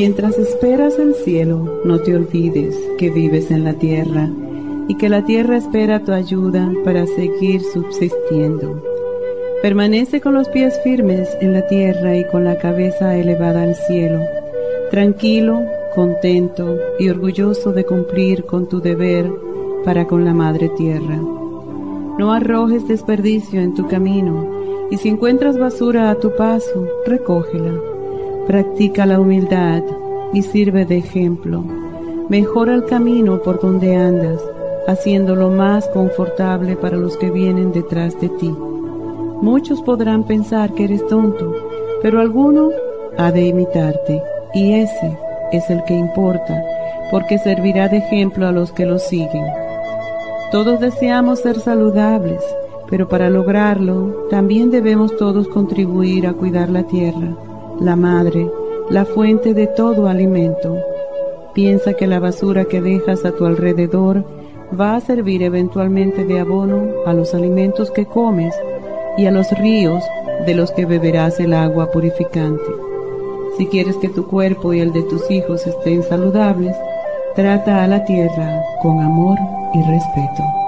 Mientras esperas el cielo, no te olvides que vives en la tierra y que la tierra espera tu ayuda para seguir subsistiendo. Permanece con los pies firmes en la tierra y con la cabeza elevada al cielo, tranquilo, contento y orgulloso de cumplir con tu deber para con la Madre Tierra. No arrojes desperdicio en tu camino y si encuentras basura a tu paso, recógela Practica la humildad y sirve de ejemplo. Mejora el camino por donde andas, haciéndolo más confortable para los que vienen detrás de ti. Muchos podrán pensar que eres tonto, pero alguno ha de imitarte, y ese es el que importa, porque servirá de ejemplo a los que lo siguen. Todos deseamos ser saludables, pero para lograrlo también debemos todos contribuir a cuidar la tierra la madre, la fuente de todo alimento. Piensa que la basura que dejas a tu alrededor va a servir eventualmente de abono a los alimentos que comes y a los ríos de los que beberás el agua purificante. Si quieres que tu cuerpo y el de tus hijos estén saludables, trata a la tierra con amor y respeto.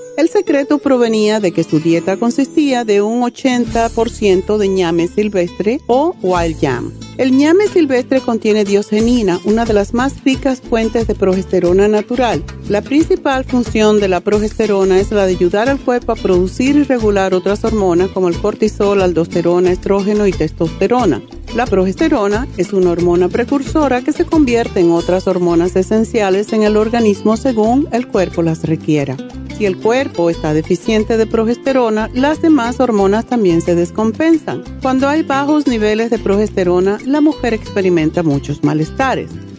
El secreto provenía de que su dieta consistía de un 80% de ñame silvestre o wild yam. El ñame silvestre contiene diogenina, una de las más ricas fuentes de progesterona natural. La principal función de la progesterona es la de ayudar al cuerpo a producir y regular otras hormonas como el cortisol, aldosterona, estrógeno y testosterona. La progesterona es una hormona precursora que se convierte en otras hormonas esenciales en el organismo según el cuerpo las requiera. Si el cuerpo está deficiente de progesterona, las demás hormonas también se descompensan. Cuando hay bajos niveles de progesterona, la mujer experimenta muchos malestares.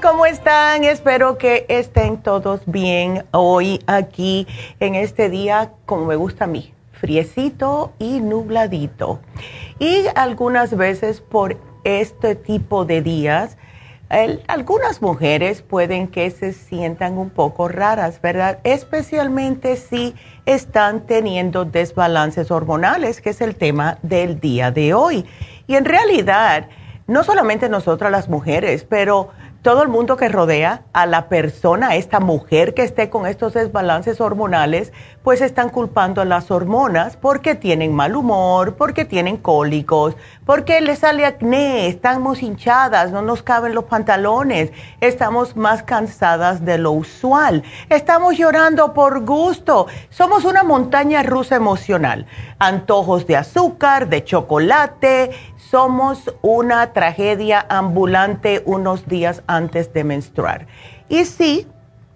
¿Cómo están? Espero que estén todos bien hoy aquí en este día, como me gusta a mí, friecito y nubladito. Y algunas veces por este tipo de días, algunas mujeres pueden que se sientan un poco raras, ¿verdad? Especialmente si están teniendo desbalances hormonales, que es el tema del día de hoy. Y en realidad, no solamente nosotras las mujeres, pero todo el mundo que rodea a la persona, a esta mujer que esté con estos desbalances hormonales, pues están culpando a las hormonas porque tienen mal humor, porque tienen cólicos, porque les sale acné, estamos hinchadas, no nos caben los pantalones, estamos más cansadas de lo usual, estamos llorando por gusto, somos una montaña rusa emocional, antojos de azúcar, de chocolate, somos una tragedia ambulante unos días antes de menstruar. Y sí,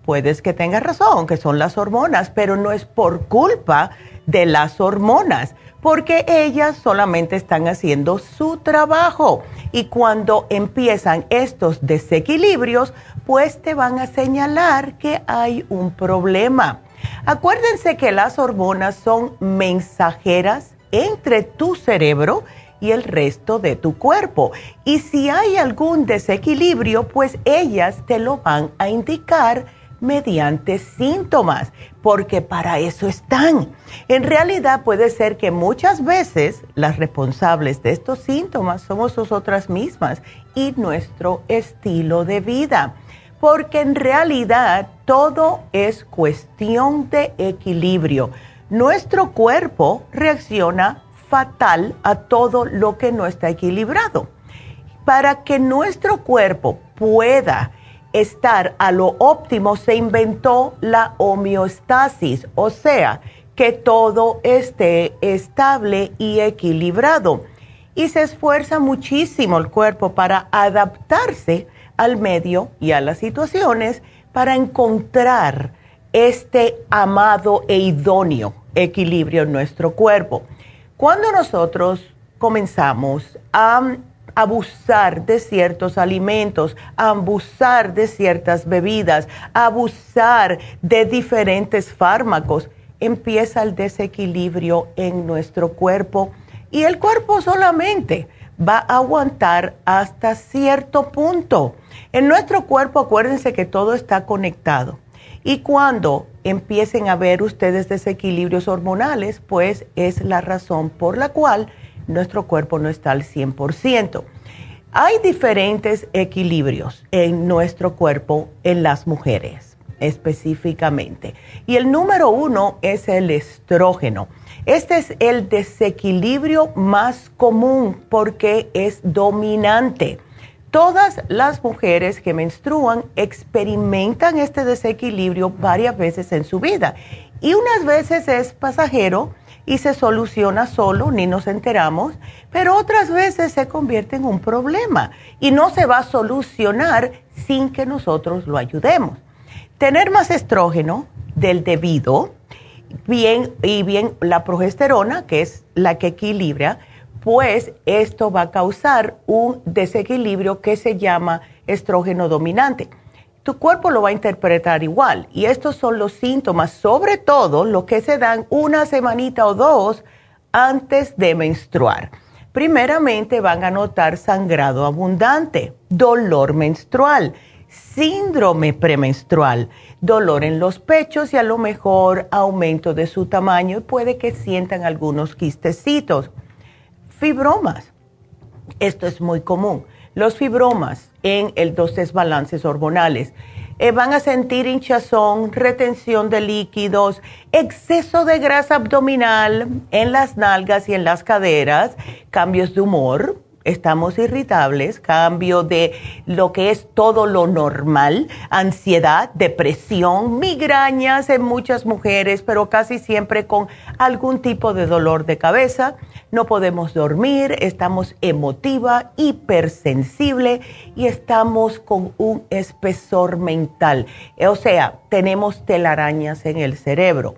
puedes que tengas razón, que son las hormonas, pero no es por culpa de las hormonas, porque ellas solamente están haciendo su trabajo. Y cuando empiezan estos desequilibrios, pues te van a señalar que hay un problema. Acuérdense que las hormonas son mensajeras entre tu cerebro y el resto de tu cuerpo. Y si hay algún desequilibrio, pues ellas te lo van a indicar mediante síntomas, porque para eso están. En realidad puede ser que muchas veces las responsables de estos síntomas somos nosotras mismas y nuestro estilo de vida, porque en realidad todo es cuestión de equilibrio. Nuestro cuerpo reacciona fatal a todo lo que no está equilibrado. Para que nuestro cuerpo pueda estar a lo óptimo, se inventó la homeostasis, o sea, que todo esté estable y equilibrado. Y se esfuerza muchísimo el cuerpo para adaptarse al medio y a las situaciones para encontrar este amado e idóneo equilibrio en nuestro cuerpo. Cuando nosotros comenzamos a abusar de ciertos alimentos, a abusar de ciertas bebidas, a abusar de diferentes fármacos, empieza el desequilibrio en nuestro cuerpo y el cuerpo solamente va a aguantar hasta cierto punto. En nuestro cuerpo acuérdense que todo está conectado y cuando empiecen a ver ustedes desequilibrios hormonales, pues es la razón por la cual nuestro cuerpo no está al 100%. Hay diferentes equilibrios en nuestro cuerpo en las mujeres específicamente. Y el número uno es el estrógeno. Este es el desequilibrio más común porque es dominante. Todas las mujeres que menstruan experimentan este desequilibrio varias veces en su vida y unas veces es pasajero y se soluciona solo, ni nos enteramos, pero otras veces se convierte en un problema y no se va a solucionar sin que nosotros lo ayudemos. Tener más estrógeno del debido, bien y bien la progesterona, que es la que equilibra, pues esto va a causar un desequilibrio que se llama estrógeno dominante. Tu cuerpo lo va a interpretar igual y estos son los síntomas, sobre todo los que se dan una semanita o dos antes de menstruar. Primeramente van a notar sangrado abundante, dolor menstrual, síndrome premenstrual, dolor en los pechos y a lo mejor aumento de su tamaño y puede que sientan algunos quistecitos Fibromas. Esto es muy común. Los fibromas en el dos desbalances hormonales eh, van a sentir hinchazón, retención de líquidos, exceso de grasa abdominal en las nalgas y en las caderas, cambios de humor, estamos irritables, cambio de lo que es todo lo normal, ansiedad, depresión, migrañas en muchas mujeres, pero casi siempre con algún tipo de dolor de cabeza. No podemos dormir, estamos emotiva, hipersensible y estamos con un espesor mental. O sea, tenemos telarañas en el cerebro.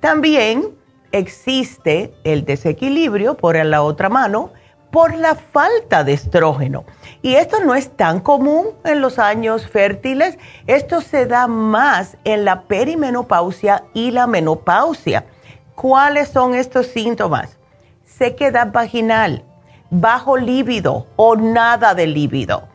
También existe el desequilibrio por la otra mano por la falta de estrógeno. Y esto no es tan común en los años fértiles, esto se da más en la perimenopausia y la menopausia. ¿Cuáles son estos síntomas? Sequedad vaginal, bajo líbido o nada de líbido,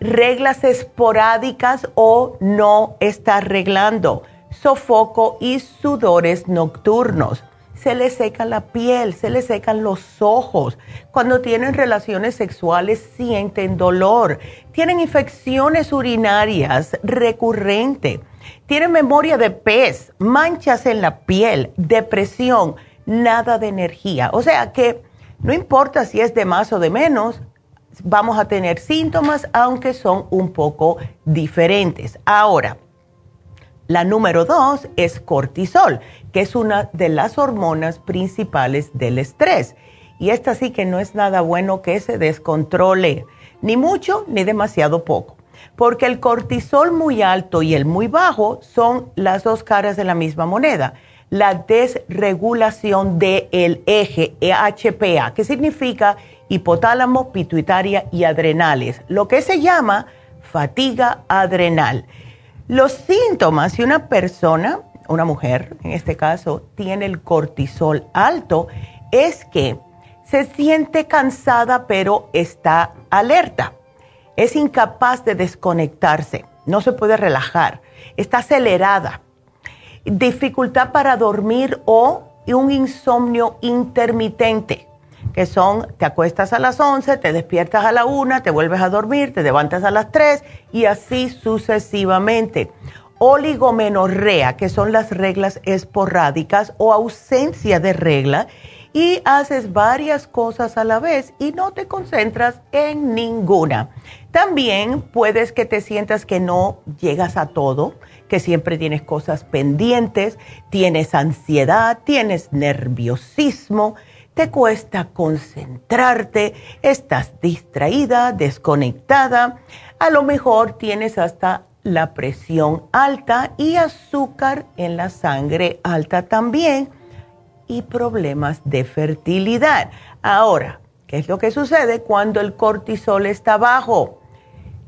reglas esporádicas o no está arreglando, sofoco y sudores nocturnos se les seca la piel, se les secan los ojos. Cuando tienen relaciones sexuales sienten dolor. Tienen infecciones urinarias recurrentes. Tienen memoria de pez, manchas en la piel, depresión, nada de energía. O sea que no importa si es de más o de menos, vamos a tener síntomas, aunque son un poco diferentes. Ahora, la número dos es cortisol, que es una de las hormonas principales del estrés. Y esta sí que no es nada bueno que se descontrole, ni mucho ni demasiado poco. Porque el cortisol muy alto y el muy bajo son las dos caras de la misma moneda. La desregulación del eje HPA, que significa hipotálamo, pituitaria y adrenales, lo que se llama fatiga adrenal. Los síntomas, si una persona, una mujer en este caso, tiene el cortisol alto, es que se siente cansada pero está alerta. Es incapaz de desconectarse, no se puede relajar, está acelerada, dificultad para dormir o un insomnio intermitente que son, te acuestas a las 11, te despiertas a la 1, te vuelves a dormir, te levantas a las 3 y así sucesivamente. Oligomenorrea, que son las reglas esporádicas o ausencia de regla, y haces varias cosas a la vez y no te concentras en ninguna. También puedes que te sientas que no llegas a todo, que siempre tienes cosas pendientes, tienes ansiedad, tienes nerviosismo, te cuesta concentrarte, estás distraída, desconectada, a lo mejor tienes hasta la presión alta y azúcar en la sangre alta también y problemas de fertilidad. Ahora, ¿qué es lo que sucede cuando el cortisol está bajo?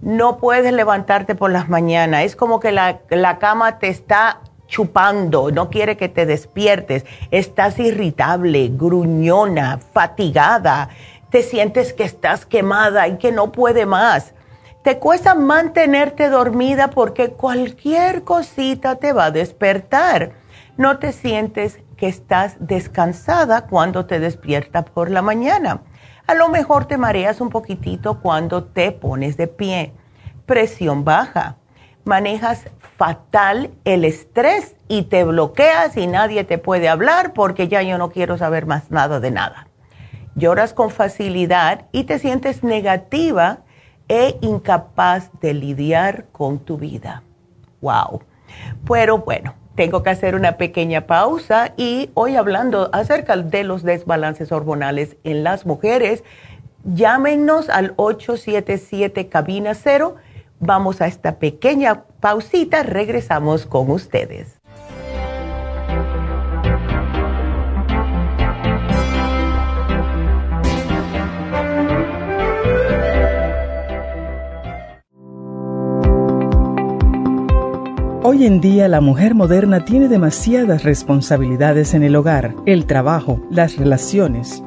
No puedes levantarte por las mañanas, es como que la, la cama te está chupando, no quiere que te despiertes, estás irritable, gruñona, fatigada, te sientes que estás quemada y que no puede más. Te cuesta mantenerte dormida porque cualquier cosita te va a despertar. No te sientes que estás descansada cuando te despiertas por la mañana. A lo mejor te mareas un poquitito cuando te pones de pie. Presión baja. Manejas fatal el estrés y te bloqueas y nadie te puede hablar porque ya yo no quiero saber más nada de nada. Lloras con facilidad y te sientes negativa e incapaz de lidiar con tu vida. Wow. Pero bueno, tengo que hacer una pequeña pausa y hoy hablando acerca de los desbalances hormonales en las mujeres, llámenos al 877 cabina 0 Vamos a esta pequeña pausita, regresamos con ustedes. Hoy en día la mujer moderna tiene demasiadas responsabilidades en el hogar, el trabajo, las relaciones,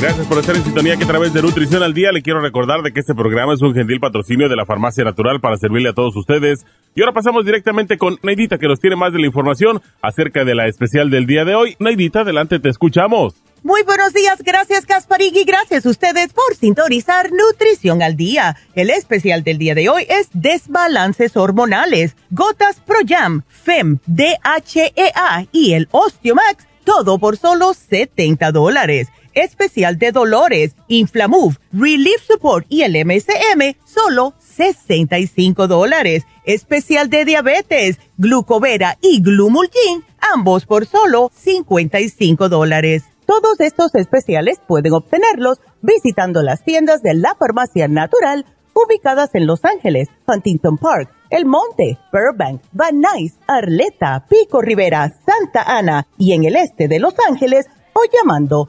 Gracias por estar en sintonía que a través de Nutrición al Día le quiero recordar de que este programa es un gentil patrocinio de la Farmacia Natural para servirle a todos ustedes. Y ahora pasamos directamente con Neidita que nos tiene más de la información acerca de la especial del día de hoy. Neidita, adelante, te escuchamos. Muy buenos días, gracias y gracias a ustedes por sintonizar Nutrición al Día. El especial del día de hoy es desbalances hormonales, gotas Pro Jam, FEM, DHEA y el Osteomax, todo por solo 70 dólares. Especial de dolores, Inflamove, Relief Support y el MSM, solo 65 dólares. Especial de diabetes, Glucovera y Glumulgin, ambos por solo 55 dólares. Todos estos especiales pueden obtenerlos visitando las tiendas de la Farmacia Natural ubicadas en Los Ángeles, Huntington Park, El Monte, Burbank, Van Nuys, Arleta, Pico Rivera, Santa Ana y en el este de Los Ángeles o llamando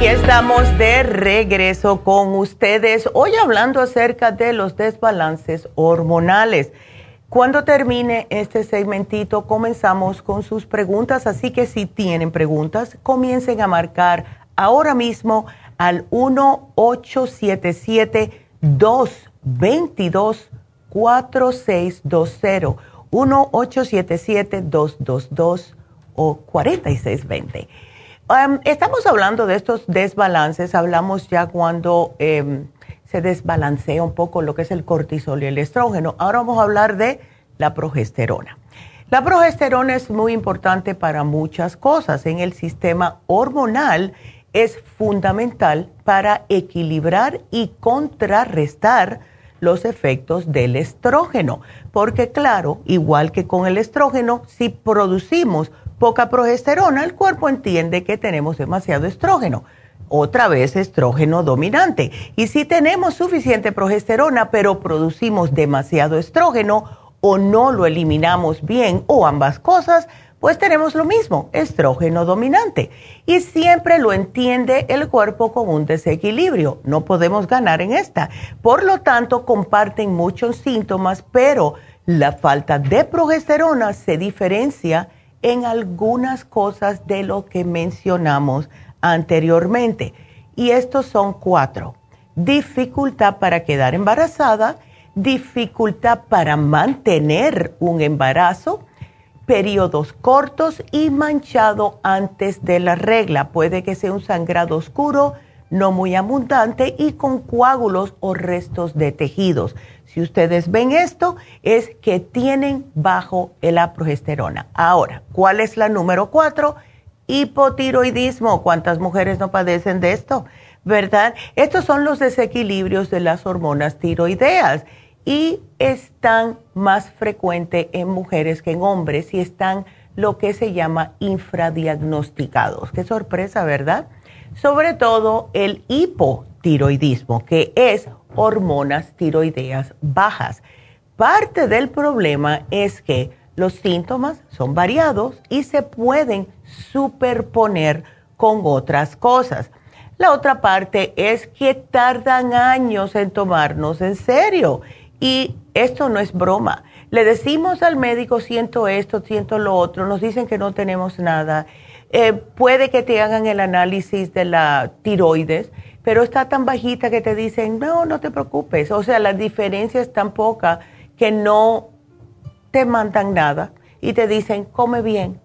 Y estamos de regreso con ustedes, hoy hablando acerca de los desbalances hormonales. Cuando termine este segmentito, comenzamos con sus preguntas, así que si tienen preguntas, comiencen a marcar ahora mismo al 1-877-222-4620. 1-877-222 o 4620 estamos hablando de estos desbalances, hablamos ya cuando em, se desbalancea un poco lo que es el cortisol y el estrógeno. Ahora vamos a hablar de la progesterona. La progesterona es muy importante para muchas cosas. En el sistema hormonal es fundamental para equilibrar y contrarrestar los efectos del estrógeno. Porque claro, igual que con el estrógeno, si producimos poca progesterona, el cuerpo entiende que tenemos demasiado estrógeno. Otra vez estrógeno dominante. Y si tenemos suficiente progesterona, pero producimos demasiado estrógeno o no lo eliminamos bien o ambas cosas, pues tenemos lo mismo, estrógeno dominante. Y siempre lo entiende el cuerpo con un desequilibrio. No podemos ganar en esta. Por lo tanto, comparten muchos síntomas, pero la falta de progesterona se diferencia en algunas cosas de lo que mencionamos anteriormente. Y estos son cuatro. Dificultad para quedar embarazada, dificultad para mantener un embarazo, periodos cortos y manchado antes de la regla. Puede que sea un sangrado oscuro, no muy abundante y con coágulos o restos de tejidos. Ustedes ven esto, es que tienen bajo la progesterona. Ahora, ¿cuál es la número cuatro? Hipotiroidismo. ¿Cuántas mujeres no padecen de esto? ¿Verdad? Estos son los desequilibrios de las hormonas tiroideas y están más frecuentes en mujeres que en hombres y están lo que se llama infradiagnosticados. Qué sorpresa, ¿verdad? Sobre todo el hipotiroidismo, que es hormonas tiroideas bajas. Parte del problema es que los síntomas son variados y se pueden superponer con otras cosas. La otra parte es que tardan años en tomarnos en serio y esto no es broma. Le decimos al médico, siento esto, siento lo otro, nos dicen que no tenemos nada. Eh, puede que te hagan el análisis de la tiroides pero está tan bajita que te dicen, no, no te preocupes. O sea, la diferencia es tan poca que no te mandan nada y te dicen, come bien.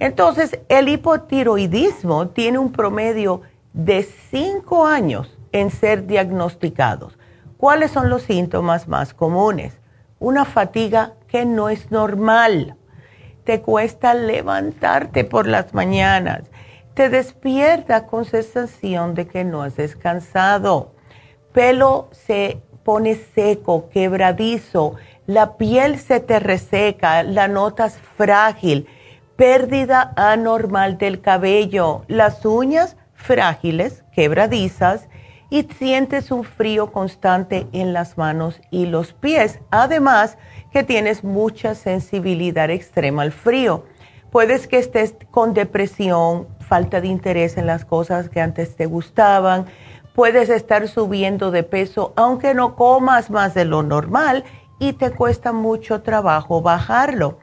Entonces, el hipotiroidismo tiene un promedio de cinco años en ser diagnosticados. ¿Cuáles son los síntomas más comunes? Una fatiga que no es normal. Te cuesta levantarte por las mañanas te despierta con sensación de que no has descansado. Pelo se pone seco, quebradizo, la piel se te reseca, la notas frágil, pérdida anormal del cabello, las uñas frágiles, quebradizas y sientes un frío constante en las manos y los pies. Además que tienes mucha sensibilidad extrema al frío Puedes que estés con depresión, falta de interés en las cosas que antes te gustaban. Puedes estar subiendo de peso aunque no comas más de lo normal y te cuesta mucho trabajo bajarlo.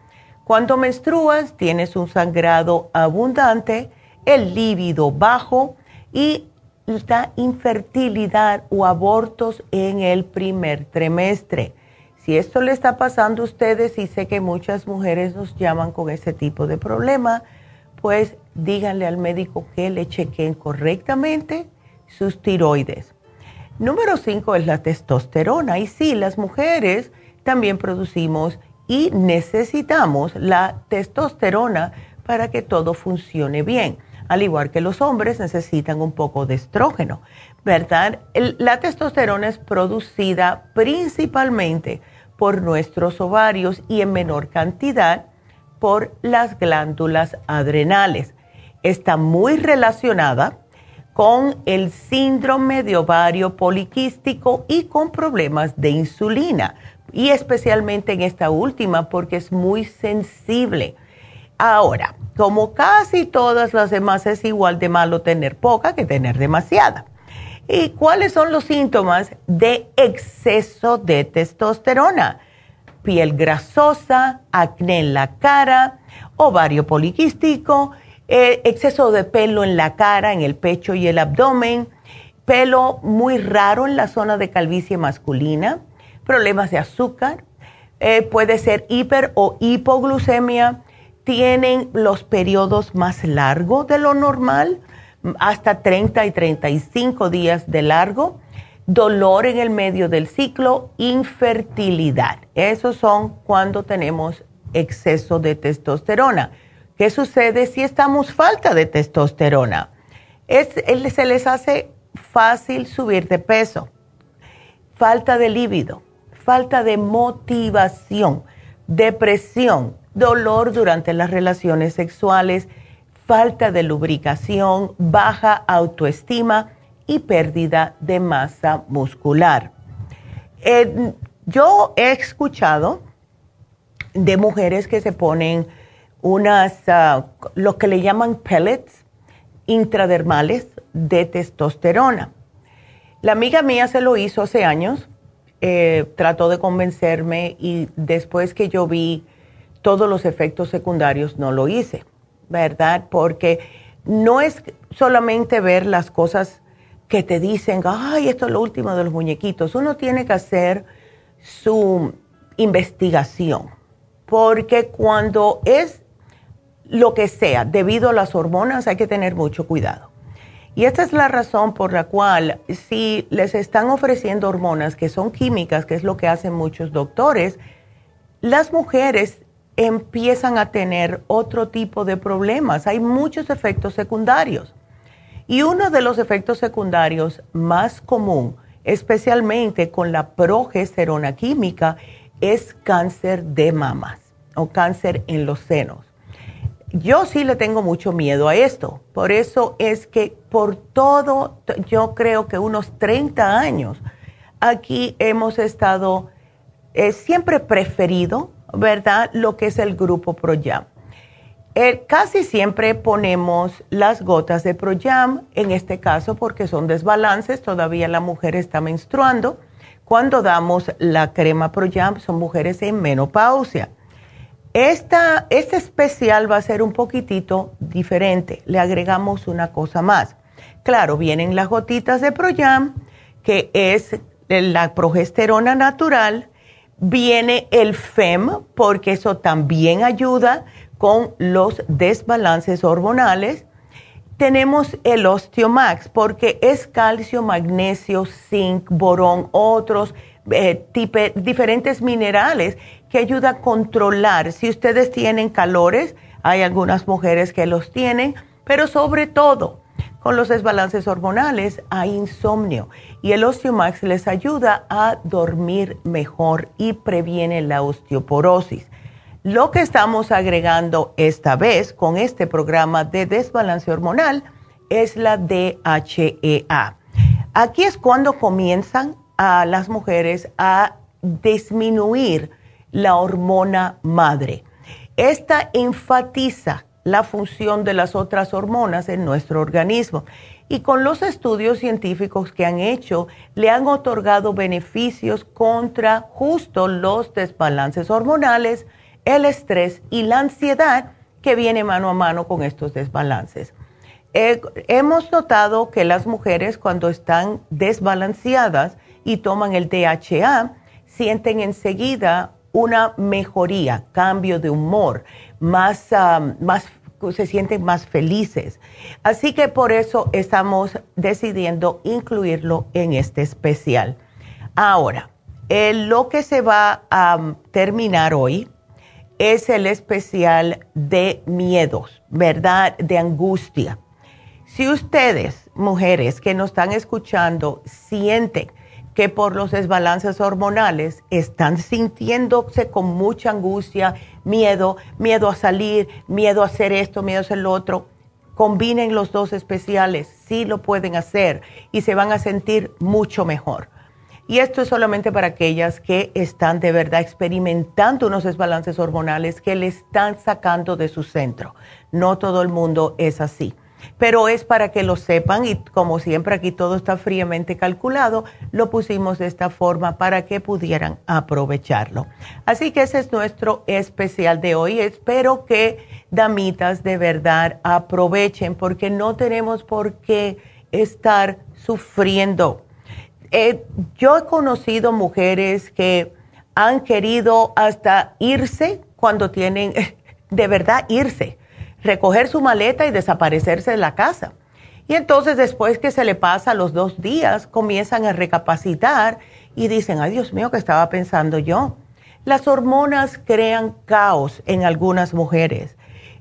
Cuando menstruas tienes un sangrado abundante, el líbido bajo y la infertilidad o abortos en el primer trimestre. Si esto le está pasando a ustedes y sé que muchas mujeres nos llaman con ese tipo de problema, pues díganle al médico que le chequen correctamente sus tiroides. Número 5 es la testosterona. Y sí, las mujeres también producimos y necesitamos la testosterona para que todo funcione bien. Al igual que los hombres necesitan un poco de estrógeno, ¿verdad? la testosterona es producida principalmente por nuestros ovarios y en menor cantidad por las glándulas adrenales. Está muy relacionada con el síndrome de ovario poliquístico y con problemas de insulina, y especialmente en esta última porque es muy sensible. Ahora, como casi todas las demás es igual de malo tener poca que tener demasiada. ¿Y cuáles son los síntomas de exceso de testosterona? Piel grasosa, acné en la cara, ovario poliquístico, eh, exceso de pelo en la cara, en el pecho y el abdomen, pelo muy raro en la zona de calvicie masculina, problemas de azúcar, eh, puede ser hiper o hipoglucemia, tienen los periodos más largos de lo normal, hasta 30 y 35 días de largo, dolor en el medio del ciclo, infertilidad. Esos son cuando tenemos exceso de testosterona. ¿Qué sucede si estamos falta de testosterona? Es, se les hace fácil subir de peso, falta de líbido, falta de motivación, depresión, dolor durante las relaciones sexuales, falta de lubricación, baja autoestima y pérdida de masa muscular. yo he escuchado de mujeres que se ponen unas, uh, lo que le llaman pellets intradermales de testosterona. La amiga mía se lo hizo hace años, eh, trató de convencerme y después que yo vi todos los efectos secundarios no lo hice, ¿verdad? Porque no es solamente ver las cosas que te dicen, ay, esto es lo último de los muñequitos. Uno tiene que hacer su investigación, porque cuando es lo que sea, debido a las hormonas, hay que tener mucho cuidado. Y esta es la razón por la cual si les están ofreciendo hormonas que son químicas, que es lo que hacen muchos doctores, las mujeres empiezan a tener otro tipo de problemas. Hay muchos efectos secundarios. Y uno de los efectos secundarios más común, especialmente con la progesterona química, es cáncer de mamas o cáncer en los senos. Yo sí le tengo mucho miedo a esto. Por eso es que por todo, yo creo que unos 30 años, aquí hemos estado eh, siempre preferido ¿verdad? Lo que es el grupo ProYam. Eh, casi siempre ponemos las gotas de ProYam, en este caso porque son desbalances, todavía la mujer está menstruando. Cuando damos la crema ProYam son mujeres en menopausia. Esta, este especial va a ser un poquitito diferente, le agregamos una cosa más. Claro, vienen las gotitas de ProYam, que es la progesterona natural, viene el FEM, porque eso también ayuda con los desbalances hormonales. Tenemos el Osteomax, porque es calcio, magnesio, zinc, borón, otros eh, diferentes minerales que ayuda a controlar. Si ustedes tienen calores, hay algunas mujeres que los tienen, pero sobre todo con los desbalances hormonales hay insomnio y el Osteomax les ayuda a dormir mejor y previene la osteoporosis. Lo que estamos agregando esta vez con este programa de desbalance hormonal es la DHEA. Aquí es cuando comienzan a las mujeres a disminuir la hormona madre. Esta enfatiza la función de las otras hormonas en nuestro organismo y con los estudios científicos que han hecho le han otorgado beneficios contra justo los desbalances hormonales, el estrés y la ansiedad que viene mano a mano con estos desbalances. hemos notado que las mujeres cuando están desbalanceadas y toman el DHA, sienten enseguida una mejoría, cambio de humor, más, ah, más se sienten más felices. Así que por eso estamos decidiendo incluirlo en este especial. Ahora, lo que se va a terminar hoy es el especial de miedos, ¿verdad? De angustia. Si ustedes, mujeres que nos están escuchando, sienten que por los desbalances hormonales están sintiéndose con mucha angustia, miedo, miedo a salir, miedo a hacer esto, miedo a hacer lo otro. Combinen los dos especiales, sí lo pueden hacer y se van a sentir mucho mejor. Y esto es solamente para aquellas que están de verdad experimentando unos desbalances hormonales que le están sacando de su centro. No todo el mundo es así pero es para que lo sepan y como siempre aquí todo está fríamente calculado, lo pusimos de esta forma para que pudieran aprovecharlo. Así que ese es nuestro especial de hoy. Espero que damitas de verdad aprovechen porque no tenemos por qué estar sufriendo. Eh, yo he conocido mujeres que han querido hasta irse cuando tienen, de verdad irse recoger su maleta y desaparecerse de la casa. Y entonces después que se le pasa los dos días, comienzan a recapacitar y dicen, ay Dios mío, ¿qué estaba pensando yo? Las hormonas crean caos en algunas mujeres.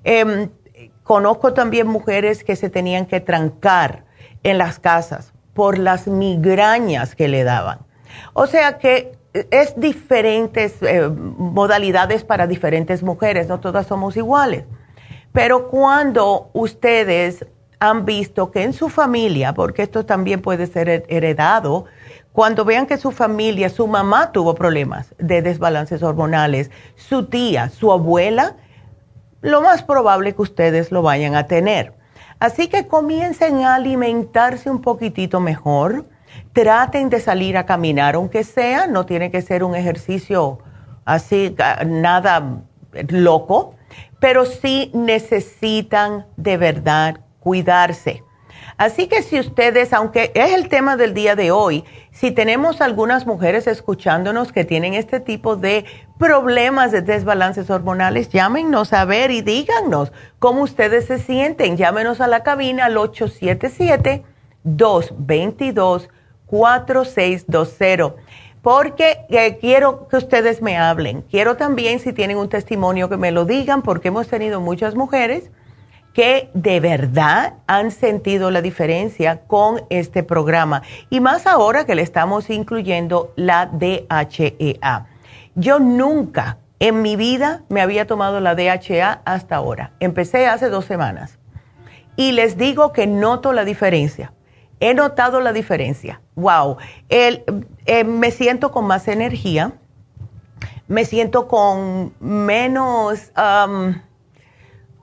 Em, conozco también mujeres que se tenían que trancar en las casas por las migrañas que le daban. O sea que es diferentes eh, modalidades para diferentes mujeres, no todas somos iguales. Pero cuando ustedes han visto que en su familia, porque esto también puede ser heredado, cuando vean que su familia, su mamá tuvo problemas de desbalances hormonales, su tía, su abuela, lo más probable que ustedes lo vayan a tener. Así que comiencen a alimentarse un poquitito mejor, traten de salir a caminar, aunque sea, no tiene que ser un ejercicio así, nada loco, pero sí necesitan de verdad cuidarse. Así que si ustedes, aunque es el tema del día de hoy, si tenemos algunas mujeres escuchándonos que tienen este tipo de problemas de desbalances hormonales, llámenos a ver y díganos cómo ustedes se sienten. Llámenos a la cabina al 877-222-4620 porque eh, quiero que ustedes me hablen. Quiero también, si tienen un testimonio, que me lo digan, porque hemos tenido muchas mujeres que de verdad han sentido la diferencia con este programa. Y más ahora que le estamos incluyendo la DHEA. Yo nunca en mi vida me había tomado la DHA hasta ahora. Empecé hace dos semanas. Y les digo que noto la diferencia. He notado la diferencia. Wow. El, eh, me siento con más energía, me siento con menos,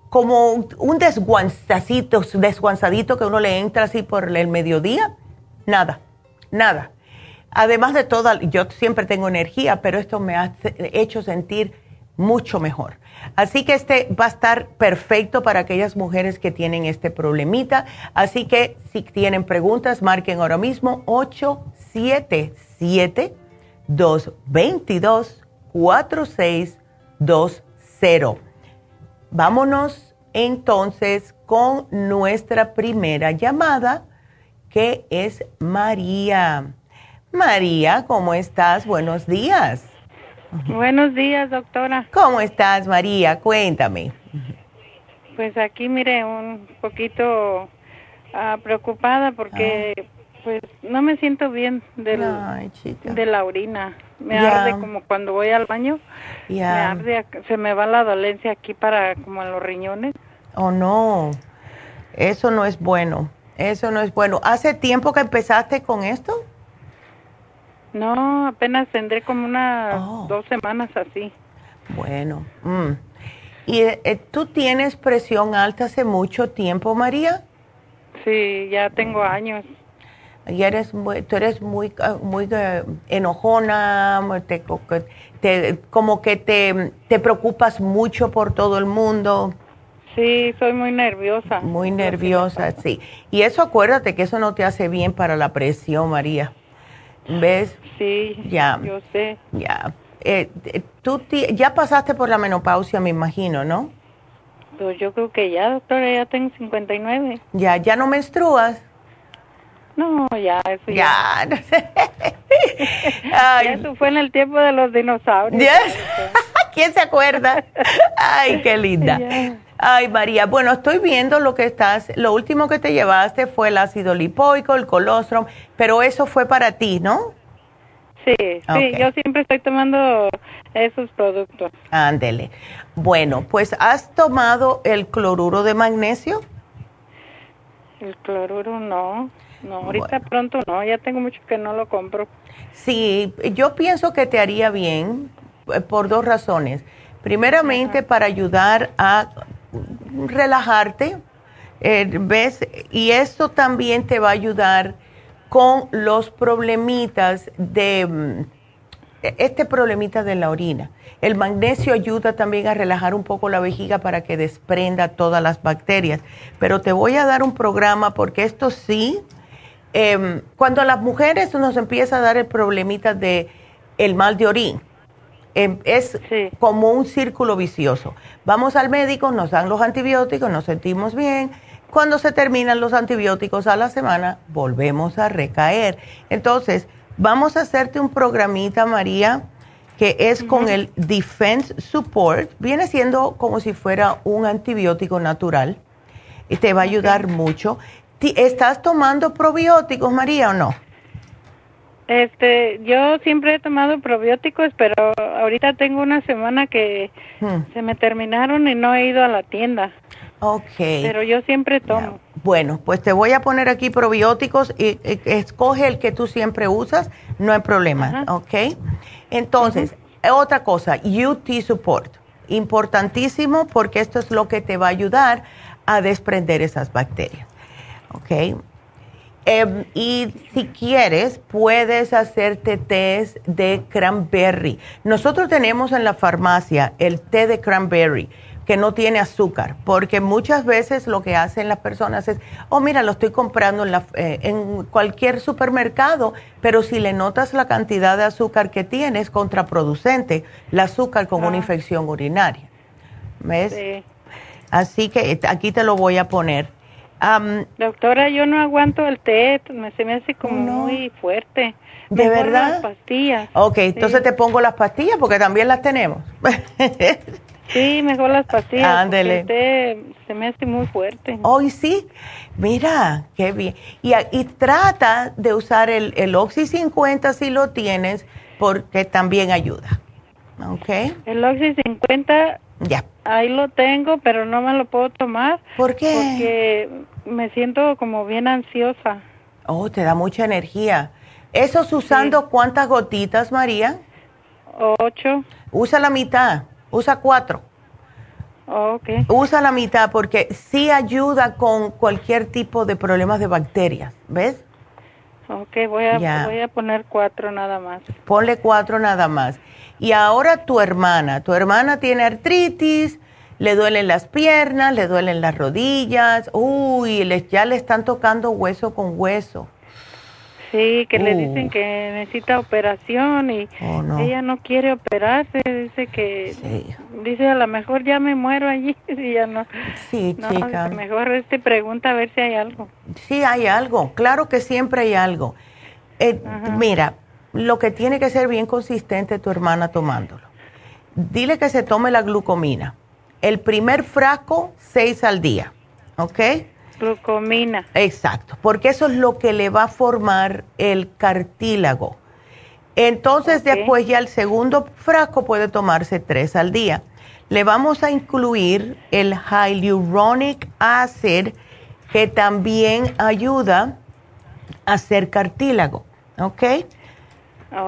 como un desguanzadito, desguanzadito que uno le entra así por el mediodía. Nada, nada. Además de todo, yo siempre tengo energía, pero esto me ha hecho sentir mucho mejor. Así que este va a estar perfecto para aquellas mujeres que tienen este problemita. Así que si tienen preguntas, marquen ahora mismo 877-222-4620. Vámonos entonces con nuestra primera llamada, que es María. María, ¿cómo estás? Buenos días. Buenos días, doctora. ¿Cómo estás, María? Cuéntame. Pues aquí, mire, un poquito ah, preocupada porque ah. pues no me siento bien del, de la orina. Me arde como cuando voy al baño. Me arde, se me va la dolencia aquí para como en los riñones. Oh, no. Eso no es bueno. Eso no es bueno. ¿Hace tiempo que empezaste con esto? No, apenas tendré como unas oh. dos semanas así. Bueno, mm. ¿Y eh, tú tienes presión alta hace mucho tiempo, María? Sí, ya tengo años. Y eres muy, tú eres muy, ah, muy eh, enojona, como que te, te preocupas mucho por todo el mundo. Sí, soy muy nerviosa. Muy nerviosa, sí. Y eso acuérdate que eso no te hace bien para la presión, María. ¿Ves? Sí, ya, yo sé. Ya. Eh, tú ya pasaste por la menopausia, me imagino, ¿no? Pues yo creo que ya, doctora, ya tengo 59. Ya, ¿ya no menstruas? No, ya, eso ya. Ya, eso fue en el tiempo de los dinosaurios. ¿Quién se acuerda? Ay, qué linda. Ay, María, bueno, estoy viendo lo que estás, lo último que te llevaste fue el ácido lipoico, el colostrum, pero eso fue para ti, ¿no? Sí, sí, yo siempre estoy tomando esos productos. Ándele. Bueno, pues ¿has tomado el cloruro de magnesio? El cloruro no, no, ahorita pronto no, ya tengo mucho que no lo compro. Sí, yo pienso que te haría bien eh, por dos razones. Primeramente, para ayudar a relajarte, eh, ¿ves? Y esto también te va a ayudar con los problemitas de, mm, este problemita de la orina. El magnesio ayuda también a relajar un poco la vejiga para que desprenda todas las bacterias. Pero te voy a dar un programa porque esto sí, em, cuando a las mujeres nos empieza a dar el problemita de el mal de orina, Em, es como un círculo vicioso. Vamos al médico, nos dan los antibióticos, nos sentimos bien. Cuando se terminan los antibióticos a la semana, volvemos a recaer. Entonces, vamos a hacerte un programita, María, que es con el Defense Support. Viene siendo como si fuera un antibiótico natural y te va a ayudar mucho. ¿Estás tomando probióticos, María, o no? Este, yo siempre he tomado probióticos, pero ahorita tengo una semana que hmm. se me terminaron y no he ido a la tienda. Ok. Pero yo siempre tomo. Bueno, pues te voy a poner aquí probióticos y, escoge el que tú siempre usas, no hay problema, ¿ok? Entonces, otra cosa, UT Support, importantísimo porque esto es lo que te va a ayudar a desprender esas bacterias, ¿ok? Em, y si quieres, puedes hacerte test de cranberry. Nosotros tenemos en la farmacia el té de cranberry que no tiene azúcar, porque muchas veces lo que hacen las personas es, oh mira, lo estoy comprando en, la, eh, en cualquier supermercado, pero si le notas la cantidad de azúcar que tiene es contraproducente, el azúcar con una ah. infección urinaria. ¿Ves? Sí. Así que aquí te lo voy a poner Doctora, yo no aguanto el té, me, se me hace como muy fuerte. ¿De verdad? Las pastillas. Ok, entonces te pongo las pastillas porque también las tenemos. sí, mejor las pastillas. Ándele. El té se me hace muy fuerte. Hoy sí, mira, qué bien. Y, y trata de usar el, el Oxy 50 si lo tienes porque también ayuda. ¿Ok? El Oxy 50 ya. Ahí lo tengo, pero no me lo puedo tomar. ¿Por qué? Porque me siento como bien ansiosa. Oh, te da mucha energía. ¿Esos usando cuántas gotitas, María? Ocho. Usa la mitad, usa cuatro. ok. Usa la mitad porque sí ayuda con cualquier tipo de problemas de bacterias, ¿ves? Ok, voy a, voy a poner cuatro nada más. Ponle cuatro nada más. Y ahora tu hermana, tu hermana tiene artritis, le duelen las piernas, le duelen las rodillas, uy, ya le están tocando hueso con hueso. Sí, que le dicen uh. que necesita operación y oh, ella no quiere operarse, dice que dice a lo mejor ya me muero allí y ya no. Sí, chica. Mejor este pregunta a ver si hay algo. Sí, hay algo, claro que siempre hay algo. Eh, mira, lo que tiene que ser bien consistente tu hermana tomándolo. Dile que se tome la glucomina. El primer frasco, seis al día, ¿ok? Glucomina. Exacto, porque eso es lo que le va a formar el cartílago. Entonces, después ya el segundo frasco puede tomarse tres al día. Le vamos a incluir el hyaluronic acid, que también ayuda a hacer cartílago, ¿ok?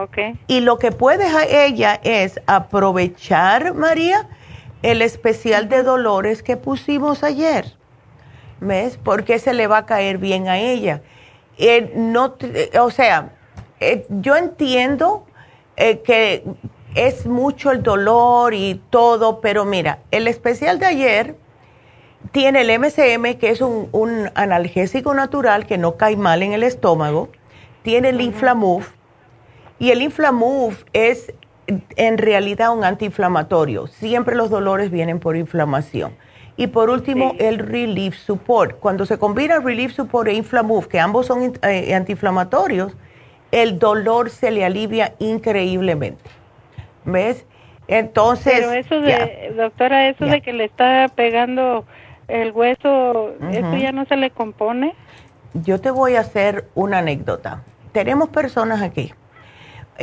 Okay. Y lo que puede ella es aprovechar, María, el especial de dolores que pusimos ayer. ¿Ves? Porque se le va a caer bien a ella. Eh, no, o sea, eh, yo entiendo eh, que es mucho el dolor y todo, pero mira, el especial de ayer tiene el MCM, que es un, analgésico natural que no cae mal en el estómago, tiene el Inflamuf, y el Inflamuf es en realidad un antiinflamatorio. Siempre los dolores vienen por inflamación. Y por último, el Relief Support. Cuando se combina Relief Support e Inflamuf, que ambos son eh, antiinflamatorios, el dolor se le alivia increíblemente. ¿Ves? Entonces. Pero eso de, doctora, eso de que le está pegando el hueso, ¿eso ya no se le compone? Yo te voy a hacer una anécdota. Tenemos personas aquí.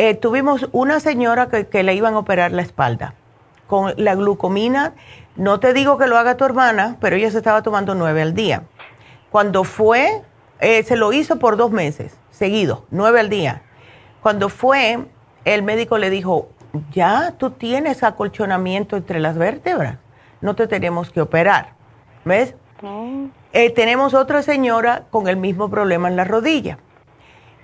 Eh, tuvimos una señora que, que, le iban a operar la espalda con la glucomina. No te digo que lo haga tu hermana, pero ella se estaba tomando nueve al día. Cuando fue, eh, se lo hizo por dos meses seguidos, nueve al día. Cuando fue, el médico le dijo, ya tú tienes acolchonamiento entre las vértebras, no te tenemos que operar. ¿Ves? Eh, tenemos otra señora con el mismo problema en la rodilla.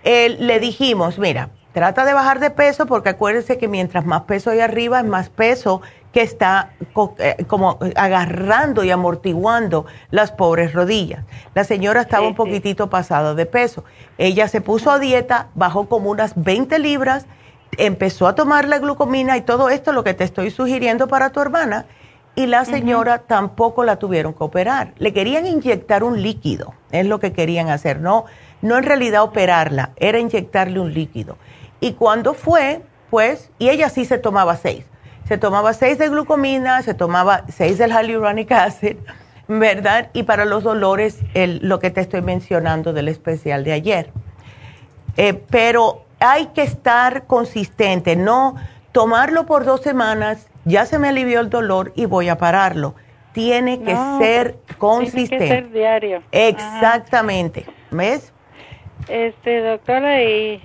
le dijimos, mira, trata de bajar de peso porque acuérdese que mientras más peso hay arriba, es más peso que está eh, como agarrando y amortiguando las pobres rodillas. La señora estaba un poquitito pasada de peso. Ella se puso a dieta, bajó como unas 20 libras, empezó a tomar la glucomina y todo esto lo que te estoy sugiriendo para tu hermana y la señora tampoco la tuvieron que operar. Le querían inyectar un líquido, es lo que querían hacer, no, no en realidad operarla, era inyectarle un líquido. Y cuando fue, pues, y ella sí se tomaba seis, se tomaba seis de glucomina, se tomaba seis del hyaluronic acid, ¿verdad? Y para los dolores, lo que te estoy mencionando del especial de ayer. Eh, pero hay que estar consistente, no tomarlo por dos semanas ya se me alivió el dolor y voy a pararlo. Tiene que ser consistente. Tiene que ser diario. Exactamente. ¿Ves? Este, doctora, y,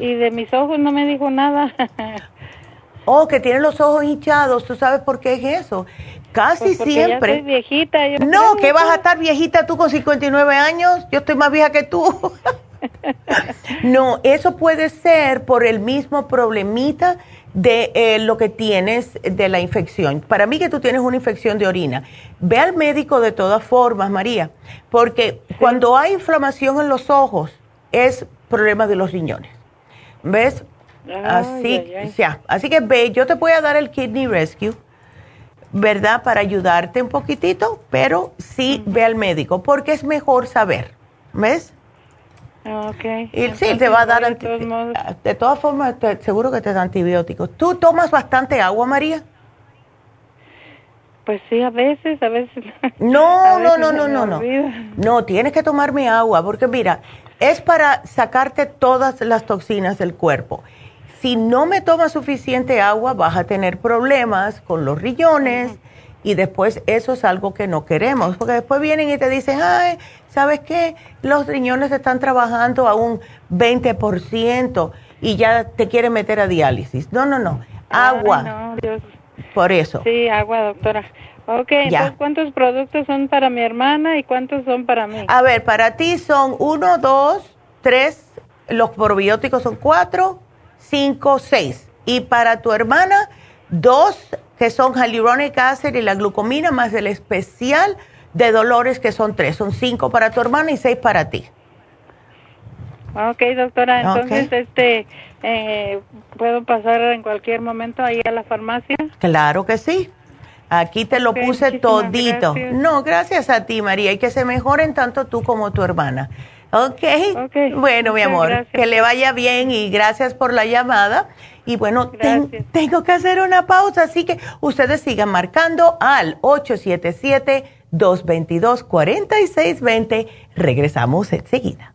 y de mis ojos no me dijo nada. oh, que tiene los ojos hinchados. ¿Tú sabes por qué es eso? Casi pues siempre. Ya soy viejita. no, que vas a estar viejita tú con 59 años. Yo estoy más vieja que tú. no, eso puede ser por el mismo problemita de eh, lo que tienes de la infección. Para mí que tú tienes una infección de orina, ve al médico de todas formas, María, porque cuando hay inflamación en los ojos es problema de los riñones. ¿Ves? así, Ya. así que ve, yo te voy a dar el Kidney Rescue, ¿verdad? Para ayudarte un poquitito, pero sí ve al médico, porque es mejor saber, ¿ves? Okay. Y sí, te va a dar antibióticos. De todas formas, seguro que te da antibióticos. ¿Tú tomas bastante agua, María? Pues sí, a veces, a veces. No, no, no, no, no, no. No, tienes que tomarme agua, porque mira, es para sacarte todas las toxinas del cuerpo. Si no me tomas suficiente agua, vas a tener problemas con los riñones y después eso es algo que no queremos, porque después vienen y te dicen, ay, ¿sabes qué? Los riñones están trabajando a un 20% y ya te quieren meter a diálisis. No, no, no. Agua. no, Dios. Por eso. Sí, agua, doctora. Ok, entonces, ¿cuántos productos son para mi hermana y cuántos son para mí? A ver, para ti son uno, dos, tres, los probióticos son cuatro, cinco, seis. Y para tu hermana, dos que son hyaluronic acid y la glucomina, más el especial de dolores que son tres, son cinco para tu hermana y seis para ti. Ok, doctora, entonces este eh, puedo pasar en cualquier momento ahí a la farmacia. Claro que sí. Aquí te lo puse todito. No, gracias a ti, María, y que se mejoren tanto tú como tu hermana. Ok. okay. Bueno, mi amor, que le vaya bien y gracias por la llamada. Y bueno, tengo que hacer una pausa, así que ustedes sigan marcando al 877 222-4620. Regresamos enseguida.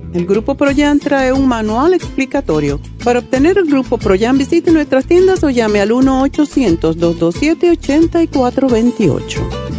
El Grupo Proyan trae un manual explicatorio. Para obtener el Grupo Proyan visite nuestras tiendas o llame al 1-800-227-8428.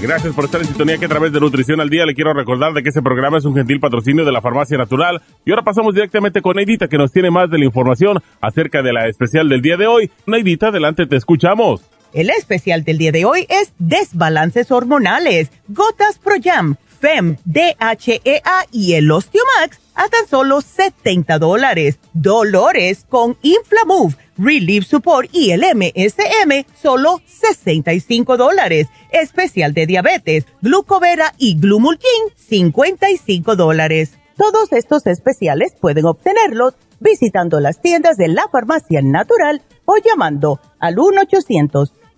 Gracias por estar en sintonía que a través de Nutrición al Día le quiero recordar de que este programa es un gentil patrocinio de la Farmacia Natural. Y ahora pasamos directamente con Neidita que nos tiene más de la información acerca de la especial del día de hoy. Neidita, adelante, te escuchamos. El especial del día de hoy es desbalances hormonales, gotas Pro Jam, FEM, DHEA y el Osteomax a tan solo 70 dólares. Dolores con Inflamove, Relief Support y el MSM, solo 65 dólares. Especial de diabetes, glucovera y glumulgin, 55 dólares. Todos estos especiales pueden obtenerlos visitando las tiendas de la farmacia natural o llamando al 1 800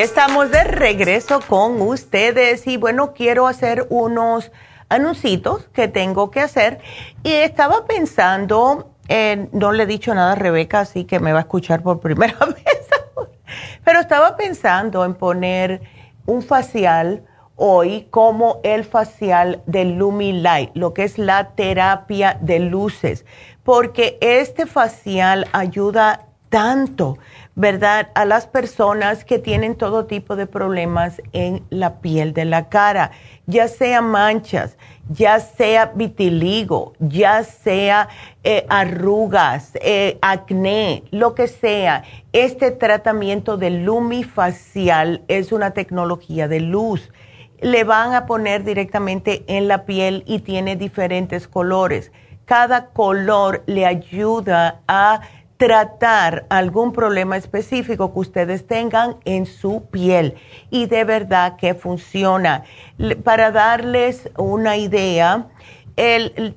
Estamos de regreso con ustedes y bueno, quiero hacer unos anuncios que tengo que hacer. Y estaba pensando, no le he dicho nada a Rebeca, así que me va a escuchar por primera vez, pero estaba pensando en poner un facial hoy como el facial de Lumilight, lo que es la terapia de luces, porque este facial ayuda tanto ¿verdad? A las personas que tienen todo tipo de problemas en la piel de la cara, ya sea manchas, ya sea vitiligo, ya sea eh, arrugas, eh, acné, lo que sea. Este tratamiento de lumifacial es una tecnología de luz. Le van a poner directamente en la piel y tiene diferentes colores. Cada color le ayuda a tratar algún problema específico que ustedes tengan en su piel y de verdad que funciona. Para darles una idea,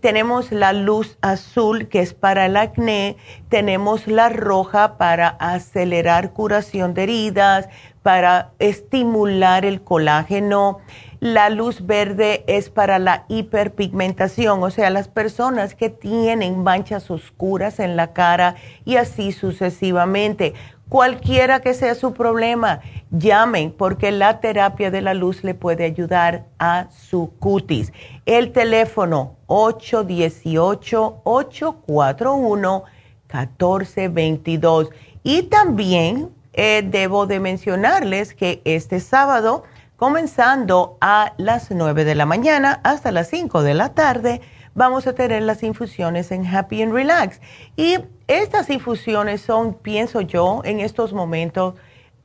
tenemos la luz azul que es para el acné, tenemos la roja para acelerar curación de heridas, para estimular el colágeno la luz verde es para la hiperpigmentación, o sea, las personas que tienen manchas oscuras en la cara y así sucesivamente. Cualquiera que sea su problema, llamen porque la terapia de la luz le puede ayudar a su cutis. El teléfono 818-841-1422. Y también eh, debo de mencionarles que este sábado comenzando a las 9 de la mañana hasta las 5 de la tarde, vamos a tener las infusiones en Happy and Relax. Y estas infusiones son, pienso yo, en estos momentos,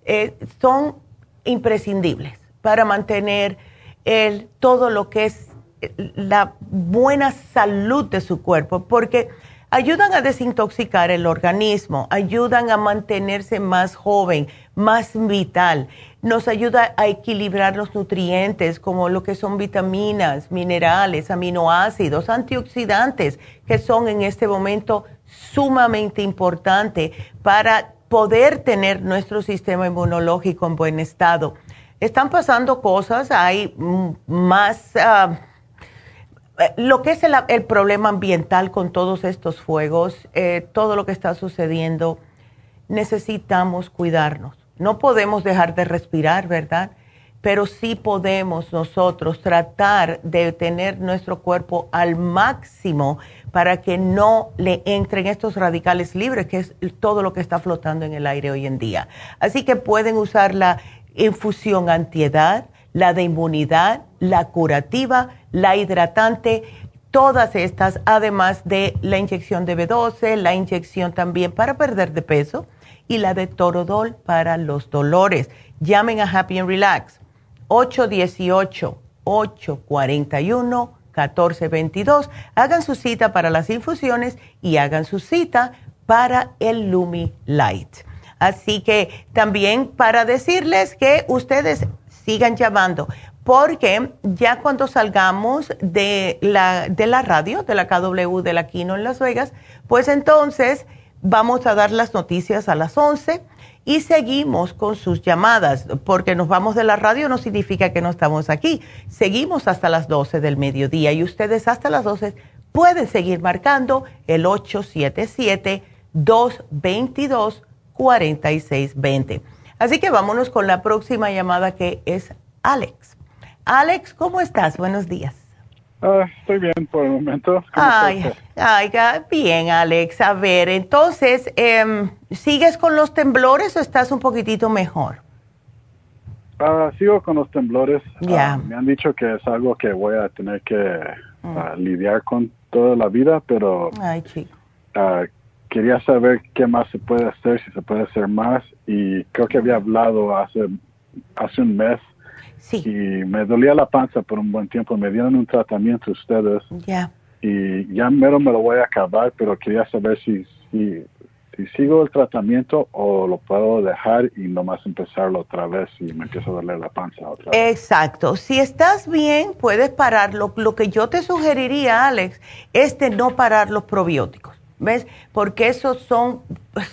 eh, son imprescindibles para mantener el, todo lo que es eh, la buena salud de su cuerpo, porque ayudan a desintoxicar el organismo, ayudan a mantenerse más joven, más vital, nos ayuda a equilibrar los nutrientes como lo que son vitaminas, minerales, aminoácidos, antioxidantes, que son en este momento sumamente importantes para poder tener nuestro sistema inmunológico en buen estado. Están pasando cosas, hay más... Ah, lo que es el, problema ambiental con todos estos fuegos, eh, todo lo que está sucediendo, necesitamos cuidarnos. No podemos dejar de respirar, ¿verdad? Pero sí podemos nosotros tratar de tener nuestro cuerpo al máximo para que no le entren estos radicales libres, que es todo lo que está flotando en el aire hoy en día. Así que pueden usar la infusión antiedad, la de inmunidad, la curativa, la hidratante, todas estas, además de la inyección de B12, la inyección también para perder de peso y la de Torodol para los dolores. Llamen a Happy and Relax 818-841-1422. Hagan su cita para las infusiones y hagan su cita para el Lumi Light. Así que también para decirles que ustedes sigan llamando, porque ya cuando salgamos de la, de la radio, de la KW de la Kino en Las Vegas, pues entonces vamos a dar las noticias a las 11 y seguimos con sus llamadas, porque nos vamos de la radio no significa que no estamos aquí. Seguimos hasta las 12 del mediodía y ustedes hasta las 12 pueden seguir marcando el 877-222-4620. Así que vámonos con la próxima llamada que es Alex. Alex, ¿cómo estás? Buenos días. Ah, estoy bien por el momento. Ay, ay, bien, Alex. A ver, entonces, em, ¿sigues con los temblores o estás un poquitito mejor? Ah, sigo con los temblores. Ah, me han dicho que es algo que voy a tener que mm. lidiar con toda la vida, pero ay, chico. quería saber qué más se puede hacer, si se puede hacer más y creo que había hablado hace, hace un mes sí. y me dolía la panza por un buen tiempo. Me dieron un tratamiento ustedes ya. y ya mero me lo voy a acabar, pero quería saber si, si, si sigo el tratamiento o lo puedo dejar y nomás empezarlo otra vez y me empieza a doler la panza otra vez. Exacto. Si estás bien, puedes pararlo. Lo que yo te sugeriría, Alex, es de no parar los probióticos. ¿Ves? Porque esos son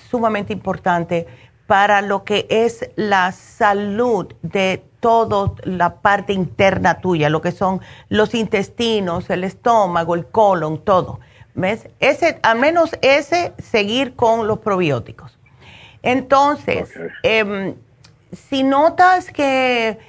sumamente importantes para lo que es la salud de toda la parte interna tuya, lo que son los intestinos, el estómago, el colon, todo. ¿Ves? Ese, al menos ese, seguir con los probióticos. Entonces, em, si notas que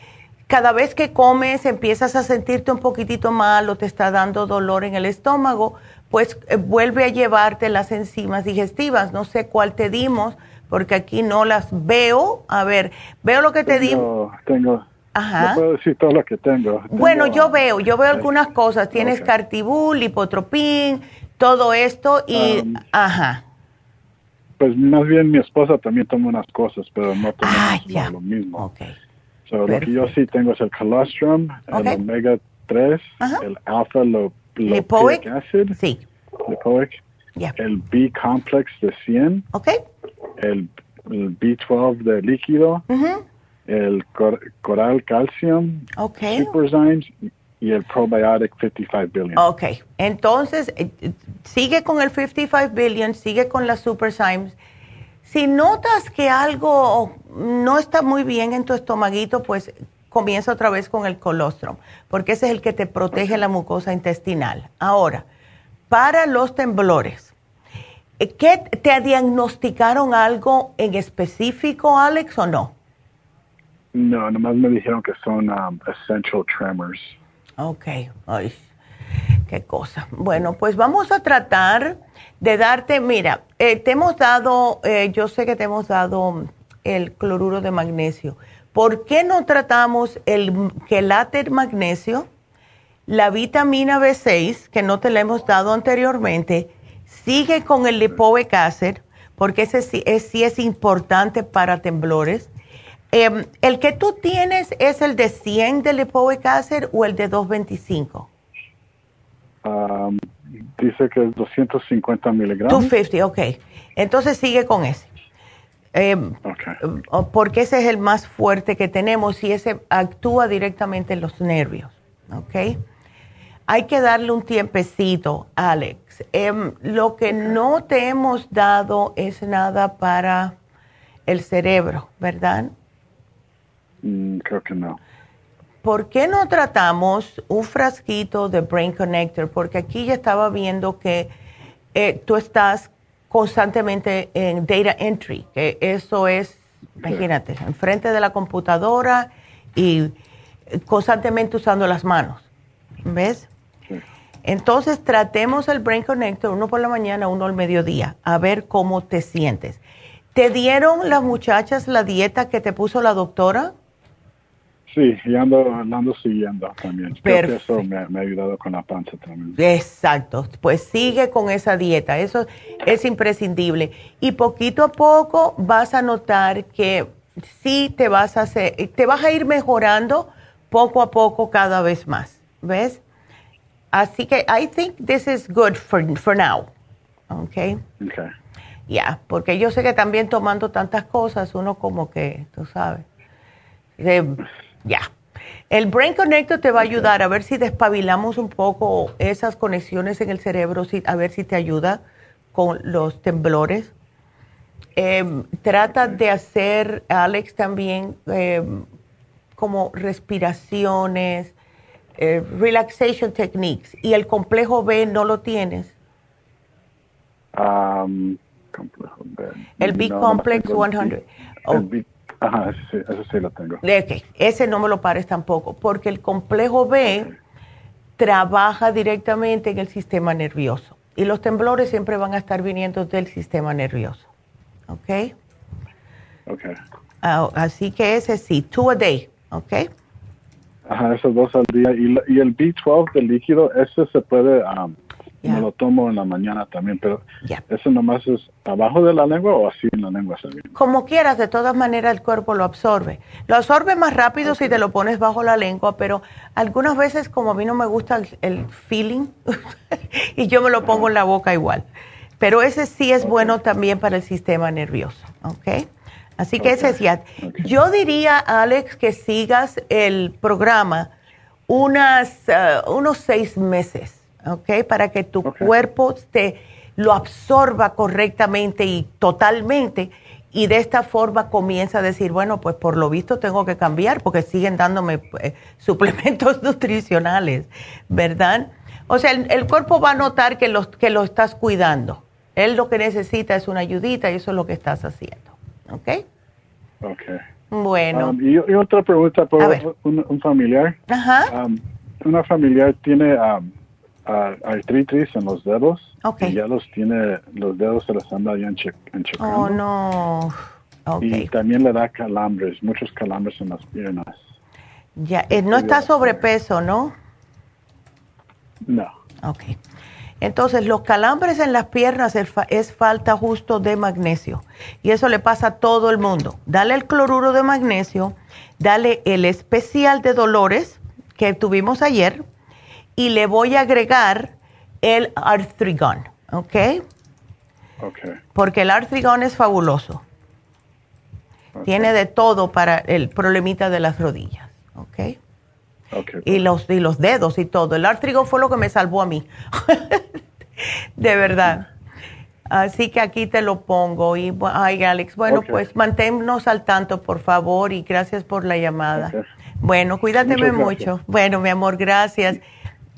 cada vez que comes empiezas a sentirte un poquitito mal o te está dando dolor en el estómago, pues eh, vuelve a llevarte las enzimas digestivas. No sé cuál te dimos porque aquí no las veo. A ver, veo lo que te digo. Tengo. Ajá. No puedo decir todo lo que tengo. bueno, yo veo, yo veo algunas cosas. Tienes cartibul, hipotropín, todo esto y. Um, ajá. Pues más bien mi esposa también toma unas cosas, pero no toma lo mismo. Okay. So, lo que yo sí tengo es el colostrum, el omega 3, el alfa lipoic acid, sí. lipoic, el B-complex de 100, okay el, B12 de líquido, el coral calcium, okay. superzymes y el probiotic 55 billion. Ok, entonces eh, sigue con el 55 billion, sigue con las superzymes. Si notas que algo no está muy bien en tu estomaguito, pues comienza otra vez con el colostrum, porque ese es el que te protege la mucosa intestinal. Ahora, para los temblores, eh, ¿Qué te diagnosticaron algo en específico, Alex, o no? No, nomás me dijeron que son um, essential tremors. Ok, ay, qué cosa. Bueno, pues vamos a tratar de darte, mira, eh, te hemos dado, eh, yo sé que te hemos dado el cloruro de magnesio. ¿Por qué no tratamos el quelate magnesio, la vitamina B6, que no te la hemos dado anteriormente, Sigue con el lipoic acid, porque ese sí es, es importante para temblores. Em, ¿El que tú tienes es el de 100 de lipoic acid o el de 225? Um, Dice que es 250 miligramos. 250, ok. Entonces sigue con ese. Em, porque ese es el más fuerte que tenemos y ese actúa directamente en los nervios, ¿ok? Hay que darle un tiempecito, Alex. Em, lo que no te hemos dado es nada para el cerebro, ¿verdad? Mm, creo que no. ¿Por qué no tratamos un frasquito de Brain Connector? Porque aquí ya estaba viendo que eh, tú estás constantemente en data entry, que eso es, imagínate, enfrente de la computadora y constantemente usando las manos. ¿Ves? Entonces tratemos el Brain Connector, uno por la mañana, uno al mediodía, a ver cómo te sientes. ¿Te dieron las muchachas la dieta que te puso la doctora? Sí, y ando, ando siguiendo también. eso me, ha ayudado con la panza también. Exacto, pues sigue con esa dieta, eso es imprescindible. Y poquito a poco vas a notar que sí te vas a hacer, te vas a ir mejorando poco a poco cada vez más, ¿ves? Así que I think this is good for, for now, ¿ok? Ok. Ya, porque yo sé que también tomando tantas cosas, uno como que, tú sabes, ya. El Brain Connector te va a ayudar a ver si despabilamos un poco esas conexiones en el cerebro, a ver si te ayuda con los temblores. Em, trata de hacer, Alex, también em, como respiraciones, eh, relaxation techniques. ¿Y el complejo B no lo tienes? complejo B. El B Complex 100. Ajá, ese sí, ese sí lo tengo. Ese no me lo pares tampoco, porque el complejo B trabaja directamente en el sistema nervioso y los temblores siempre van a estar viniendo del sistema nervioso. ¿Ok? Ok. Ah, así que ese sí, two a day, ¿ok? Ajá, esos dos al día. Y, y el B12 del líquido, ese se puede um, me lo tomo en la mañana también, pero ¿eso nomás es abajo de la lengua o así en la lengua Como quieras, de todas maneras el cuerpo lo absorbe. Lo absorbe más rápido si te lo pones bajo la lengua, pero algunas veces como a mí no me gusta el, feeling y yo me lo pongo en la boca igual. Pero ese sí es bueno también para el sistema nervioso, ¿ok? Así que ese es ya. Yo diría, Alex, que sigas el programa unas, eh, unos seis meses ¿ok? Para que tu cuerpo te lo absorba correctamente y totalmente y de esta forma comienza a decir, bueno, pues por lo visto tengo que cambiar porque siguen dándome eh, suplementos nutricionales, ¿verdad? O sea, el, cuerpo va a notar que, los, que lo estás cuidando. Él lo que necesita es una ayudita y eso es lo que estás haciendo, ¿ok? Ok. Bueno. Um, y, otra pregunta por un, familiar. Ajá. Um, una familiar tiene... Um, artritis en los dedos. Y ya los tiene, los dedos se los anda ya enchecando. Oh, no. Y también le da calambres, muchos calambres en las piernas. Ya, eh, no está sobrepeso, ¿no? No. Ok. Entonces, los calambres en las piernas es, falta justo de magnesio. Y eso le pasa a todo el mundo. Dale el cloruro de magnesio, dale el especial de dolores que tuvimos ayer, y le voy a agregar el Arthrigon, ¿ok? Ok. Porque el Arthrigon es fabuloso. Tiene de todo para el problemita de las rodillas, ¿ok? Okay, y, los, y los dedos y todo. El Arthrigon fue lo que me salvó a mí. de verdad. Así que aquí te lo pongo. Y, ay, Alex, bueno, pues manténnos al tanto, por favor, y gracias por la llamada. Bueno, cuídateme mucho. Bueno, mi amor, gracias.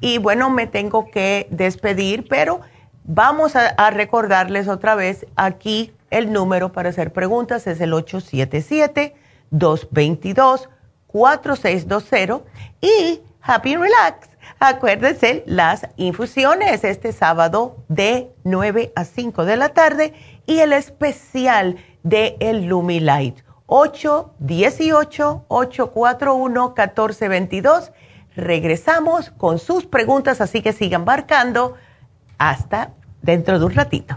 Y bueno, me tengo que despedir, pero vamos a, recordarles otra vez aquí el número para hacer preguntas es el 877-222-4620 y Happy Relax. Acuérdense las infusiones este sábado de 9 a 5 de la tarde y el especial de el Lumilight 818-841-1422 regresamos con sus preguntas, así que sigan marcando hasta dentro de un ratito.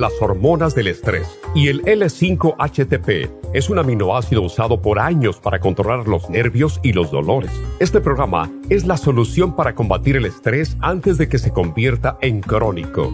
las hormonas del estrés. Y el L5-HTP es un aminoácido usado por años para controlar los nervios y los dolores. Este programa es la solución para combatir el estrés antes de que se convierta en crónico.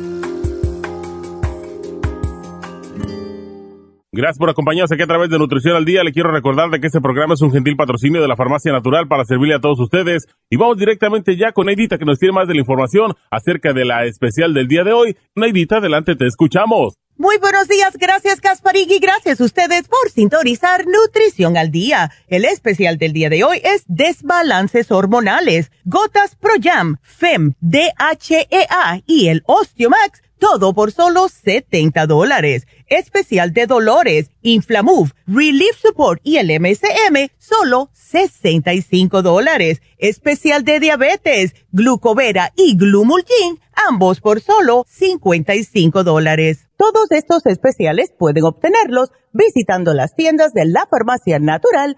Gracias por acompañarnos aquí a través de Nutrición al Día. Le quiero recordar de que este programa es un gentil patrocinio de la Farmacia Natural para servirle a todos ustedes. Y vamos directamente ya con Neidita que nos tiene más de la información acerca de la especial del día de hoy. Neidita, adelante, te escuchamos. Muy buenos días, gracias Gasparig y gracias a ustedes por sintonizar Nutrición al Día. El especial del día de hoy es desbalances hormonales, gotas Pro Jam, FEM, DHEA y el Osteomax todo por solo 70 dólares. Especial de dolores, Inflamove, Relief Support y el MSM, solo 65 dólares. Especial de diabetes, Glucovera y Glumulgin, ambos por solo 55 dólares. Todos estos especiales pueden obtenerlos visitando las tiendas de la farmacia natural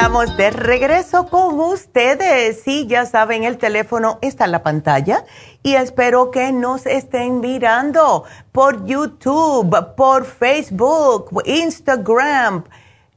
Estamos de regreso con ustedes. Sí, ya saben, el teléfono está en la pantalla y espero que nos estén mirando por YouTube, por Facebook, Instagram,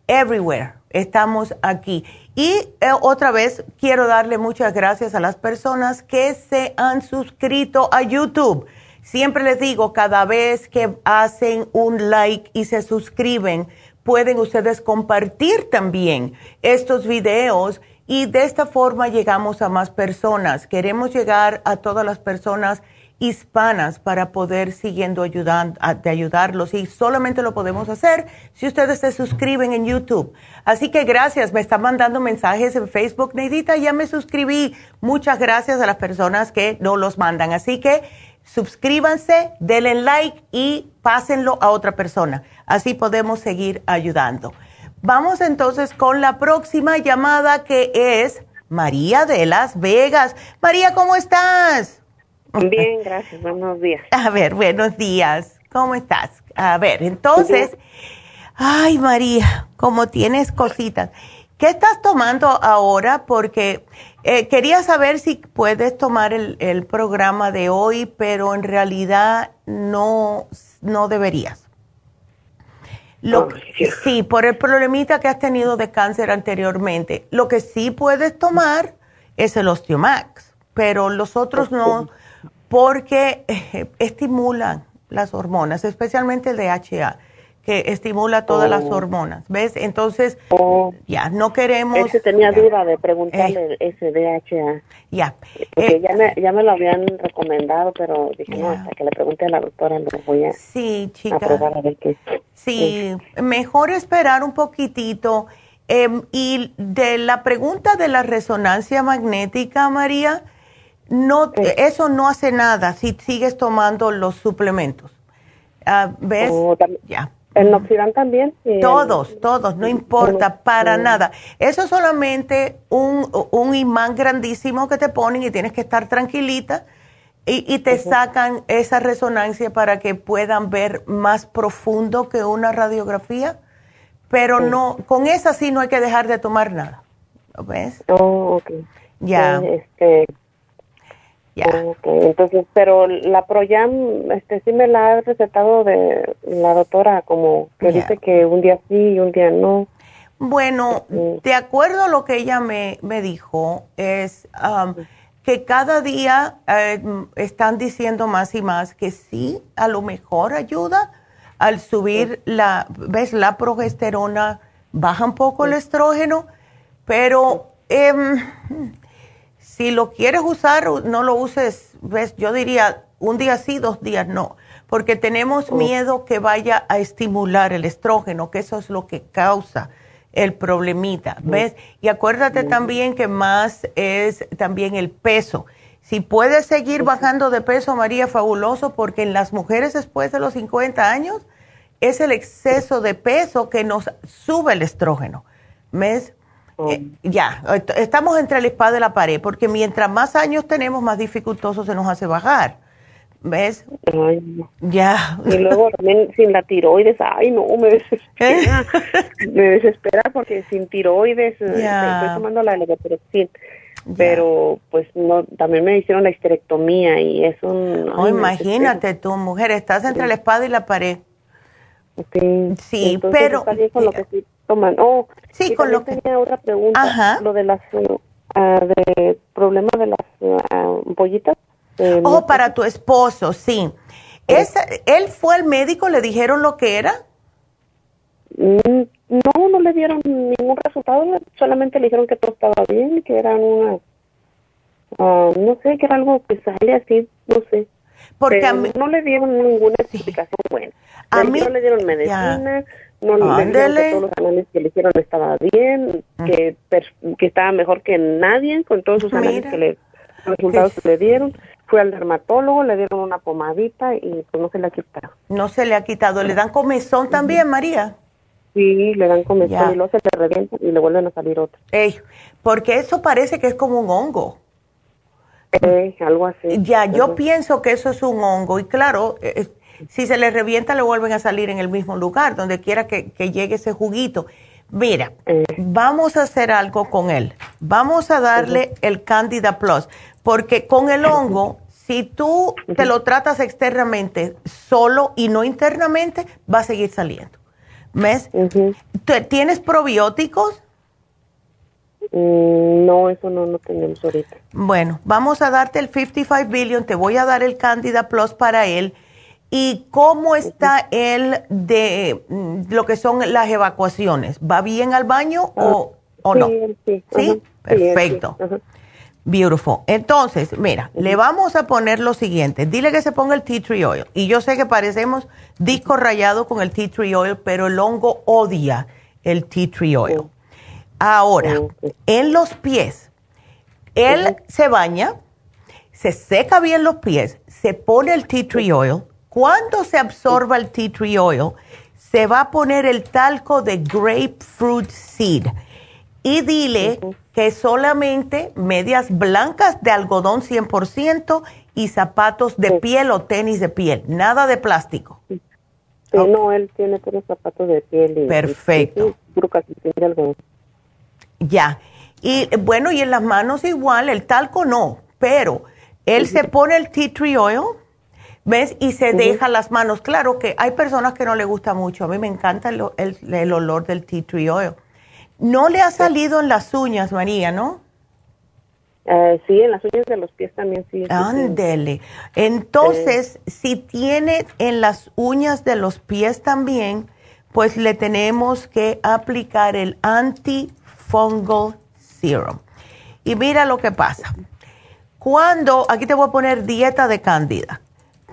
everywhere. Estamos aquí. Y eh, otra vez quiero darle muchas gracias a las personas que se han suscrito a YouTube. Siempre les digo, cada vez que hacen un like y se suscriben, pueden ustedes compartir también estos videos y de esta forma llegamos a más personas. Queremos llegar a todas las personas hispanas para poder siguiendo ayudando, de ayudarlos y solamente lo podemos hacer si ustedes se suscriben en YouTube. Así que gracias, me están mandando mensajes en Facebook, Neidita, ya me suscribí. Muchas gracias a las personas que no los mandan. Así que suscríbanse, denle like y pásenlo a otra persona. Así podemos seguir ayudando. Vamos entonces con la próxima llamada que es María de Las Vegas. María, ¿cómo estás? Bien, gracias. Buenos días. A ver, buenos días. ¿Cómo estás? A ver, entonces, ay María, como tienes cositas. ¿Qué estás tomando ahora? Porque eh, quería saber si puedes tomar el, el, programa de hoy, pero en realidad no, no deberías. Lo, sí, por el problemita que has tenido de cáncer anteriormente. Lo que sí puedes tomar es el Osteomax, pero los otros no, porque eh, estimulan las hormonas, especialmente el DHA que estimula todas las oh. hormonas, ¿ves? Entonces, oh. ya, no queremos... Ese tenía duda de preguntarle eh. ese DHA. Ya. Porque eh, ya, me, ya me lo habían recomendado, pero dije, no, hasta que le pregunte a la doctora lo voy a, sí, chica. a ver qué... Sí, mejor esperar un poquitito. Em, y de la pregunta de la resonancia magnética, María, no, eso no hace nada si sigues tomando los suplementos. Ah, ¿Ves? Oh, ya. ¿El Noxidan también? Todos, todos, no importa, para nada. Eso es solamente un, un, imán grandísimo que te ponen y tienes que estar tranquilita y, y te sacan esa resonancia para que puedan ver más profundo que una radiografía. Pero no, con esa sí no hay que dejar de tomar nada. ¿Lo ves? Oh, ok. Ya. Este, entonces, pero la Proyam, este, sí me la ha recetado de la doctora, como que dice que un día sí y un día no. Bueno, de acuerdo a lo que ella me, me dijo, es um, que cada día eh, están diciendo más y más que sí, a lo mejor ayuda al subir la, ves, la progesterona, baja un poco el estrógeno, pero... Eh, si lo quieres usar, no lo uses, ves, yo diría un día sí, dos días no, porque tenemos oh. miedo que vaya a estimular el estrógeno, que eso es lo que causa el problemita, mm. ¿ves? Y acuérdate mm. también que más es también el peso. Si puedes seguir bajando de peso, María, fabuloso, porque en las mujeres después de los 50 años es el exceso de peso que nos sube el estrógeno, ¿ves? Eh, ya, estamos entre la espada y la pared, porque mientras más años tenemos, más dificultoso se nos hace bajar. ¿Ves? Ya. Y luego también sin la tiroides, ay no, me desespera. me desespera porque sin tiroides eh, estoy tomando la levotiroxina. Pero pues no, también me hicieron la histerectomía y eso no. imagínate tú, mujer, estás entre la espada y la pared. Sí, pero. con lo que sí toman. Oh, sí, con lo que. tenía otra pregunta. Lo de las. Uh, de problema de las uh, pollitas. oh, para tu esposo, sí. ¿Es, ¿Él fue al médico? ¿Le dijeron lo que era? Mm, no, no le dieron ningún resultado. Solamente le dijeron que todo estaba bien, que eran una. Uh, no sé, que era algo que sale así, no sé. Porque a mí, no le dieron ninguna explicación buena. A mí no le dieron medicina, no le dijeron que todos los análisis que le hicieron estaba bien, ah. que, que estaba mejor que nadie con todos sus análisis que le, los resultados que le dieron. Fue al dermatólogo, le dieron una pomadita y pues no se le ha quitado. No se le ha quitado. ¿Le dan comezón también, María? Sí, le dan comezón y luego se le revienta y le vuelven a salir otro. Ey, porque eso parece que es como un hongo. Eh, algo así. Ya, yo pienso que eso es un hongo y claro, eh, si se le revienta, le vuelven a salir en el mismo lugar, donde quiera que, llegue ese juguito. Mira, eh. vamos a hacer algo con él. Vamos a darle el Candida Plus, porque con el hongo, si tú te lo tratas externamente solo y no internamente, va a seguir saliendo. ¿Ves? ¿Tienes probióticos? Mm, no, eso no, no tenemos ahorita. Bueno, vamos a darte el 55 billion, te voy a dar el Candida Plus para él ¿Y cómo está él de mm, lo que son las evacuaciones? ¿Va bien al baño o, o no? Sí, sí. Perfecto. Beautiful. Entonces, mira, le vamos a poner lo siguiente. Dile que se ponga el tea tree oil. Y yo sé que parecemos disco rayado con el tea tree oil, pero el hongo odia el tea tree oil. Ahora, en los pies, él se baña, se seca bien los pies, se pone el tea tree oil cuando se absorba el tea tree oil, se va a poner el talco de grapefruit seed. Y dile que solamente medias blancas de algodón 100% y zapatos de piel o tenis de piel, nada de plástico. No, él tiene todos zapatos de piel. Perfecto. Ya. Y bueno, y en las manos igual, el talco no, pero él se pone el tea tree oil ¿Ves? Y se deja las manos. Claro que hay personas que no le gusta mucho. A mí me encanta el, el, olor del tea tree oil. No le ha salido en las uñas, María, ¿no? Uh, sí, en las uñas de los pies también sí. Ándele. Entonces, si tiene en las uñas de los pies también, pues le tenemos que aplicar el antifungal serum. Y mira lo que pasa. Cuando, aquí te voy a poner dieta de cándida.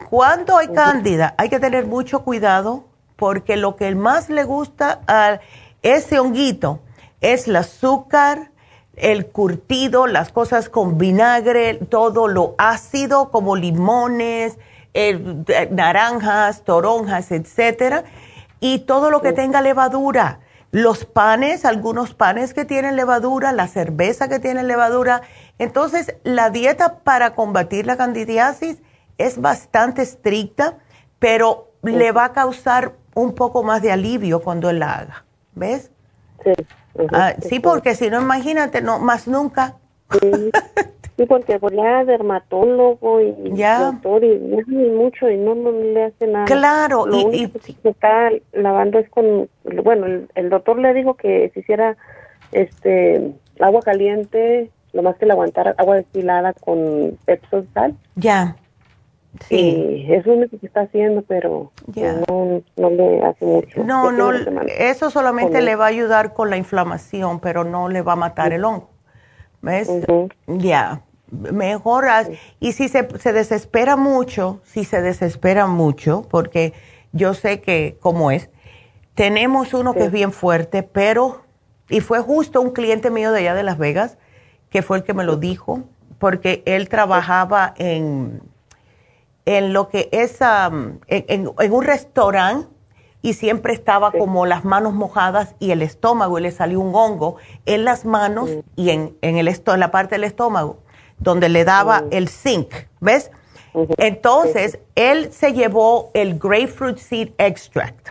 Cuando hay cándida, hay que tener mucho cuidado porque lo que más le gusta a ese honguito es el azúcar, el curtido, las cosas con vinagre, todo lo ácido como limones, eh, naranjas, toronjas, etcétera, y todo lo que tenga levadura. Los panes, algunos panes que tienen levadura, la cerveza que tiene levadura. Entonces, la dieta para combatir la candidiasis es bastante estricta, pero le va a causar un poco más de alivio cuando él la haga. ¿Ves? Sí. Ah, sí, porque si no, imagínate, no, más nunca. Sí, porque voy a dermatólogo y ya. doctor y, mucho y no, le hace nada. Claro, y, se está lavando es con, bueno, el, doctor le dijo que se hiciera este agua caliente, lo más que le aguantara agua destilada con Epsom sal. Ya. Sí. eso es lo que está haciendo, pero no, no, le hace mucho. No, no, eso solamente le va a ayudar con la inflamación, pero no le va a matar el hongo. ¿Ves? Ya, mejor. Y si se, se desespera mucho, si se desespera mucho, porque yo sé que como es, tenemos uno que es bien fuerte, pero, y fue justo un cliente mío de allá de Las Vegas, que fue el que me lo dijo, porque él trabajaba en en lo que es en, un restaurante y siempre estaba como las manos mojadas y el estómago y le salió un hongo en las manos y en, en, el en la parte del estómago, donde le daba el zinc, ¿ves? Entonces, él se llevó el grapefruit seed extract.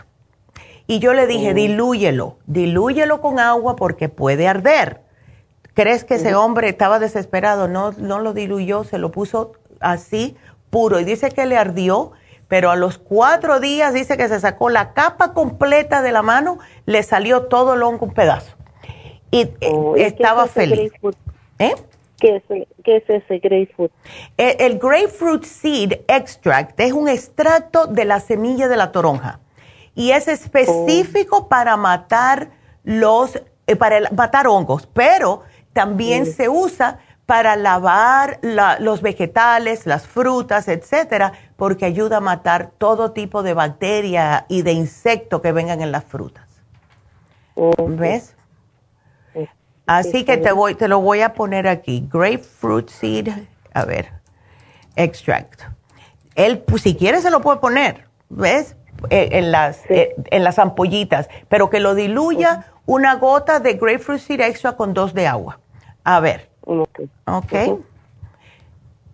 Y yo le dije, dilúyelo, dilúyelo con agua porque puede arder. ¿Crees que ese hombre estaba desesperado? No, no lo diluyó, se lo puso así puro y dice que le ardió, pero a los cuatro días dice que se sacó la capa completa de la mano, le salió todo el hongo un pedazo. Y eh, oh, estaba feliz. ¿Eh? ¿Qué es, ¿Qué es, ese grapefruit? El, el, grapefruit seed extract es un extracto de la semilla de la toronja y es específico oh. para matar los eh, para matar hongos, pero también se usa para lavar los vegetales, las frutas, etcétera, porque ayuda a matar todo tipo de bacteria y de insecto que vengan en las frutas. ¿Ves? Así que te voy, te lo voy a poner aquí. Grapefruit seed, a ver, extract. Él, pues, si quieres, se lo puede poner, ¿ves? Eh, en, las, eh, en las ampollitas, pero que lo diluya una gota de grapefruit seed extra con dos de agua. A ver. Ok.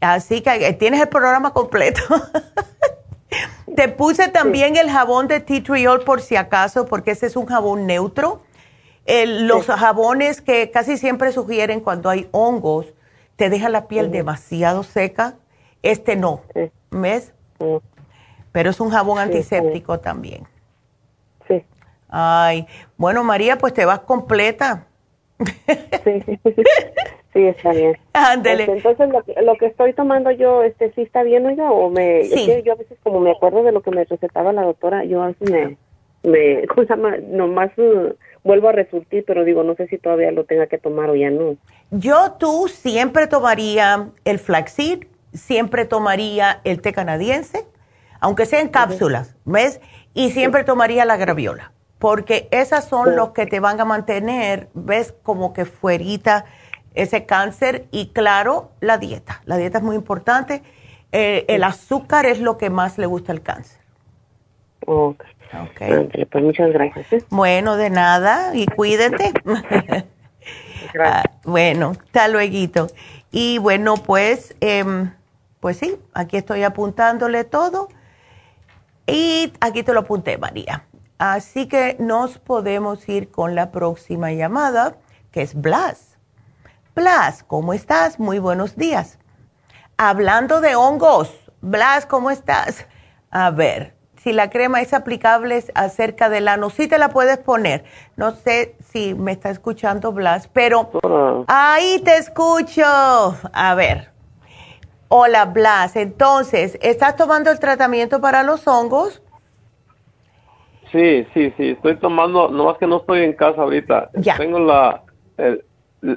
Así que eh, tienes el programa completo. Te puse también el jabón de tea triol por si acaso, porque ese es un jabón neutro. los jabones que casi siempre sugieren cuando hay hongos, te deja la piel demasiado seca. Este no, ¿ves? Pero es un jabón antiséptico también. Sí. Ay, bueno María, pues te vas completa. Sí. Sí, está bien. Ándele. Este, entonces, lo que, estoy tomando yo, este, ¿sí está bien, oiga? O me, sí. yo a veces, como me acuerdo de lo que me recetaba la doctora, yo a veces me, me cosa nomás uh, vuelvo a resurtir, pero digo, no sé si todavía lo tenga que tomar o ya no. Yo, tú, siempre tomaría el flaxseed, siempre tomaría el té canadiense, aunque sea en cápsulas, ¿ves? Y siempre tomaría la graviola, porque esas son los que te van a mantener, ¿ves? Como que fuerita ese cáncer y claro, la dieta. La dieta es muy importante. Eh, el azúcar es lo que más le gusta al cáncer. Ok. okay. pues muchas gracias. ¿eh? Bueno, de nada y cuídate. Ah, bueno, hasta luego. Y bueno, pues, em, pues sí, aquí estoy apuntándole todo. Y aquí te lo apunté, María. Así que nos podemos ir con la próxima llamada, que es Blas. Blas, ¿cómo estás? Muy buenos días. Hablando de hongos, Blas, ¿cómo estás? A ver, si la crema es aplicable acerca del ano. Sí te la puedes poner. No sé si me está escuchando Blas, pero ahí te escucho. A ver. Hola Blas, entonces, ¿estás tomando el tratamiento para los hongos? Sí, sí, sí, estoy tomando, nomás que no estoy en casa ahorita. Ya. Tengo la,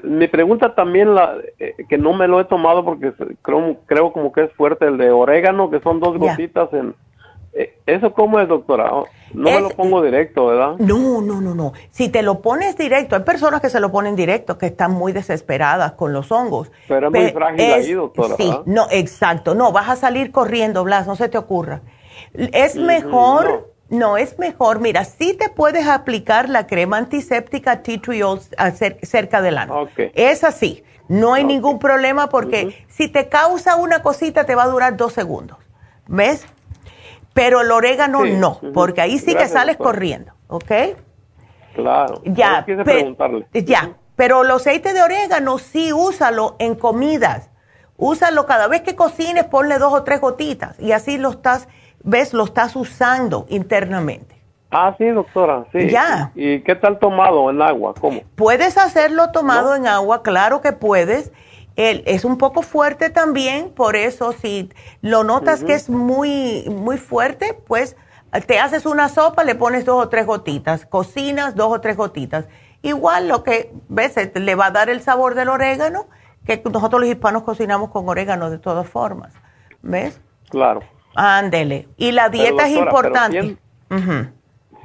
mi pregunta también, la eh, que no me lo he tomado porque creo, creo como que es fuerte, el de orégano, que son dos gotitas en... Eh, ¿Eso cómo es, doctora? No me lo pongo directo, ¿verdad? No, no, no, no. Si te lo pones directo, hay personas que se lo ponen directo, que están muy desesperadas con los hongos. Pero es muy frágil ahí, doctora. Sí, no, exacto. No, vas a salir corriendo, Blas, no se te ocurra. Es mejor... No, es mejor. Mira, sí te puedes aplicar la crema antiséptica Tea Tree cerca del ano. Es así. No hay ningún problema porque si te causa una cosita te va a durar dos segundos. ¿Ves? Pero el orégano no, porque ahí sí que sales corriendo. ¿Ok? Claro. Ya, ya. Pero el aceite de orégano sí úsalo en comidas. Úsalo cada vez que cocines, ponle dos o tres gotitas y así lo estás ves, lo estás usando internamente. Ah, sí, doctora, sí. Ya. ¿Y qué tal tomado en agua? ¿Cómo? Puedes hacerlo tomado en agua, claro que puedes. El, es un poco fuerte también, por eso si lo notas que es muy, muy fuerte, pues te haces una sopa, le pones dos o tres gotitas, cocinas dos o tres gotitas. Igual lo que, ves, le va a dar el sabor del orégano, que nosotros los hispanos cocinamos con orégano de todas formas. ¿Ves? Claro. Ándele. Y la dieta es importante.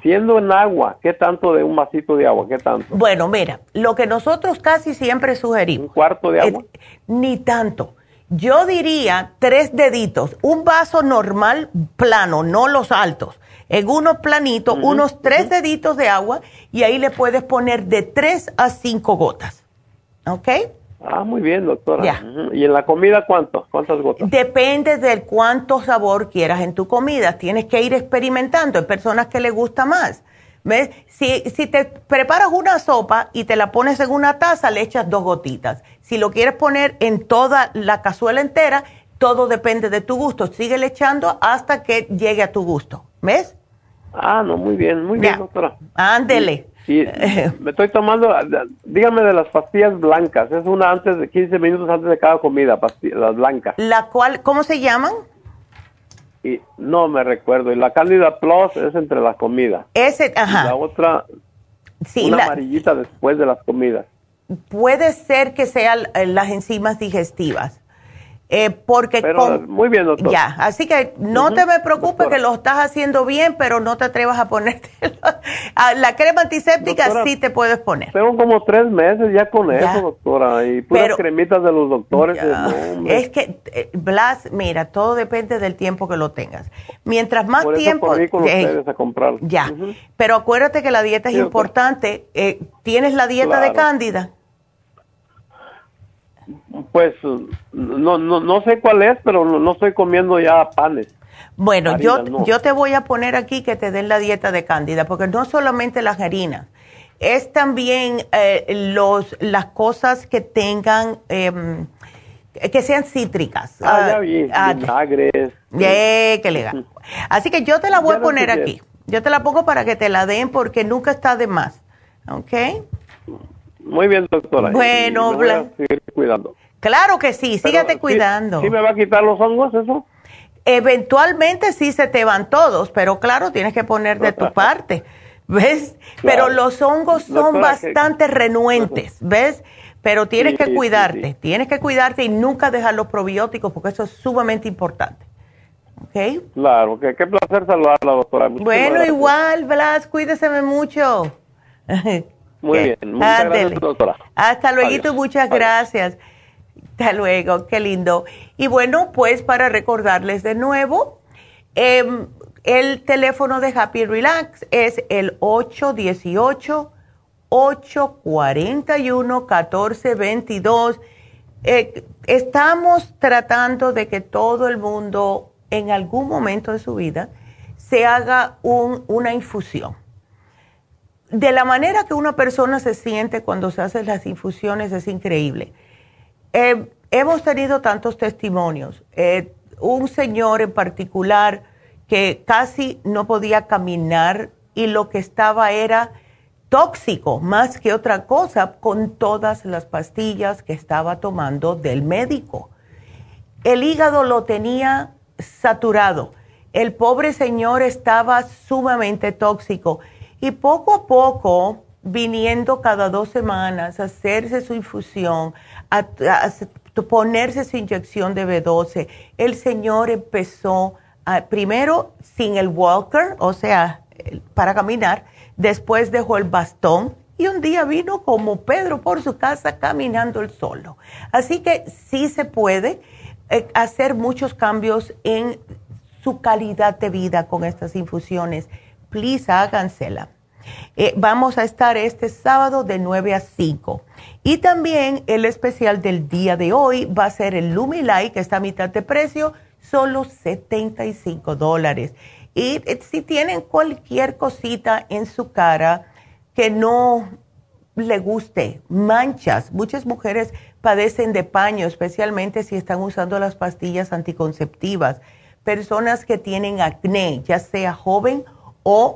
Siendo, en agua, ¿qué tanto de un vasito de agua? ¿Qué tanto? Bueno, mira, lo que nosotros casi siempre sugerimos. ¿Un cuarto de agua? ni tanto. Yo diría tres deditos, un vaso normal plano, no los altos. En uno planito, unos tres deditos de agua y ahí le puedes poner de tres a cinco gotas. ¿Ok? Ah, muy bien, doctora. ¿Y en la comida cuánto? ¿Cuántas gotas? Depende de cuánto sabor quieras en tu comida. Tienes que ir experimentando. Hay personas que les gusta más. ¿Ves? Si, si te preparas una sopa y te la pones en una taza, le echas dos gotitas. Si lo quieres poner en toda la cazuela entera, todo depende de tu gusto. Sigue echando hasta que llegue a tu gusto. ¿Ves? Ah, no, muy bien, muy bien, doctora. Ándele. Sí, me estoy tomando, dígame de las pastillas blancas, es una antes de 15 minutos antes de cada comida, pastillas, las blancas. ¿La cual, cómo se llaman? Y no me recuerdo, y la Candida Plus es entre las comidas. Ese, ajá. la otra, sí, una amarillita después de las comidas. Puede ser que sean las enzimas digestivas. Eh, porque muy bien, doctor. Ya, así que no te me preocupes que lo estás haciendo bien, pero no te atrevas a ponerte ah, la crema antiséptica sí te puedes poner. Tengo como tres meses ya con eso, doctora, y puras cremitas de los doctores. es que, eh, Blas, mira, todo depende del tiempo que lo tengas. Mientras más tiempo... con ustedes a comprarlo. Ya, pero acuérdate que la dieta es importante. Eh, ¿Tienes la dieta de Cándida? Pues no, no, no sé cuál es, pero no, estoy comiendo ya panes. Bueno, yo, yo te voy a poner aquí que te den la dieta de cándida, porque no solamente las harinas, es también eh, los, las cosas que tengan, em, que sean cítricas. Ah, ya vi, ah, vinagres. que le Así que yo te la voy a poner aquí. Yo te la pongo para que te la den porque nunca está de más. ¿Ok? Muy bien, doctora. Bueno, voy a seguir cuidando. Claro que sí, sígate cuidando. ¿Sí me va a quitar los hongos eso? Eventualmente sí se te van todos, pero claro, tienes que poner de tu parte, ¿ves? Pero los hongos son bastante renuentes, ¿ves? Pero tienes que cuidarte, tienes que cuidarte y nunca dejar los probióticos porque eso es sumamente importante. ¿Ok? Claro, que qué placer saludarla, doctora. bueno, igual, Blas, cuídeseme mucho. Muy bien, muchas gracias, doctora. Hasta luego, muchas gracias. Hasta luego, qué lindo. Y bueno, pues para recordarles de nuevo, em, el teléfono de Happy Relax es el 818-841-1422. Eh, estamos tratando de que todo el mundo en algún momento de su vida se haga una infusión. De la manera que una persona se siente cuando se hacen las infusiones es increíble hemos tenido tantos testimonios. Eh, un señor en particular que casi no podía caminar y lo que estaba era tóxico más que otra cosa con todas las pastillas que estaba tomando del médico. El hígado lo tenía saturado. El pobre señor estaba sumamente tóxico y poco a poco, viniendo cada dos semanas hacerse su infusión, a, ponerse su inyección de B12, el señor empezó primero sin el walker, o sea, para caminar, después dejó el bastón y un día vino como Pedro por su casa caminando el solo. Así que sí se puede eh, hacer muchos cambios en su calidad de vida con estas infusiones. Please hágansela. Eh, vamos a estar este sábado de 9 a 5. Y también el especial del día de hoy va a ser el Lumilight, que está a mitad de precio, solo 75 dólares. Y eh, si tienen cualquier cosita en su cara que no le guste, manchas, muchas mujeres padecen de paño, especialmente si están usando las pastillas anticonceptivas. Personas que tienen acné, ya sea joven o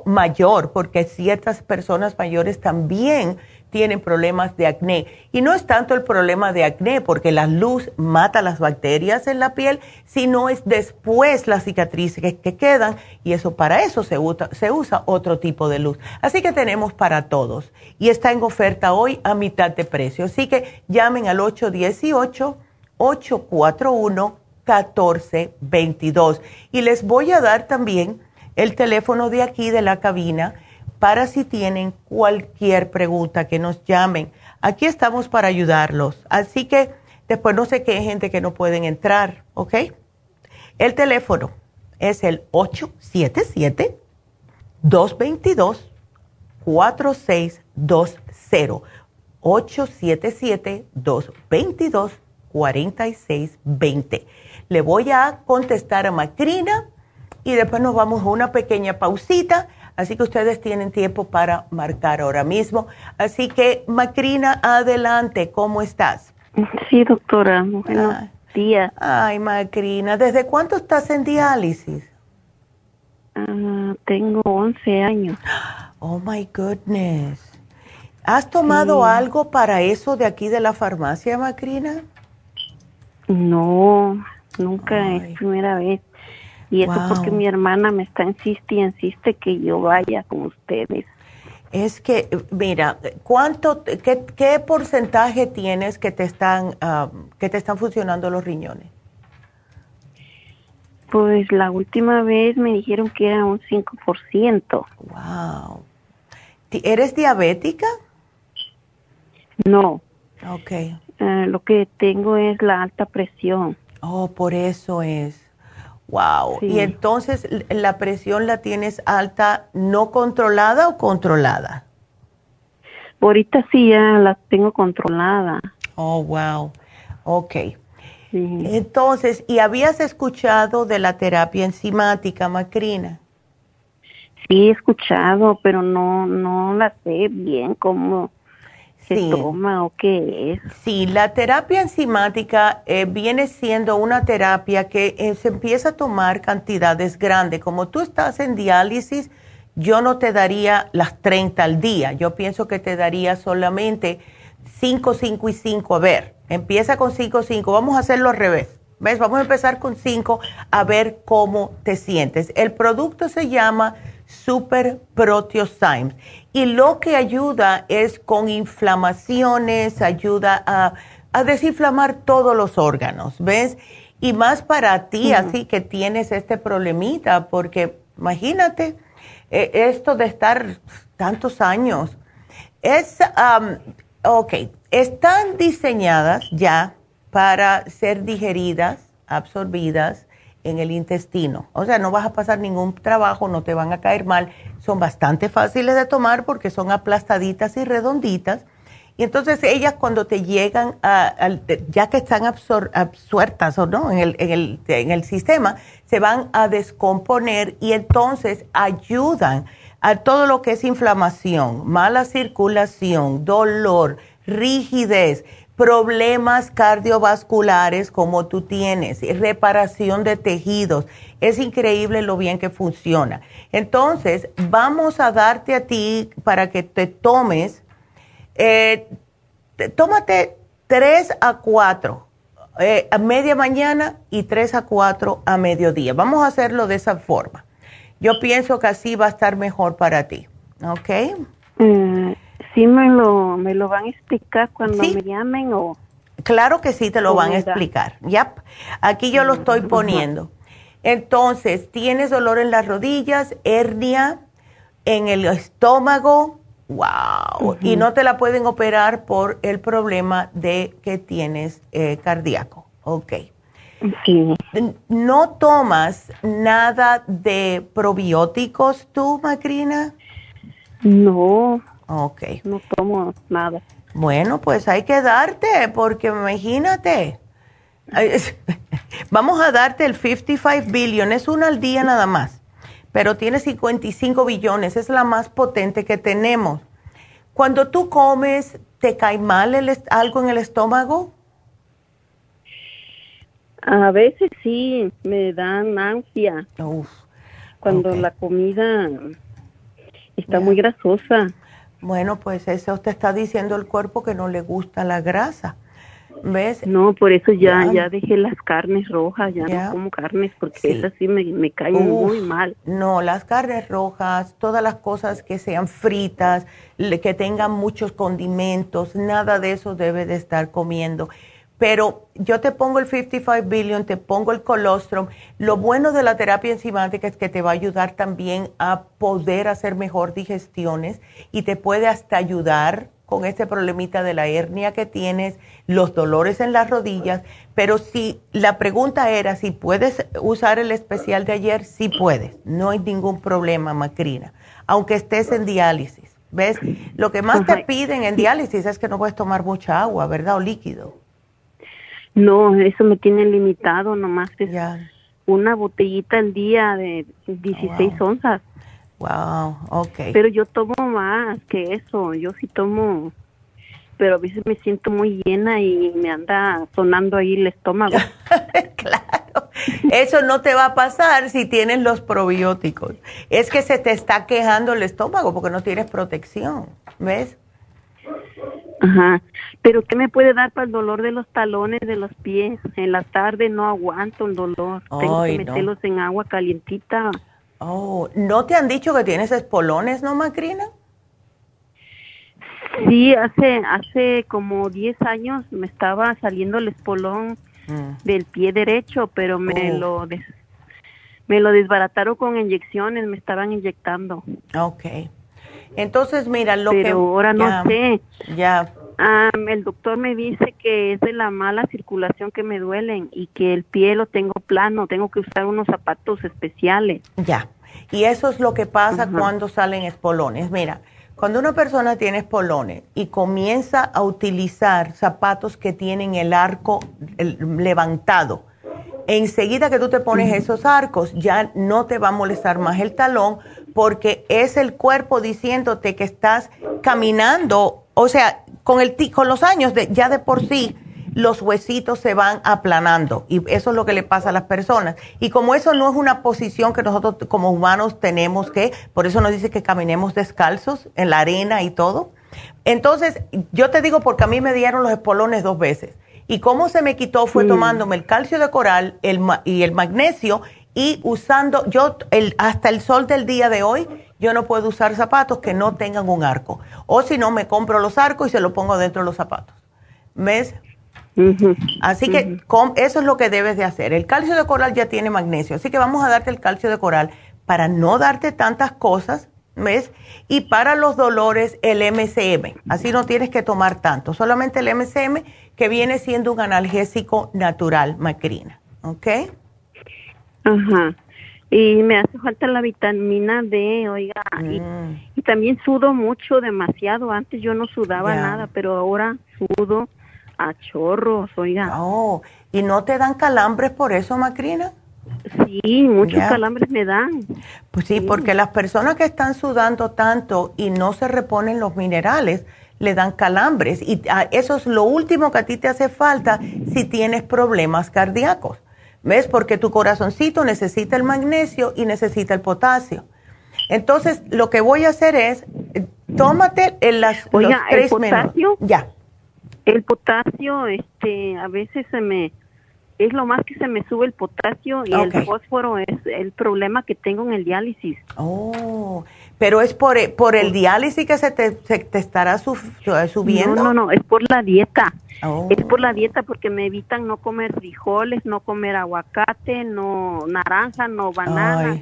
mayor, porque ciertas personas mayores también tienen problemas de acné. Y no es tanto el problema de acné, porque la luz mata las bacterias en la piel, sino es después las cicatrices que, quedan, y eso para eso se usa, se usa otro tipo de luz. Así que tenemos para todos. Y está en oferta hoy a mitad de precio. Así que llamen al 818-841-1422. Y les voy a dar también el teléfono de aquí de la cabina para si tienen cualquier pregunta que nos llamen. Aquí estamos para ayudarlos. Así que después no sé qué hay gente que no pueden entrar, ¿ok? El teléfono es el 877-222-4620. 877-222-4620. Le voy a contestar a Macrina y después nos vamos a una pequeña pausita. Así que ustedes tienen tiempo para marcar ahora mismo. Así que, Macrina, adelante, ¿cómo estás? Sí, doctora. Buenos días. Ay, Macrina, ¿desde cuánto estás en diálisis? Ah, tengo 11 años. Oh, my goodness. ¿Has tomado algo para eso de aquí de la farmacia, Macrina? No, nunca, es primera vez. Y eso porque mi hermana me está insiste y insiste que yo vaya con ustedes. Es que, mira, ¿cuánto, qué, qué porcentaje tienes que te están, que te están funcionando los riñones? Pues la última vez me dijeron que era un 5%. Wow. ¿Eres diabética? No. Ok. Eh, lo que tengo es la alta presión. Oh, por eso es. Wow. Y entonces, ¿la presión la tienes alta no controlada o controlada? Ahorita sí ya la tengo controlada. Oh, wow. Ok. Entonces, ¿y habías escuchado de la terapia enzimática, Macrina? Sí, he escuchado, pero no, no la sé bien cómo se toma o qué es? Sí, la terapia enzimática eh, viene siendo una terapia que eh, se empieza a tomar cantidades grandes. Como tú estás en diálisis, yo no te daría las 30 al día. Yo pienso que te daría solamente 5, 5 y 5. A ver, empieza con 5, 5. Vamos a hacerlo al revés. ¿Ves? Vamos a empezar con 5 a ver cómo te sientes. El producto se llama Super Proteosymes y lo que ayuda es con inflamaciones, ayuda a, desinflamar todos los órganos, ¿ves? Y más para ti, así que tienes este problemita, porque imagínate eh, esto de estar tantos años. Es, ok, están diseñadas ya para ser digeridas, absorbidas en el intestino. O sea, no vas a pasar ningún trabajo, no te van a caer mal. Son bastante fáciles de tomar porque son aplastaditas y redonditas. Y entonces ellas cuando te llegan, a, ya que están absuertas o no en el, en, el, en el sistema, se van a descomponer y entonces ayudan a todo lo que es inflamación, mala circulación, dolor, rigidez, problemas cardiovasculares como tú tienes, reparación de tejidos. Es increíble lo bien que funciona. Entonces, vamos a darte a ti para que te tomes, eh, tómate 3 a 4 eh, a media mañana y 3 a 4 a mediodía. Vamos a hacerlo de esa forma. Yo pienso que así va a estar mejor para ti. ¿Ok? Mm, sí, me lo, me lo van a explicar cuando me llamen o... Claro que sí, te lo van a explicar. Ya, aquí yo lo estoy poniendo. Entonces, tienes dolor en las rodillas, hernia, en el estómago, wow, y no te la pueden operar por el problema de que tienes eh, cardíaco. Ok. Sí. ¿No tomas nada de probióticos tú, Macrina? No. Ok. No tomo nada. Bueno, pues hay que darte, porque imagínate. Vamos a darte el 55 billion, es una al día nada más, pero tiene 55 billones, es la más potente que tenemos. Cuando tú comes, ¿te cae mal algo en el estómago? A veces sí, me dan ansia. Cuando la comida está muy grasosa. Bueno, pues eso te está diciendo el cuerpo que no le gusta la grasa. ¿Ves? No, por eso ya, ya, dejé las carnes rojas, ya, no como carnes porque esas sí me, me caen muy mal. No, las carnes rojas, todas las cosas que sean fritas, que tengan muchos condimentos, nada de eso debe de estar comiendo. Pero yo te pongo el 55 billion, te pongo el colostrum. Lo bueno de la terapia enzimática es que te va a ayudar también a poder hacer mejor digestiones y te puede hasta ayudar con este problemita de la hernia que tienes, los dolores en las rodillas, pero si la pregunta era si puedes usar el especial de ayer, sí puedes, no hay ningún problema, Macrina, aunque estés en diálisis. ¿Ves? Lo que más te piden en diálisis es que no puedes tomar mucha agua, ¿verdad? O líquido. No, eso me tiene limitado, nomás es una botellita al día de 16 onzas. Wow, ok. Pero yo tomo más que eso, yo sí tomo, pero a veces me siento muy llena y me anda sonando ahí el estómago. claro, eso no te va a pasar si tienes los probióticos. Es que se te está quejando el estómago porque no tienes protección, ¿ves? Ajá. Pero ¿qué me puede dar para el dolor de los talones de los pies? En la tarde no aguanto el dolor. Tengo que meterlos en agua calientita. Oh, ¿no te han dicho que tienes espolones, no, Macrina? Sí, hace hace como 10 años me estaba saliendo el espolón mm. del pie derecho, pero me oh. lo me lo desbarataron con inyecciones, me estaban inyectando. Ok. Entonces, mira, lo que... Pero ahora no sé. Ya. Ah, el doctor me dice que es de la mala circulación que me duelen y que el pie lo tengo plano, tengo que usar unos zapatos especiales. Ya, y eso es lo que pasa cuando salen espolones. Mira, cuando una persona tiene espolones y comienza a utilizar zapatos que tienen el arco levantado, enseguida que tú te pones esos arcos, ya no te va a molestar más el talón porque es el cuerpo diciéndote que estás caminando, o sea, con, el, con los años de, ya de por sí los huesitos se van aplanando y eso es lo que le pasa a las personas. Y como eso no es una posición que nosotros como humanos tenemos que, por eso nos dice que caminemos descalzos en la arena y todo. Entonces, yo te digo porque a mí me dieron los espolones dos veces. Y cómo se me quitó fue tomándome el calcio de coral el, y el magnesio y usando, yo el, hasta el sol del día de hoy, yo no puedo usar zapatos que no tengan un arco. O si no, me compro los arcos y se los pongo dentro de los zapatos. ¿Ves? así que eso es lo que debes de hacer. El calcio de coral ya tiene magnesio, así que vamos a darte el calcio de coral para no darte tantas cosas, ¿ves? Y para los dolores el MCM, así no tienes que tomar tanto, solamente el MCM que viene siendo un analgésico natural, macrina, ¿ok? Ajá. Y me hace falta la vitamina D, oiga. Y, mm. también sudo mucho, demasiado. Antes yo no sudaba nada, pero ahora sudo a chorros, oiga. Oh, ¿y no te dan calambres por eso, Macrina? Sí, muchos calambres me dan. Pues sí, porque las personas que están sudando tanto y no se reponen los minerales, le dan calambres y ah, eso es lo último que a ti te hace falta si tienes problemas cardíacos. ¿Ves? Porque tu corazoncito necesita el magnesio y necesita el potasio. Entonces, lo que voy a hacer es, tómate en las Oiga, el potasio, Ya. El potasio, este, a veces se me, es lo más que se me sube el potasio y el fósforo es el problema que tengo en el diálisis. Oh, pero es por, por el diálisis que se te, se te estará subiendo. No, no, no, es por la dieta. Oh. Es por la dieta porque me evitan no comer frijoles, no comer aguacate, no naranja, no banana.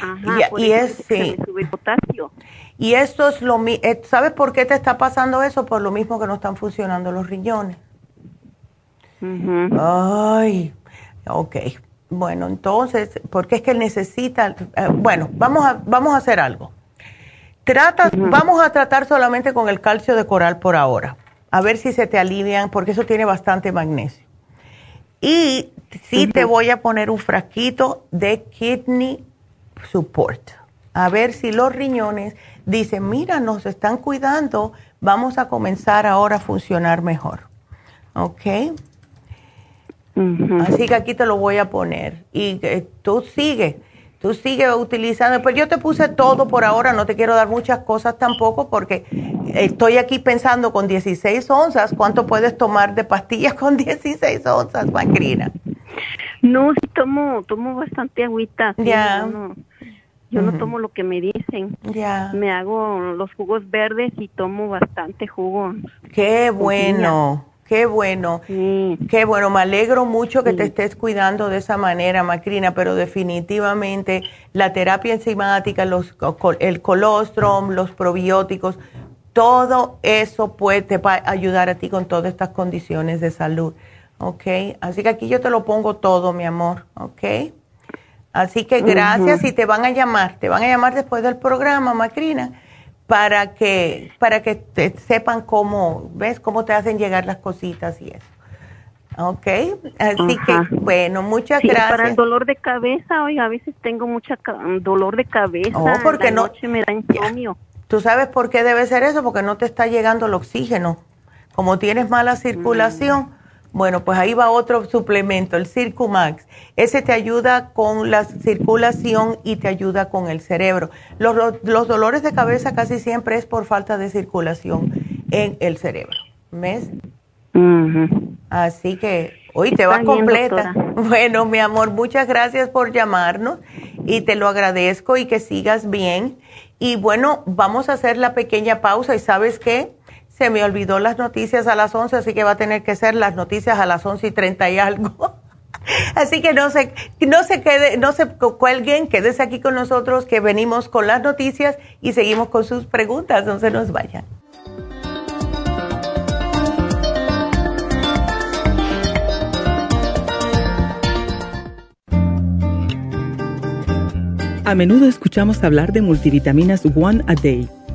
Ajá, y, es, sí. sube potasio. Y esto es lo mismo, eh, ¿sabes por qué te está pasando eso? Por lo mismo que no están funcionando los riñones. Ay, ok. Bueno, entonces, porque es que necesita, eh, bueno, vamos a, vamos a hacer algo. Trata, Vamos a tratar solamente con el calcio de coral por ahora, a ver si se te alivian, porque eso tiene bastante magnesio. Y sí te voy a poner un frasquito de kidney support, a ver si los riñones dicen, mira, nos están cuidando, vamos a comenzar ahora a funcionar mejor. ¿Ok? Así que aquí te lo voy a poner. Y eh, tú sigue, tú sigue utilizando. Pues yo te puse todo por ahora, no te quiero dar muchas cosas tampoco porque estoy aquí pensando con 16 onzas, ¿cuánto puedes tomar de pastillas con 16 onzas, Macrina? No, sí tomo, tomo bastante agüita. Ya. Yo, no, tomo lo que me dicen. Ya. Me hago los jugos verdes y tomo bastante jugo. Qué bueno. Qué bueno, qué bueno, me alegro mucho que te estés cuidando de esa manera, Macrina, pero definitivamente la terapia enzimática, los, el colostrum, los probióticos, todo eso puede te va a ayudar a ti con todas estas condiciones de salud, ¿ok? Así que aquí yo te lo pongo todo, mi amor, ¿ok? Así que gracias y te van a llamar, te van a llamar después del programa, Macrina para que, para que te sepan cómo, ¿ves? Cómo te hacen llegar las cositas y eso. Ok, así que bueno, muchas gracias. Para el dolor de cabeza, hoy a veces tengo mucha dolor de cabeza. Oh, porque la noche me da insomnio. ¿Tú sabes por qué debe ser eso? Porque no te está llegando el oxígeno. Como tienes mala circulación, mm. Bueno, pues ahí va otro suplemento, el Circumax. Ese te ayuda con la circulación y te ayuda con el cerebro. Los, dolores de cabeza casi siempre es por falta de circulación en el cerebro. ¿Ves? Así que hoy te va completa. Bueno, mi amor, muchas gracias por llamarnos y te lo agradezco y que sigas bien. Y bueno, vamos a hacer la pequeña pausa y sabes qué? Se me olvidó las noticias a las 11, así que va a tener que ser las noticias a las 11 y 30 y algo. Así que no se, no se quede, no se cuelguen, quédese aquí con nosotros que venimos con las noticias y seguimos con sus preguntas, no se nos vayan. A menudo escuchamos hablar de multivitaminas One a Day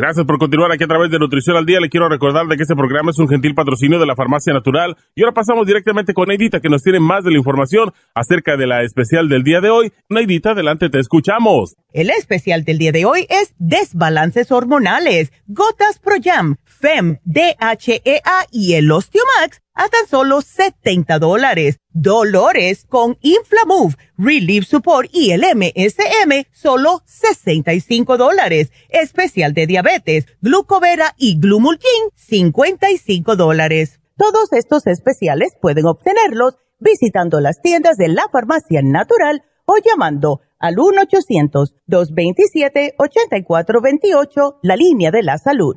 Gracias por continuar aquí a través de Nutrición al Día. Le quiero recordar de que este programa es un gentil patrocinio de la Farmacia Natural. Y ahora pasamos directamente con Neidita, que nos tiene más de la información acerca de la especial del día de hoy. Neidita, adelante, te escuchamos. El especial del día de hoy es desbalances hormonales, gotas Pro Jam, FEM, DHEA y el Osteomax a tan solo 70 dólares. Dolores con Inflamove, Relief Support y el MSM, solo 65 dólares. Especial de diabetes, glucovera y glumulgin, 55 dólares. Todos estos especiales pueden obtenerlos visitando las tiendas de la farmacia natural o llamando al 1-800-227-8428, la línea de la salud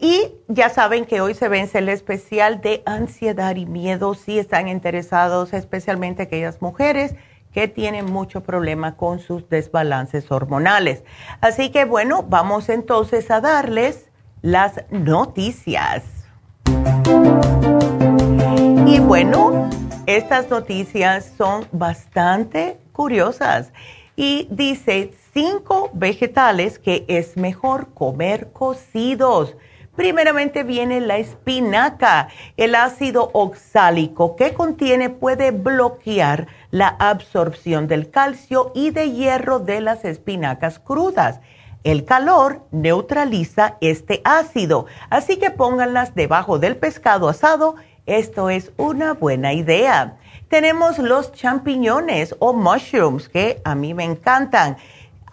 Y ya saben que hoy se vence el especial de ansiedad y miedo si están interesados, especialmente aquellas mujeres que tienen mucho problema con sus desbalances hormonales. Así que bueno, vamos entonces a darles las noticias. Y bueno, estas noticias son bastante curiosas. Y dice, cinco vegetales que es mejor comer cocidos Primeramente viene la espinaca. El ácido oxálico que contiene puede bloquear la absorción del calcio y de hierro de las espinacas crudas. El calor neutraliza este ácido, así que pónganlas debajo del pescado asado. Esto es una buena idea. Tenemos los champiñones o mushrooms que a mí me encantan.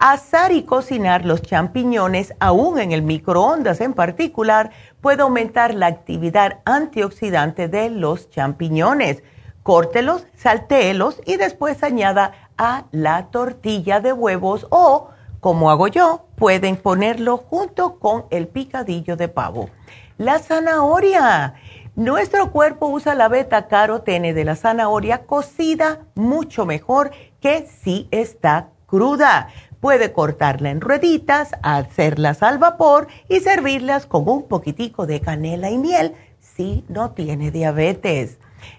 Asar y cocinar los champiñones, aún en el microondas en particular, puede aumentar la actividad antioxidante de los champiñones. Córtelos, saltéelos y después añada a la tortilla de huevos o, como hago yo, pueden ponerlo junto con el picadillo de pavo. La zanahoria. Nuestro cuerpo usa la beta carotene de la zanahoria cocida mucho mejor que si está cruda Puede cortarla en rueditas, hacerlas al vapor y servirlas con un poquitico de canela y miel si no tiene diabetes.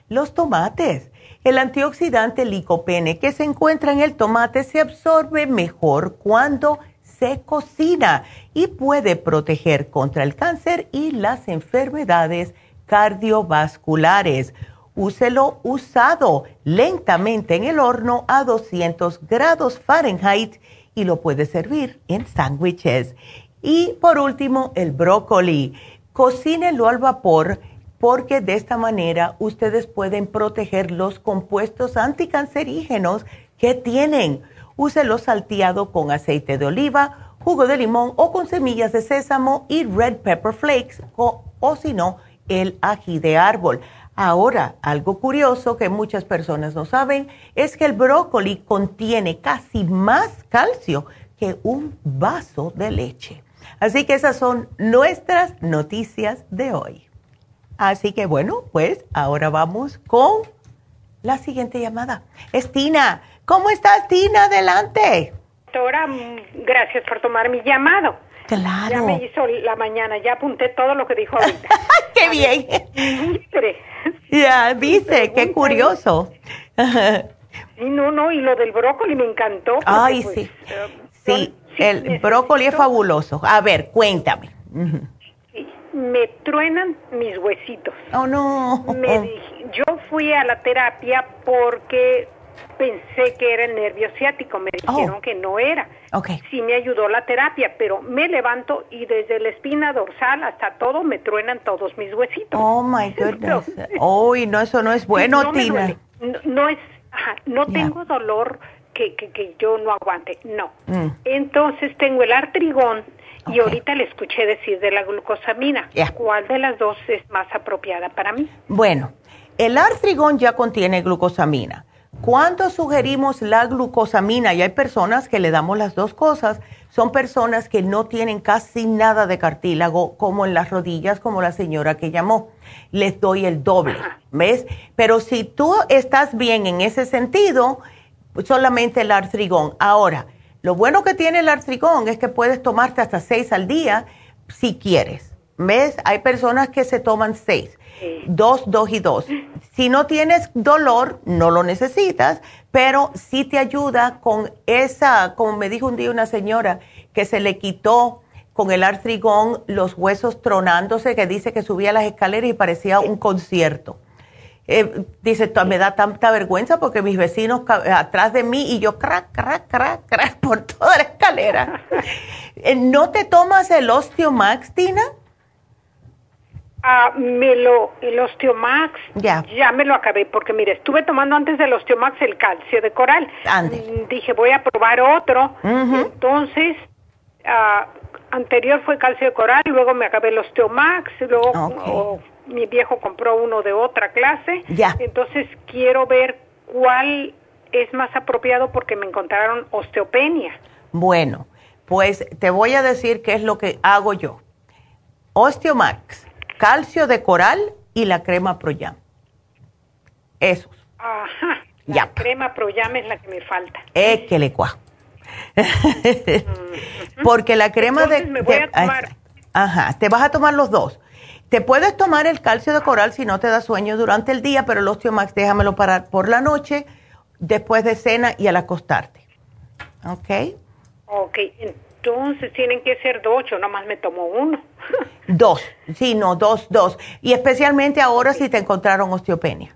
Los tomates. El antioxidante licopene que se encuentra en el tomate se absorbe mejor cuando se cocina y puede proteger contra el cáncer y las enfermedades cardiovasculares. Úselo usado lentamente en el horno a 200 grados Fahrenheit y lo puede servir en sándwiches. Y por último, el brócoli. Cocínenlo al vapor porque de esta manera ustedes pueden proteger los compuestos anticancerígenos que tienen. Úselo salteado con aceite de oliva, jugo de limón o con semillas de sésamo y red pepper flakes o, o si no, el ají de árbol. Ahora, algo curioso que muchas personas no saben es que el brócoli contiene casi más calcio que un vaso de leche. Así que esas son nuestras noticias de hoy. Así que bueno, pues ahora vamos con la siguiente llamada. Es Tina. ¿Cómo estás, Tina? Adelante. Doctora, gracias por tomar mi llamado. Claro. Ya me hizo la mañana, ya apunté todo lo que dijo ahorita. ¡Qué bien! Ya, viste, qué curioso. sí, no, no, y lo del brócoli me encantó. Ay, pues, sí. Eh, sí, el brócoli es fabuloso. A ver, cuéntame. me truenan mis huesitos. Oh, no. yo fui a la terapia porque pensé que era el nervio ciático, me oh. dijeron que no era. Okay. Sí me ayudó la terapia, pero me levanto y desde la espina dorsal hasta todo me truenan todos mis huesitos. Oh my goodness. oh, no, eso no es bueno, no Tina. No, es, no tengo dolor que, que, yo no aguante, no. Mm. Entonces tengo el artrigón y ahorita le escuché decir de la glucosamina. ¿Cuál de las dos es más apropiada para mí? Bueno, el artrigón ya contiene glucosamina cuando sugerimos la glucosamina, y hay personas que le damos las dos cosas, son personas que no tienen casi nada de cartílago, como en las rodillas, como la señora que llamó. Les doy el doble, ¿ves? Pero si tú estás bien en ese sentido, solamente el artrigón. Ahora, lo bueno que tiene el artrigón es que puedes tomarte hasta seis al día si quieres. ¿Ves? Hay personas que se toman seis. Dos, dos y dos. Si no tienes dolor, no lo necesitas, pero sí te ayuda con esa, como me dijo un día una señora, que se le quitó con el artrigón los huesos tronándose, que dice que subía las escaleras y parecía un concierto. Eh, dice, me da tanta vergüenza porque mis vecinos atrás de mí y yo crack, crack, crack, crack por toda la escalera. Eh, ¿No te tomas el Osteomax, Tina? Ah, me lo, el Osteomax, ya. ya me lo acabé, porque mire, estuve tomando antes del Osteomax el calcio de coral. Mm, dije, voy a probar otro. Entonces, ah, anterior fue calcio de coral, luego me acabé el Osteomax, luego mi viejo compró uno de otra clase. Ya. Entonces, quiero ver cuál es más apropiado porque me encontraron osteopenia. Bueno, pues te voy a decir qué es lo que hago yo. Osteomax calcio de coral y la crema Proyam. Esos. Ajá. La crema Proyam es la que me falta. Es que le cuajo. Porque la crema de... Me voy a tomar. Ajá, te vas a tomar los dos. Te puedes tomar el calcio de coral si no te da sueño durante el día, pero el osteomax déjamelo parar por la noche, después de cena y al acostarte. ¿Ok? Ok, entonces tienen que ser dos, yo nomás me tomo uno. dos, sí, no, dos, dos. Y especialmente ahora si te encontraron osteopenia.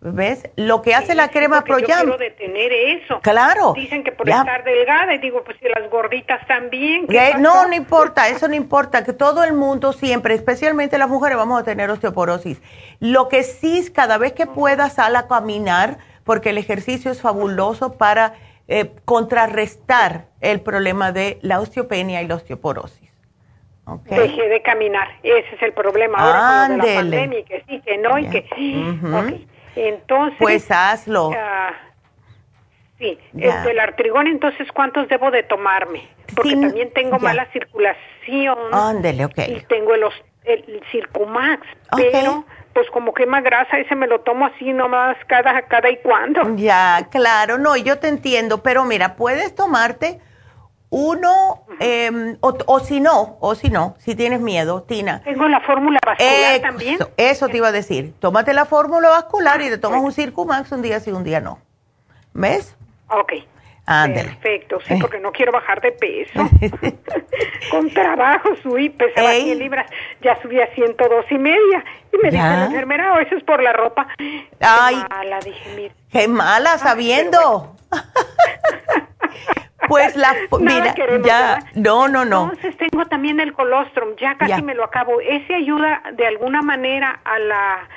¿Ves? Lo que hace la crema Proyam. Yo quiero detener eso. Claro. Dicen que por estar delgada, y digo, pues si las gorditas también. no, no importa, eso no importa, que todo el mundo siempre, especialmente las mujeres, vamos a tener osteoporosis. Lo que sí, cada vez que puedas, sal a caminar, porque el ejercicio es fabuloso para eh, contrarrestar el problema de la osteopenia y la osteoporosis. Okay. Dejé de caminar, ese es el problema ahora con la pandemia, que sí, que no y que... Entonces... Pues hazlo. Ah, sí, este, el artrigón, entonces, ¿cuántos debo de tomarme? Porque también tengo mala circulación. Ándele, ok. Y tengo el, el Circumax, pero pues como quema grasa, ese me lo tomo así nomás cada, cada y cuando. Ya, claro, no, yo te entiendo, pero mira, puedes tomarte uno, em, o, si no, o si no, si tienes miedo, Tina. Tengo la fórmula vascular también. Eso te iba a decir. Tómate la fórmula vascular y te tomas un Circumax un día sí, un día no. ¿Ves? Ok. Perfecto, sí, porque no quiero bajar de peso. Con trabajo subí, pesaba 100 libras, ya subí a 102 y media. Y me dice la enfermera, oh, eso es por la ropa. Ay, qué mala, dije, mira. Qué mala, sabiendo. pues la, mira, ya, no, no, no. Entonces tengo también el colostrum, ya casi me lo acabo. Ese ayuda de alguna manera a la,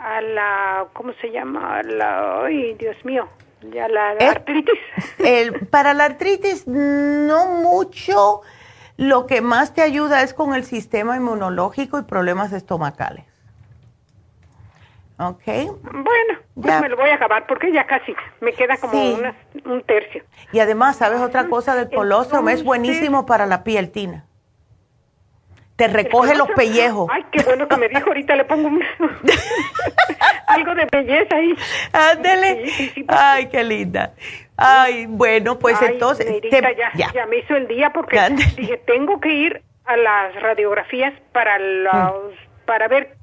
a la, ¿cómo se llama? la, ay, Dios mío ya la, eh, artritis. El, para la artritis no mucho. Lo que más te ayuda es con el sistema inmunológico y problemas estomacales. ¿Ok? Bueno, pues me lo voy a acabar porque ya casi me queda como un tercio. Y además, ¿sabes otra cosa del colostrum? es buenísimo para la piel, Tina. Te recoge los pellejos. Ay, qué bueno que me dijo, ahorita le pongo algo de belleza ahí. Ándele. Ay, qué linda. Ay, bueno, pues entonces... ya, ya. me hizo el día porque dije, tengo que ir a las radiografías para los, para ver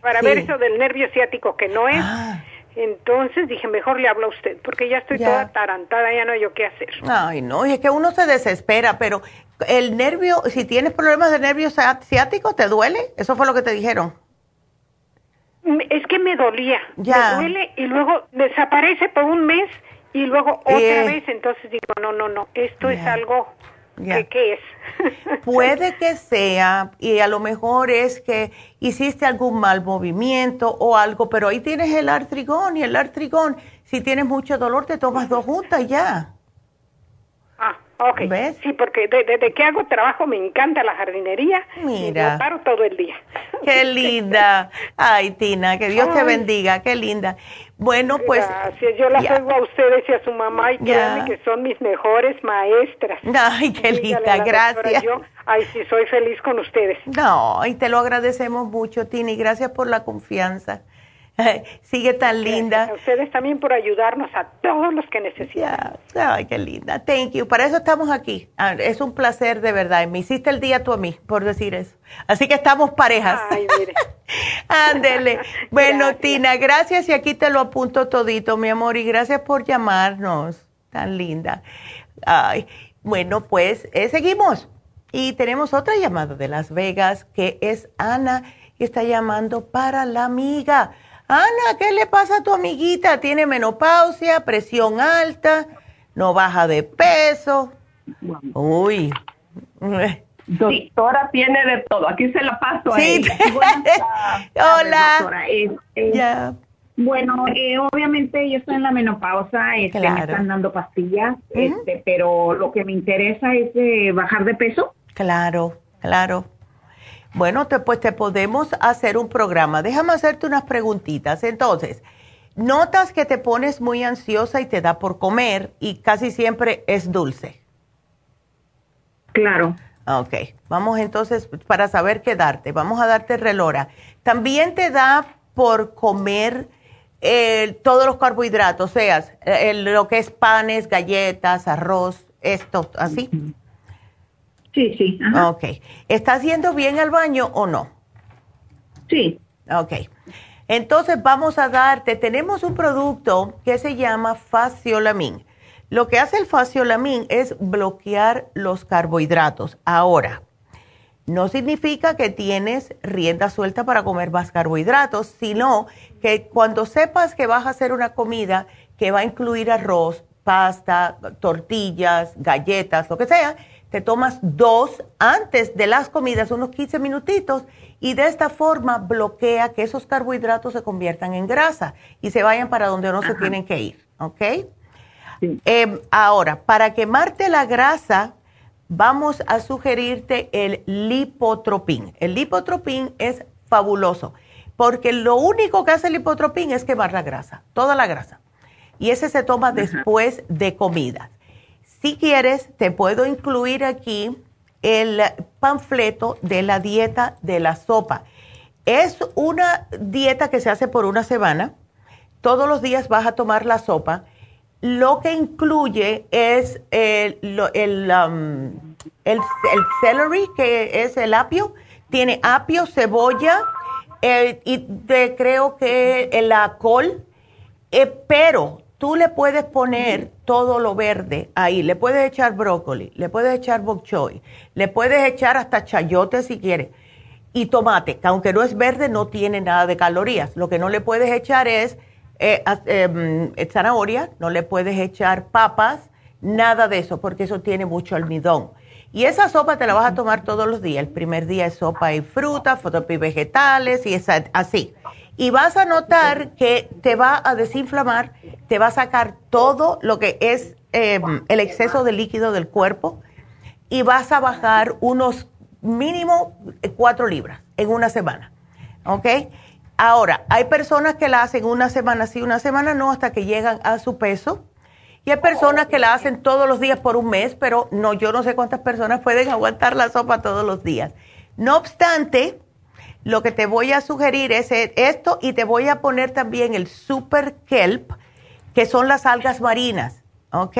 para ver eso del nervio ciático que no es. Ah. Entonces dije, mejor le hablo a usted, porque ya estoy toda tarantada, ya no hay yo qué hacer. Ay, no, es que uno se desespera, pero el nervio, si tienes problemas de nervio ciático, ¿te duele? ¿Eso fue lo que te dijeron? Es que me dolía, me duele y luego desaparece por un mes y luego otra eh. vez, entonces digo, no, no, no, esto es algo ¿Qué, es? Puede que sea, y a lo mejor es que hiciste algún mal movimiento o algo, pero ahí tienes el artrigón y el artrigón, si tienes mucho dolor, te tomas dos juntas ya. Ok. ¿Ves? Sí, porque desde que hago trabajo me encanta la jardinería. Mira. Y paro todo el día. Qué linda. Ay, Tina, que Dios te bendiga, qué linda. Bueno, pues. Gracias, yo las oigo a ustedes y a su mamá y créanme que son mis mejores maestras. Ay, qué linda, gracias. ay, sí, soy feliz con ustedes. No, y te lo agradecemos mucho, Tina, y gracias por la confianza. Sigue tan linda. A ustedes también por ayudarnos a todos los que necesitan. Ay, qué linda. Thank you. Para eso estamos aquí. Ah, es un placer de verdad. Me hiciste el día tú a mí por decir eso. Así que estamos parejas. Ay, mire. Ándele. bueno, Tina, gracias y aquí te lo apunto todito, mi amor, y gracias por llamarnos. Tan linda. Ay, bueno, pues eh, seguimos. Y tenemos otra llamada de Las Vegas que es Ana y está llamando para la amiga. Ana, ¿qué le pasa a tu amiguita? Tiene menopausia, presión alta, no baja de peso. Uy. Doctora tiene de todo. Aquí se la paso a sí. Hola. ya. Bueno, eh, obviamente yo estoy en la menopausa, este, me están dando pastillas, este, pero lo que me interesa es eh, bajar de peso. Claro, claro. Bueno, te, pues te podemos hacer un programa. Déjame hacerte unas preguntitas. Entonces, notas que te pones muy ansiosa y te da por comer y casi siempre es dulce. Claro. Ok, vamos entonces para saber qué darte. Vamos a darte relora. También te da por comer eh, todos los carbohidratos, o sea, lo que es panes, galletas, arroz, esto, así. Sí, sí. Ok. ¿Estás yendo bien al baño o no? Sí. Ok. Entonces vamos a darte, tenemos un producto que se llama Faciolamin. Lo que hace el Faciolamin es bloquear los carbohidratos. Ahora, no significa que tienes rienda suelta para comer más carbohidratos, sino que cuando sepas que vas a hacer una comida que va a incluir arroz, pasta, tortillas, galletas, lo que sea, te tomas dos antes de las comidas, unos 15 minutitos, y de esta forma bloquea que esos carbohidratos se conviertan en grasa y se vayan para donde no se tienen que ir, ¿ok? Em, ahora, para quemarte la grasa, vamos a sugerirte el lipotropín. El lipotropín es fabuloso, porque lo único que hace el lipotropín es quemar la grasa, toda la grasa. Y ese se toma después de comida. Si quieres, te puedo incluir aquí el panfleto de la dieta de la sopa. Es una dieta que se hace por una semana. Todos los días vas a tomar la sopa. Lo que incluye es el, el, um, celery, que es el apio. Tiene apio, cebolla eh, y creo que la col. Eh, pero tú le puedes poner todo lo verde ahí. Le puedes echar brócoli, le puedes echar bok choy, le puedes echar hasta chayote si quieres. Y tomate, que aunque no es verde, no tiene nada de calorías. Lo que no le puedes echar es eh, em, zanahoria, no le puedes echar papas, nada de eso, porque eso tiene mucho almidón. Y esa sopa te la vas a tomar todos los días. El primer día es sopa y fruta, y vegetales y es así y vas a notar que te va a desinflamar, te va a sacar todo lo que es em, el exceso de líquido del cuerpo y vas a bajar unos mínimo cuatro libras en una semana. ¿Ok? Ahora, hay personas que la hacen una semana sí, una semana no, hasta que llegan a su peso. Y hay personas que la hacen todos los días por un mes, pero no, yo no sé cuántas personas pueden aguantar la sopa todos los días. No obstante, lo que te voy a sugerir es esto y te voy a poner también el super kelp, que son las algas marinas, ¿ok?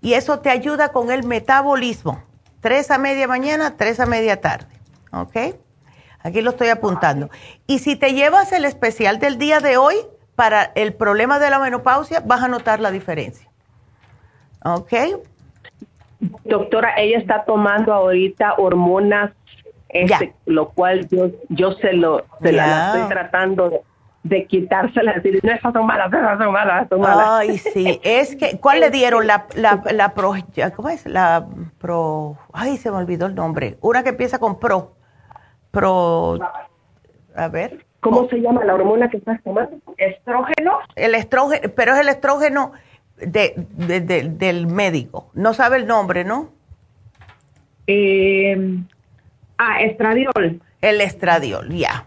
Y eso te ayuda con el metabolismo. Tres a media mañana, tres a media tarde, ¿ok? Aquí lo estoy apuntando. Y si te llevas el especial del día de hoy para el problema de la menopausia, vas a notar la diferencia. ¿Ok? Doctora, ella está tomando ahorita hormonas este, lo cual yo, yo se lo se la, estoy tratando de, quitársela, decir, no, esas son malas, esas son malas, son malas. Ay, sí, es que, ¿cuál le dieron? La, la, la pro, ¿cómo es? La pro, ay, se me olvidó el nombre. Una que empieza con pro, pro, a ver. ¿Cómo se llama la hormona que estás tomando? ¿Estrógeno? El estrógeno, pero es el estrógeno de, de, del médico. No sabe el nombre, ¿no? Eh, Ah, estradiol. El estradiol, ya.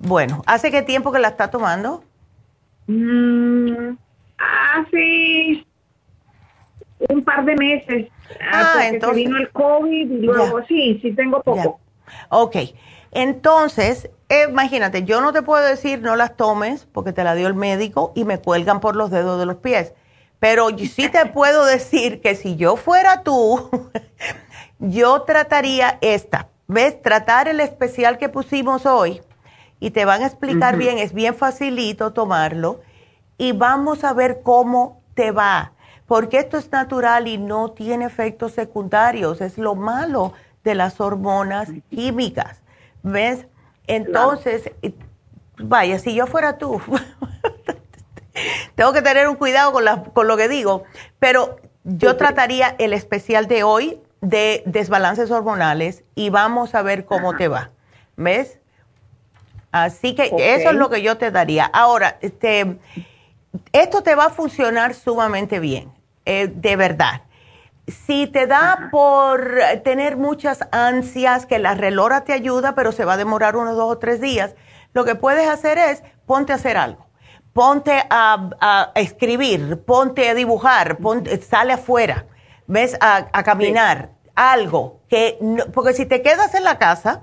Bueno, ¿hace qué tiempo que la está tomando? Mm, hace un par de meses. Ah, entonces. vino el COVID y luego, sí, sí tengo poco. Ok, entonces, imagínate, yo no te puedo decir no las tomes porque te la dio el médico y me cuelgan por los dedos de los pies. Pero sí te puedo decir que si yo fuera tú, yo trataría esta. ¿Ves? Tratar el especial que pusimos hoy y te van a explicar bien, es bien facilito tomarlo y vamos a ver cómo te va, porque esto es natural y no tiene efectos secundarios, es lo malo de las hormonas químicas, ¿ves? Entonces, vaya, si yo fuera tú, tengo que tener un cuidado con, con lo que digo, pero yo trataría el especial de hoy de desbalances hormonales y vamos a ver cómo te va, ¿ves? Así que eso es lo que yo te daría. Ahora, este, esto te va a funcionar sumamente bien, eh, de verdad. Si te da por tener muchas ansias, que la relora te ayuda, pero se va a demorar unos dos o tres días, lo que puedes hacer es ponte a hacer algo. Ponte a, escribir, ponte a dibujar, ponte, sale afuera, ves a, caminar, algo. que Porque si te quedas en la casa,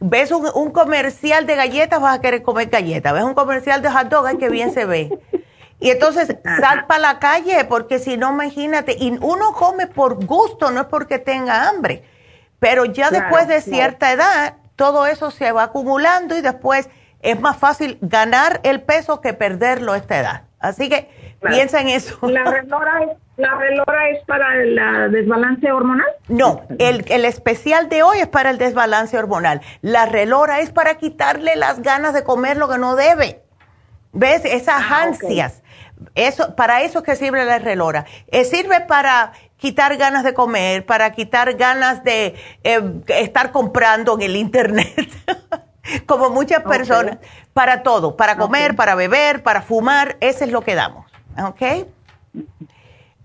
ves un, comercial de galletas, vas a querer comer galletas. Ves un comercial de hot dog, ay, que bien se ve. Y entonces sal para la calle, porque si no, imagínate, y uno come por gusto, no es porque tenga hambre. Pero ya después de cierta edad, todo eso se va acumulando y después es más fácil ganar el peso que perderlo a esta edad. Así que piensa en eso. ¿La es, ¿La relora es para el desbalance hormonal? No, el, el, especial de hoy es para el desbalance hormonal. La relora es para quitarle las ganas de comer lo que no debe. ¿Ves? Esas ah, ansias. Eso, para eso es que sirve la relora. Eh, sirve para quitar ganas de comer, para quitar ganas de eh, estar comprando en el internet, como muchas personas, para todo, para comer, para beber, para fumar, eso es lo que damos. ¿Ok?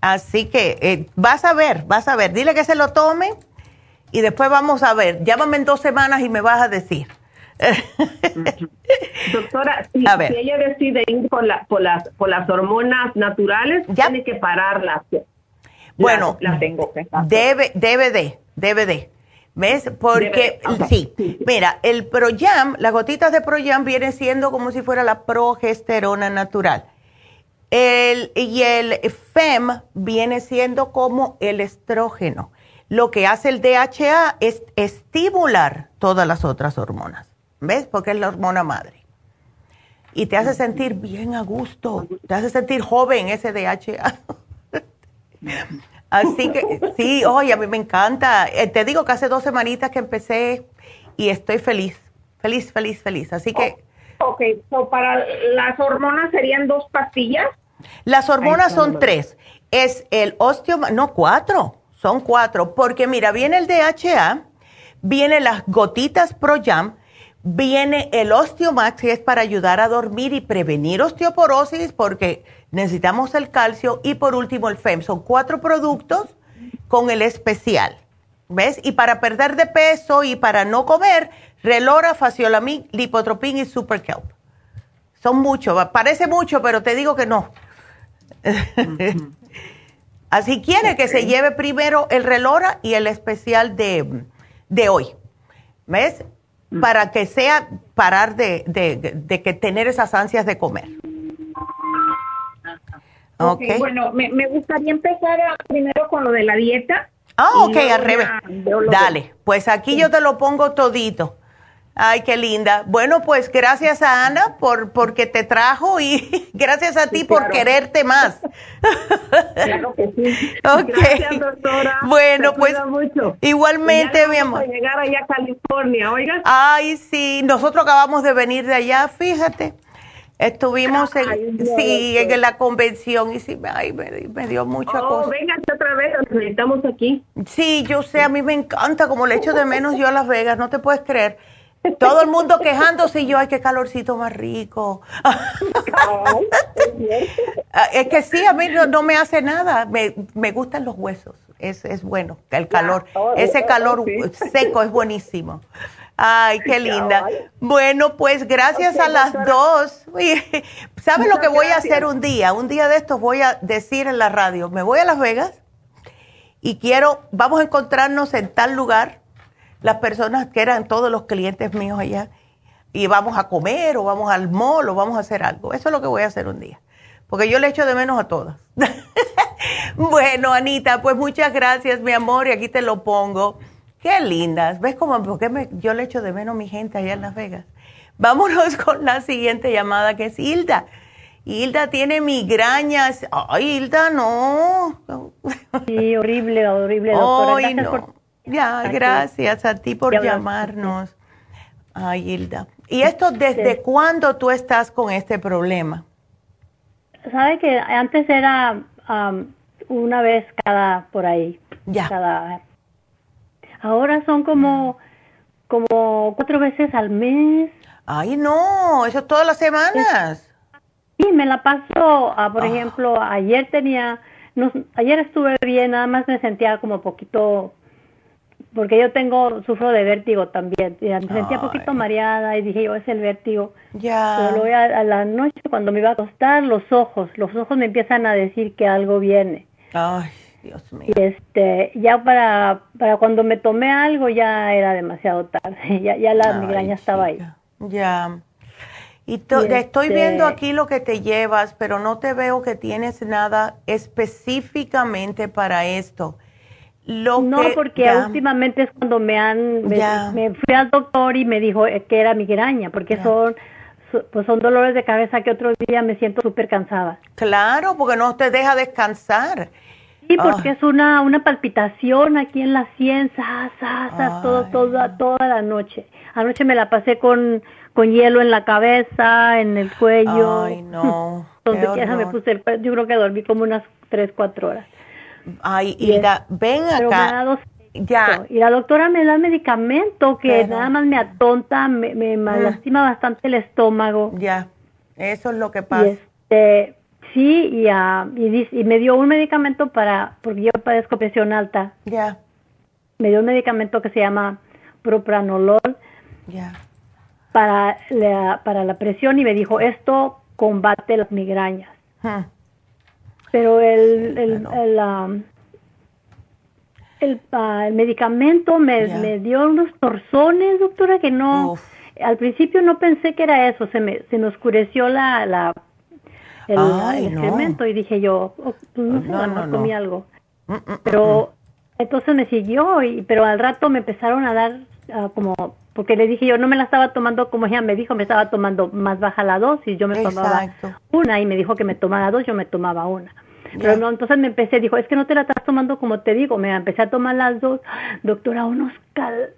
Así que eh, vas a ver, vas a ver, dile que se lo tome y después vamos a ver, llámame en dos semanas y me vas a decir. Doctora, si, ella decide ir por, las, por las hormonas naturales, tiene que pararlas. Bueno, la, tengo que debe, debe de, debe de. ¿Ves? Porque, sí. Mira, el Proyam, las gotitas de Proyam vienen siendo como si fuera la progesterona natural. Y el FEM viene siendo como el estrógeno. Lo que hace el DHA es estimular todas las otras hormonas. ¿Ves? Porque es la hormona madre. Y te hace sentir bien a gusto, te hace sentir joven ese DHA. Así que sí, oye, a mí me encanta. Eh, te digo que hace dos semanitas que empecé y estoy feliz, feliz, feliz, feliz. Así que... ok, so para las hormonas serían dos pastillas. Las hormonas son tres. Es el osteoma, no cuatro, son cuatro. Porque mira, viene el DHA, viene las gotitas ProYam, Viene el Osteomax, que es para ayudar a dormir y prevenir osteoporosis, porque necesitamos el calcio. Y por último, el FEM. Son cuatro productos con el especial. ¿Ves? Y para perder de peso y para no comer, Relora, Faciolamin, Lipotropin y Super Kelp. Son muchos, parece mucho, pero te digo que no. Así quiere que se lleve primero el Relora y el especial de, de hoy. ¿Ves? Mm. para que sea parar de, de, que tener esas ansias de comer. Okay. Bueno, me, me, gustaría empezar primero con lo de la dieta. Ah, ok, al revés. Dale, pues aquí yo te lo pongo todito. Ay, qué linda. Bueno, pues gracias a Ana por porque te trajo y gracias a ti por quererte más. Claro que sí. Gracias, doctora. Bueno, pues igualmente, mi amor. llegar allá a California, oiga. Ay, sí, nosotros acabamos de venir de allá, fíjate. Estuvimos en, sí, en la convención y sí, ay, me, dio mucha oh, cosa. Venga otra vez, necesitamos aquí. Sí, yo sé, a mí me encanta, como le echo de menos yo a Las Vegas, no te puedes creer. Todo el mundo quejándose y yo, ay, qué calorcito más rico. es que sí, a mí no, me hace nada. Me, me, gustan los huesos. Es, es bueno, el calor. Ese calor seco es buenísimo. Ay, qué linda. Bueno, pues gracias a las dos. ¿Sabes lo que voy a hacer un día? Un día de estos voy a decir en la radio, me voy a Las Vegas y quiero, vamos a encontrarnos en tal lugar las personas que eran todos los clientes míos allá y vamos a comer o vamos al mall o vamos a hacer algo. Eso es lo que voy a hacer un día, porque yo le echo de menos a todas. bueno, Anita, pues muchas gracias, mi amor, y aquí te lo pongo. Qué lindas. ¿Ves cómo porque me, yo le echo de menos a mi gente allá en Las Vegas? Vámonos con la siguiente llamada que es Hilda. Hilda tiene migrañas. Ay, Hilda, no. Sí, horrible, horrible, doctora. Ay, no. Ya, gracias a ti por llamarnos. Ay, Hilda. ¿Y esto desde cuándo tú estás con este problema? Sabe que antes era una vez cada por ahí. Ya. Cada, ahora son como, como cuatro veces al mes. Ay, no, eso es todas las semanas. Sí, me la paso, ah, por ah. ejemplo, ayer tenía, no, ayer estuve bien, nada más me sentía como poquito, porque yo tengo, sufro de vértigo también, me sentía un poquito mareada y dije yo, es el vértigo. Ya. Pero luego a, la noche cuando me iba a acostar, los ojos, los ojos me empiezan a decir que algo viene. Ay, Dios mío. Y este, ya para, para cuando me tomé algo ya era demasiado tarde, ya, ya la migraña estaba ahí. Ya. Y, estoy viendo este aquí lo que te llevas, pero no te veo que tienes nada específicamente para esto. Lo no, porque últimamente es cuando me han, me, fui al doctor y me dijo eh, que era migraña, porque son, pues son dolores de cabeza que otro día me siento súper cansada. Claro, porque no te deja descansar. Sí, porque es una, una palpitación aquí en la sien, todo, toda, toda la noche. Anoche me la pasé con con hielo en la cabeza, en el cuello. Ay, no. Donde quiera me puse el Yo creo que dormí como unas 3, 4 horas. Ay, Hilda, ven acá. ya. Y la doctora me da medicamento que nada más me atonta, me, me lastima bastante el estómago. Ya, eso es lo que pasa. este, sí, y, uh, y, y, me dio un medicamento para, porque yo padezco presión alta. Ya. Me dio un medicamento que se llama propranolol. Ya para la, para la presión y me dijo, esto combate las migrañas. Ah. Pero el, el, el, um, ah, el, medicamento me, me, dio unos torzones, doctora, que no... Al principio no pensé que era eso, se me, se me oscureció la, la, el, excremento y dije yo, oh, pues no sé, no, comí algo. Mm, mm, mm, pero entonces me siguió, y, pero al rato me empezaron a dar uh, como porque le dije yo no me la estaba tomando como ella me dijo, me estaba tomando más baja la dosis, yo me tomaba una y me dijo que me tomara dos, yo me tomaba una. Pero no, entonces me empecé, dijo, es que no te la estás tomando como te digo, me empecé a tomar las dos, doctora, unos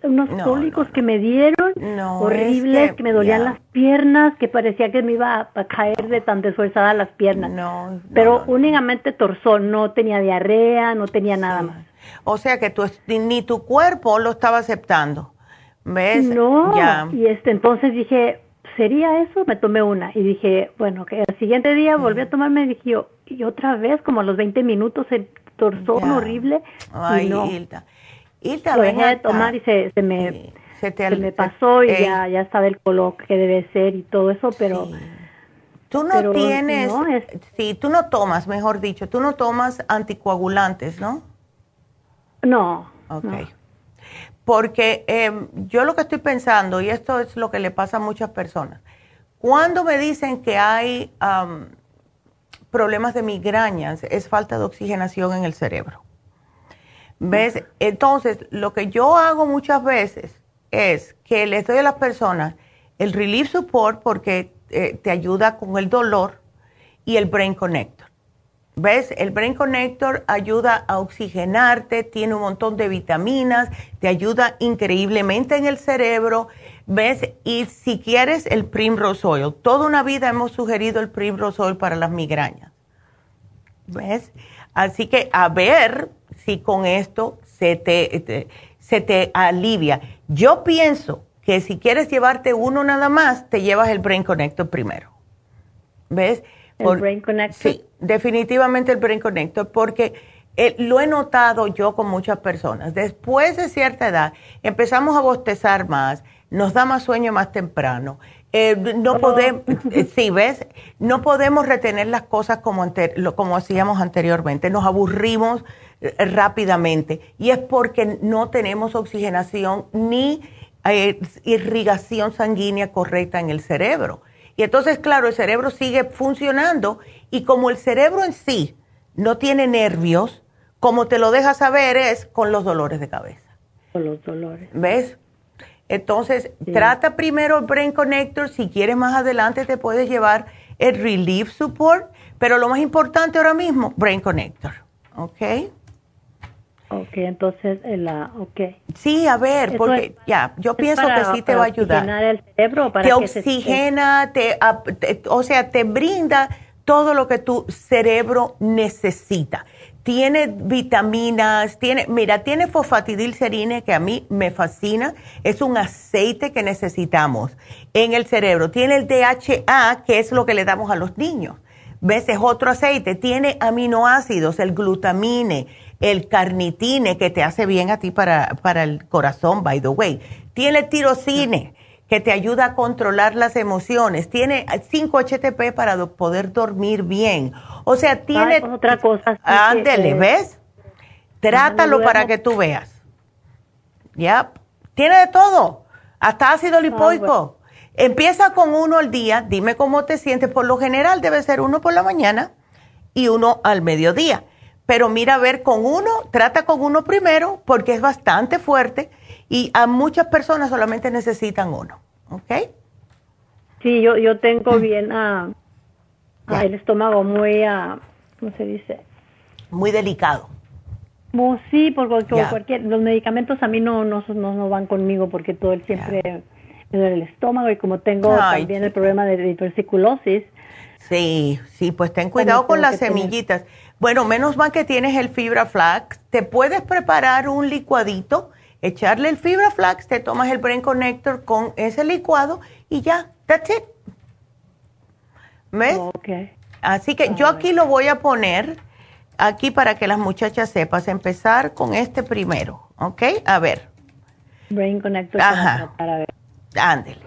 unos cólicos que me dieron, horribles, que, me dolían las piernas, que parecía que me iba a, caer de tan desfuerzada las piernas. No, Pero únicamente torzón, no tenía diarrea, no tenía nada más. O sea que tu, ni tu cuerpo lo estaba aceptando. ¿Ves? No, y este, entonces dije, ¿sería eso? Me tomé una y dije, bueno, que el siguiente día volví a tomarme y dije, y otra vez, como a los 20 minutos, el torzón horrible. Ay, y no. Hilda. Hilda, Lo dejé de tomar y se, se me, se, me pasó y ya, ya estaba el color que debe ser y todo eso, pero... Tú no tienes, sí, tú no tomas, mejor dicho, tú no tomas anticoagulantes, ¿no? No. Ok. Porque em, yo lo que estoy pensando, y esto es lo que le pasa a muchas personas, cuando me dicen que hay problemas de migrañas, es falta de oxigenación en el cerebro. ¿Ves? Entonces, lo que yo hago muchas veces es que les doy a las personas el Relief Support porque eh, te ayuda con el dolor y el Brain Connector. ¿Ves? El Brain Connector ayuda a oxigenarte, tiene un montón de vitaminas, te ayuda increíblemente en el cerebro. ¿Ves? Y si quieres el Primrose Oil, toda una vida hemos sugerido el Primrose Oil para las migrañas. ¿Ves? Así que a ver si con esto se te, se te alivia. Yo pienso que si quieres llevarte uno nada más, te llevas el Brain Connector primero. ¿Ves? El Brain Connector. Sí, definitivamente el Brain Connector, porque eh, lo he notado yo con muchas personas. Después de cierta edad, empezamos a bostezar más, nos da más sueño más temprano, Eh, no podemos, eh, sí, ves, no podemos retener las cosas como, como hacíamos anteriormente, nos aburrimos rápidamente y es porque no tenemos oxigenación ni irrigación sanguínea correcta en el cerebro. Y entonces, claro, el cerebro sigue funcionando y como el cerebro en sí no tiene nervios, como te lo deja saber es con los dolores de cabeza. Con los dolores. ¿Ves? Entonces, trata primero el Brain Connector. Si quieres más adelante, te puedes llevar el Relief Support. Pero lo más importante ahora mismo, Brain Connector. ¿Ok? Ok, entonces, la, ok. Sí, a ver, porque ya, yo pienso que sí te va a ayudar. el cerebro para te oxigena, te, o sea, te brinda todo lo que tu cerebro necesita tiene vitaminas, tiene, mira, tiene fosfatidilcerine que a mí me fascina, es un aceite que necesitamos en el cerebro. Tiene el DHA, que es lo que le damos a los niños. ¿Ves? Es otro aceite. Tiene aminoácidos, el glutamine, el carnitine, que te hace bien a ti para, para el corazón, by the way. Tiene tirocine, que te ayuda a controlar las emociones. Tiene 5-HTP para poder dormir bien o sea, tiene... Pues, otra cosa. Ándele, ¿ves? Trátalo para que tú veas. Ya, tiene de todo, hasta ácido lipoico. Empieza con uno al día, dime cómo te sientes. Por lo general debe ser uno por la mañana y uno al mediodía. Pero mira, a ver, con uno, trata con uno primero porque es bastante fuerte y a muchas personas solamente necesitan uno. ¿Ok? Sí, yo, yo tengo bien a el estómago muy, uh, ¿cómo se dice? Muy delicado. sí, porque cualquier, los medicamentos a mí no, no, no, van conmigo porque todo el siempre me duele el estómago y como tengo también el problema de hiperciculosis. Sí, sí, pues ten cuidado con las semillitas. Bueno, menos mal que tienes el fibra flax. Te puedes preparar un licuadito, echarle el fibra flax, te tomas el brain connector con ese licuado y ya, that's it. ¿Ves? Así que yo aquí lo voy a poner aquí para que las muchachas sepas. Empezar con este primero, ¿ok? A ver. Brain Connector. Ajá. Para ver. Ándele.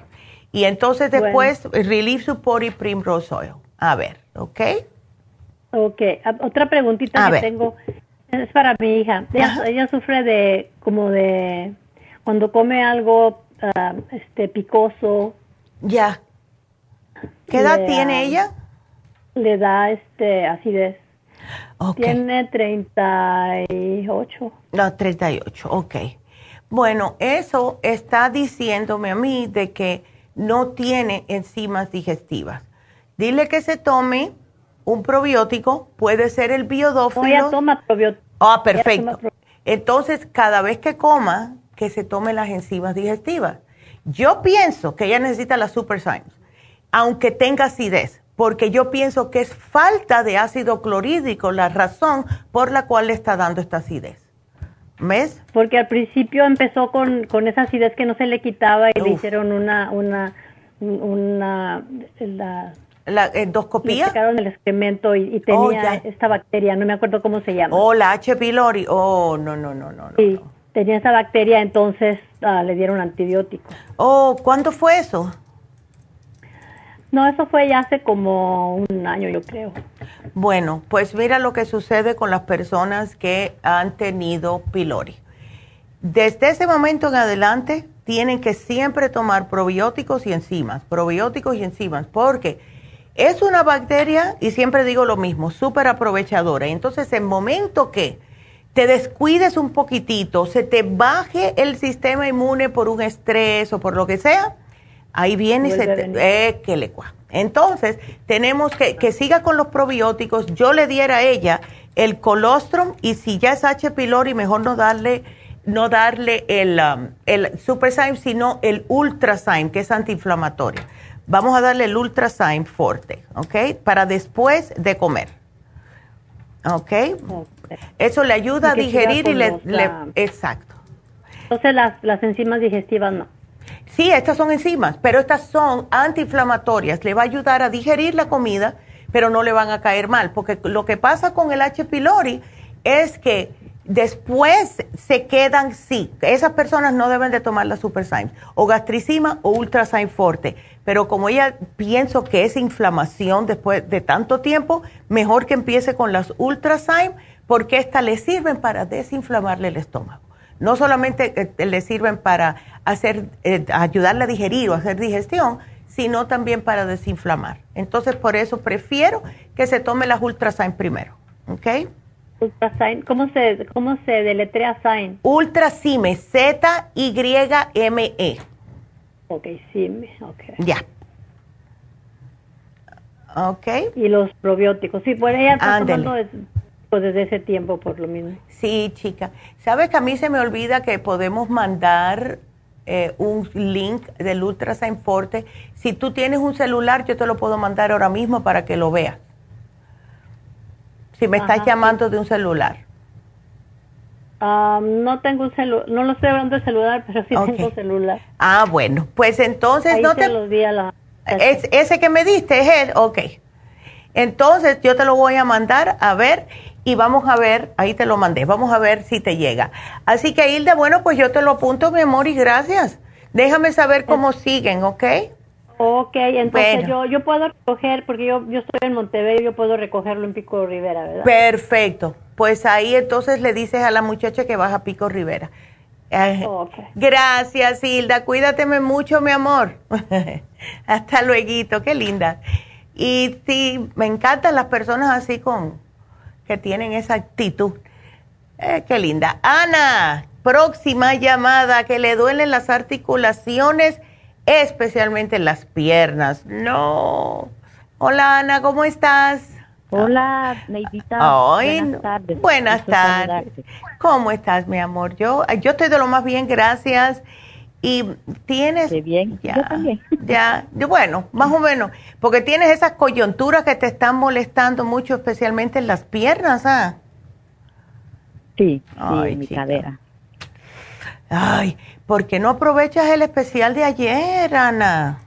Y entonces después Relief Support y Primrose Oil. A ver, ¿ok? Ok. Otra preguntita que tengo es para mi hija. Ella, sufre de como de cuando come algo ah, este picoso. Ya. ¿Qué edad tiene ella? Le da este acidez. Tiene 38. No, 38, ok. Bueno, eso está diciéndome a mí de que no tiene enzimas digestivas. Dile que se tome un probiótico, puede ser el biodófilo. ella toma probiótico. Ah, perfecto. Entonces, cada vez que coma, que se tome las enzimas digestivas. Yo pienso que ella necesita la Super Science aunque tenga acidez, porque yo pienso que es falta de ácido clorhídrico la razón por la cual le está dando esta acidez. ¿Ves? Porque al principio empezó con, con esa acidez que no se le quitaba y le hicieron una, una, una, la, la endoscopía. Le sacaron el excremento y, tenía oh, esta bacteria, no me acuerdo cómo se llama. Oh, la H. pylori. Oh, no, no, no, no. Sí, tenía esa bacteria, entonces ah, le dieron antibiótico. Oh, ¿cuándo fue eso? No, eso fue ya hace como un año, yo creo. Bueno, pues mira lo que sucede con las personas que han tenido pylori. Desde ese momento en adelante tienen que siempre tomar probióticos y enzimas, probióticos y enzimas, porque es una bacteria, y siempre digo lo mismo, súper aprovechadora. Entonces, en momento que te descuides un poquitito, se te baje el sistema inmune por un estrés o por lo que sea, Ahí viene y se eh, que le Entonces, tenemos que, que siga con los probióticos. Yo le diera a ella el colostrum y si ya es H. pylori, mejor no darle no darle el, um, el Super sino el Ultrazyme, que es antiinflamatorio. Vamos a darle el Ultrazyme Forte, ¿ok? Para después de comer. ¿Ok? Eso le ayuda a digerir y le, le, Exacto. Entonces las, las enzimas digestivas no. Sí, estas son enzimas, pero estas son antiinflamatorias. Le va a ayudar a digerir la comida, pero no le van a caer mal, porque lo que pasa con el H. pylori es que Después se quedan, sí, esas personas no deben de tomar la Superzyme, o gastricima o Ultrazyme Forte, pero como ella pienso que es inflamación después de tanto tiempo, mejor que empiece con las Ultrazyme, porque estas le sirven para desinflamarle el estómago. No solamente eh, le sirven para hacer, eh, ayudarle a digerir o hacer digestión, sino también para desinflamar. Entonces, por eso prefiero que se tome las Ultrazyme primero, ¿ok? Ultrasign, ¿cómo se, cómo se deletrea sign? Ultrasime, Z-Y-M-E. Ok, Sime, ok. Ya. Ok. Y los probióticos, sí, pues ella está tomando pues, desde ese tiempo por lo mismo. Sí, chica. ¿Sabes que a mí se me olvida que podemos mandar eh, un link del Ultrasign Forte? Si tú tienes un celular, yo te lo puedo mandar ahora mismo para que lo veas si me estás llamando de un celular. Ah, no tengo un celular, no lo estoy hablando de celular, pero sí tengo celular. Ah, bueno, pues entonces no te... es, ese que me diste es él, ok. Entonces yo te lo voy a mandar a ver y vamos a ver, ahí te lo mandé, vamos a ver si te llega. Así que Hilda, bueno, pues yo te lo apunto, mi amor, y gracias. Déjame saber cómo siguen, ¿ok? Ok, entonces yo, yo puedo recoger, porque yo, yo estoy en Montevideo, yo puedo recogerlo en Pico Rivera, ¿verdad? Perfecto. Pues ahí entonces le dices a la muchacha que vas a Pico Rivera. Eh, gracias, Hilda. Cuídateme mucho, mi amor. Hasta luego, qué linda. Y sí, me encantan las personas así con que tienen esa actitud. Eh, qué linda. Ana, próxima llamada, que le duelen las articulaciones especialmente las piernas. No. Hola Ana, ¿cómo estás? Hola, Neidita. buenas tardes. Buenas tardes. ¿Cómo estás, mi amor? Yo, yo estoy de lo más bien, gracias. Y tienes... bien, ya, yo también. Ya, bueno, más o menos, porque tienes esas coyunturas que te están molestando mucho, especialmente en las piernas, ¿ah? Sí, sí, en mi cadera. Ay, ¿por qué no aprovechas el especial de ayer, Ana?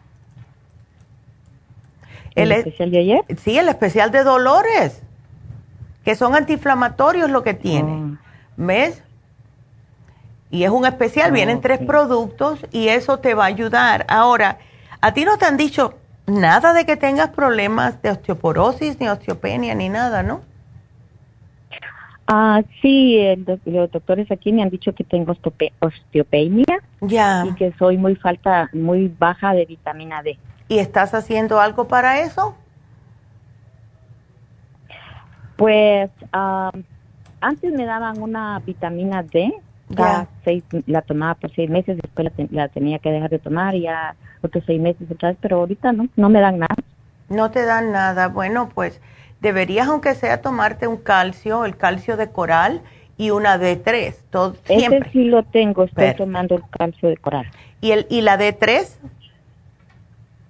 ¿El, e- especial de ayer? Sí, el especial de dolores, que son antiinflamatorios lo que tiene. Oh. ¿Ves? Y es un especial, oh, vienen tres productos y eso te va a ayudar. Ahora, a ti no te han dicho nada de que tengas problemas de osteoporosis, ni osteopenia, ni nada, ¿no? Ah, sí, los doctores aquí me han dicho que tengo osteopenia y que soy muy falta, muy baja de vitamina D. ¿Y estás haciendo algo para eso? Pues antes me daban una vitamina D, ya la tomaba por seis meses, después la, tenía que dejar de tomar y ya otros seis meses otra pero ahorita no, no me dan nada. No te dan nada, bueno, pues deberías aunque sea tomarte un calcio, el calcio de coral y una D3. Todo, Ese sí lo tengo, estoy tomando el calcio de coral. ¿Y, el, ¿Y la D3?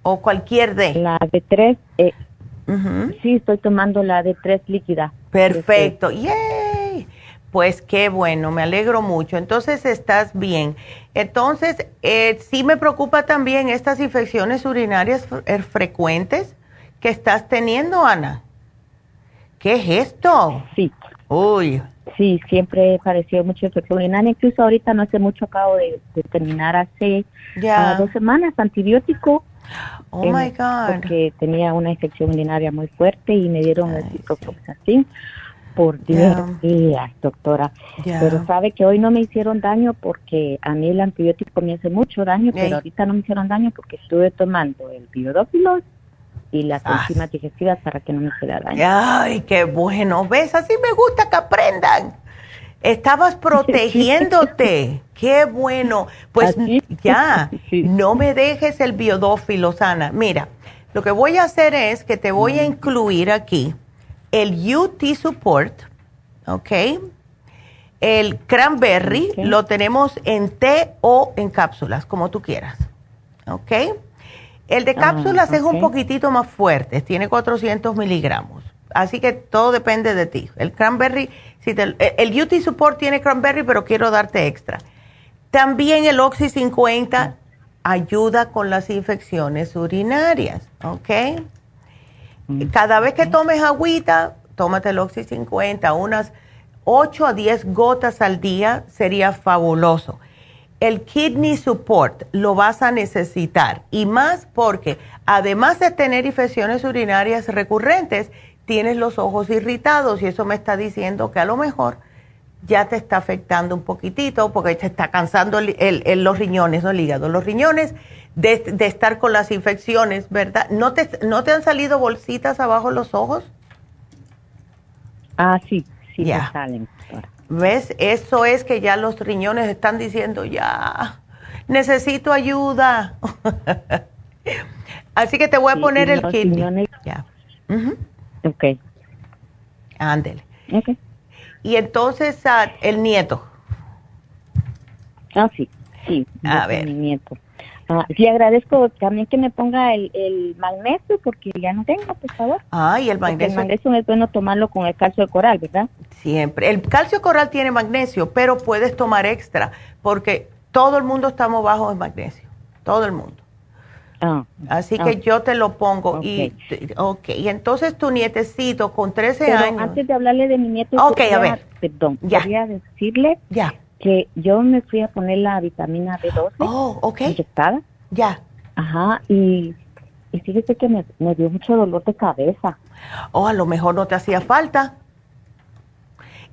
¿O cualquier D? La D3, eh, sí, estoy tomando la D3 líquida. Perfecto, ¡yay! Pues qué bueno, me alegro mucho. Entonces estás bien. Entonces, eh, sí me preocupa también estas infecciones urinarias eh, frecuentes que estás teniendo, Ana. ¿Qué es esto? Sí. Uy. Sí, siempre he padecido mucho infección urinaria. Incluso ahorita no hace mucho acabo de, terminar hace ah, dos semanas antibiótico. Oh my God. Porque tenía una infección urinaria muy fuerte y me dieron el ciprofloxacin por 10 días, doctora. Pero sabe que hoy no me hicieron daño porque a mí el antibiótico me hace mucho daño, pero ahorita no me hicieron daño porque estuve tomando el biodófilos y las ah. enzimas digestivas para que no me se daño. Ay, qué bueno. ¿Ves? Así me gusta que aprendan. Estabas protegiéndote. qué bueno. Pues ya, no me dejes el biodófilo, Sana. Mira, lo que voy a hacer es que te voy a incluir aquí el UT Support, ¿ok? El cranberry lo tenemos en té o en cápsulas, como tú quieras, ¿ok? El de ah, cápsulas es un poquitito más fuerte, tiene 400 miligramos. Así que todo depende de ti. El cranberry, si el UT Support tiene cranberry, pero quiero darte extra. También el Oxy 50 ayuda con las infecciones urinarias, ¿ok? Mm. Cada vez que tomes agüita, tómate el Oxy 50, unas 8 a 10 gotas al día sería fabuloso. El kidney support lo vas a necesitar y más porque además de tener infecciones urinarias recurrentes, tienes los ojos irritados y eso me está diciendo que a lo mejor ya te está afectando un poquitito porque te está cansando los riñones, no el hígado, los riñones de, estar con las infecciones, ¿verdad? ¿No te, ¿No te han salido bolsitas abajo los ojos? Ah, sí, sí ya. salen. ¿Ves? Eso es que ya los riñones están diciendo, ya, necesito ayuda. Así que te voy a poner el kit. Ya. Ok. Ándele. Ok. Y entonces, ah, el nieto. Ah, sí, sí. A ver. Mi nieto. Ah, sí, agradezco también que me ponga el, magnesio porque ya no tengo, por favor. Ah, y el magnesio. el magnesio es bueno tomarlo con el calcio de coral, ¿verdad? Siempre. El calcio de coral tiene magnesio, pero puedes tomar extra porque todo el mundo estamos bajo de magnesio. Todo el mundo. Ah, Así que ah. yo te lo pongo. Y, ok, y entonces tu nietecito con 13 años. Antes de hablarle de mi nieto, ok, a ver. Perdón, ya. quería decirle ya. Que yo me fui a poner la vitamina B12 oh, okay. inyectada. Ya. Ajá, y, y fíjese que me, me dio mucho dolor de cabeza. Oh, a lo mejor no te hacía falta.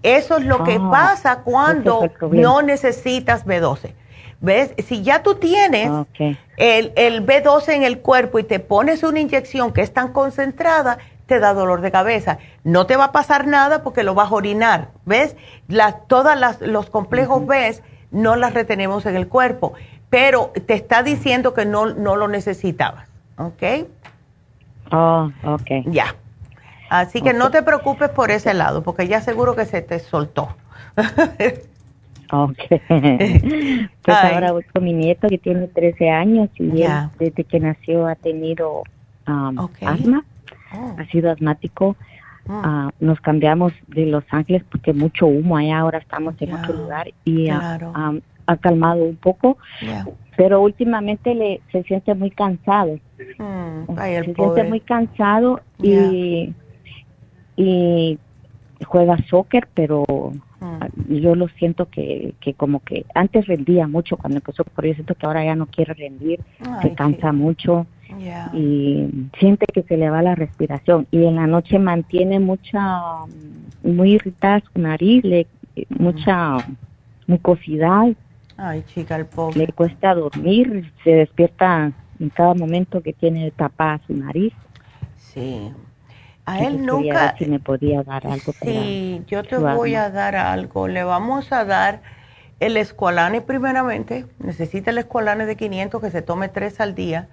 Eso es lo que ah, pasa cuando no necesitas B12. ¿Ves? Si ya tú tienes el, el, B12 en el cuerpo y te pones una inyección que es tan concentrada, te da dolor de cabeza. No te va a pasar nada porque lo vas a orinar. ¿Ves? Las, todas los complejos B no las retenemos en el cuerpo, pero te está diciendo que no, no lo necesitabas. ¿Ok? Oh, ok. Ya. Así que no te preocupes por ese lado, porque ya seguro que se te soltó. Ok. pues ahora voy con mi nieto que tiene 13 años y él, desde que nació ha tenido um, asma, oh. ha sido asmático. Oh. Ah, nos cambiamos de Los Ángeles porque mucho humo allá, ahora estamos en otro lugar y um, ha calmado un poco, pero últimamente le, se siente muy cansado. Hmm. se siente muy cansado y, y juega soccer, pero Mm. yo lo siento que, que como que antes rendía mucho cuando empezó, pero yo siento que ahora ya no quiere rendir, se cansa mucho y siente que se le va la respiración y en la noche mantiene mucha, muy irritada su nariz, le, mucha mucosidad. Ay, chica, el pobre. Le cuesta dormir, se despierta en cada momento que tiene tapada su nariz. Sí, a él nunca... Si me podía dar algo. Sí, yo te voy a dar algo. Le vamos a dar el escualane primeramente. Necesita el escualane de 500 que se tome tres al día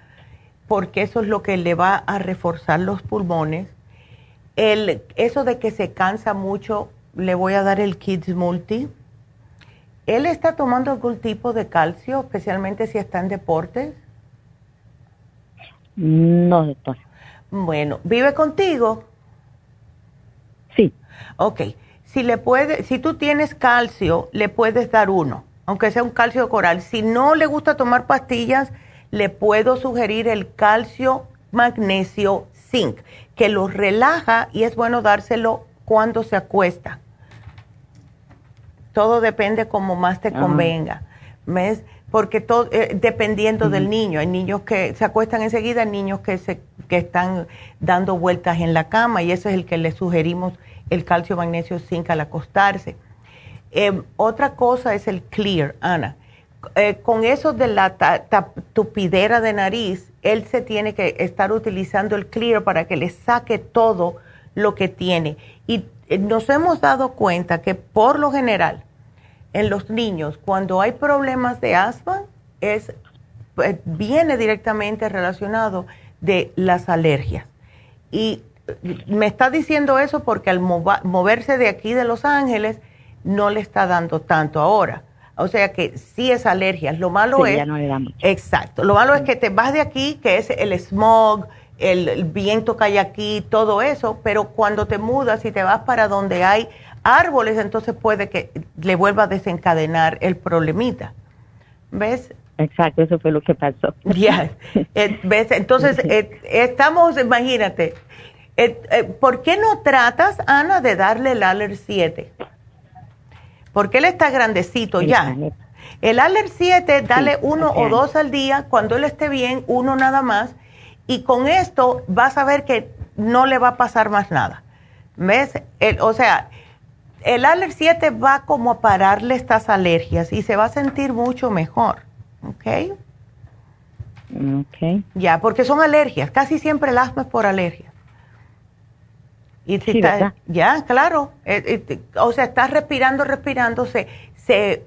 porque eso es lo que le va a reforzar los pulmones. El, eso de que se cansa mucho, le voy a dar el Kids Multi. ¿Él está tomando algún tipo de calcio, especialmente si está en deportes? No, doctor. Bueno, ¿vive contigo? Sí. Ok. Si, le puede, si tú tienes calcio, le puedes dar uno, aunque sea un calcio coral. Si no le gusta tomar pastillas, le puedo sugerir el calcio magnesio zinc, que lo relaja y es bueno dárselo cuando se acuesta. Todo depende como más te convenga. ¿Ves? porque todo, eh, dependiendo del niño, hay niños que se acuestan enseguida, hay niños que, se, que están dando vueltas en la cama y ese es el que le sugerimos el calcio, magnesio, zinc al acostarse. Em, otra cosa es el clear, Ana. Eh, con eso de la tupidera de nariz, él se tiene que estar utilizando el clear para que le saque todo lo que tiene. Y eh, nos hemos dado cuenta que por lo general, en los niños, cuando hay problemas de asma, es, pues, viene directamente relacionado de las alergias. Y me está diciendo eso porque al moverse de aquí de Los Ángeles no le está dando tanto ahora. O sea que sí es alergia. Lo malo es. Exacto. Lo malo es que te vas de aquí, que es el smog, el, el, viento que hay aquí, todo eso, pero cuando te mudas y te vas para donde hay árboles, entonces puede que le vuelva a desencadenar el problemita. ¿Ves? Exacto, eso fue lo que pasó. Ya, eh, ¿ves? Entonces, eh, estamos, imagínate, eh, ¿por qué no tratas, Ana, de darle el Aller 7? Porque él está grandecito ya. El Aller 7, dale uno o dos al día, cuando él esté bien, uno nada más, y con esto vas a ver que no le va a pasar más nada. ¿Ves? o sea, el Aller 7 va como a pararle estas alergias y se va a sentir mucho mejor. ¿Ok? Ok. Ya, porque son alergias. Casi siempre el asma es por alergias. Y ya, claro. Eh, eh, o sea, estás respirando, respirando, se, se,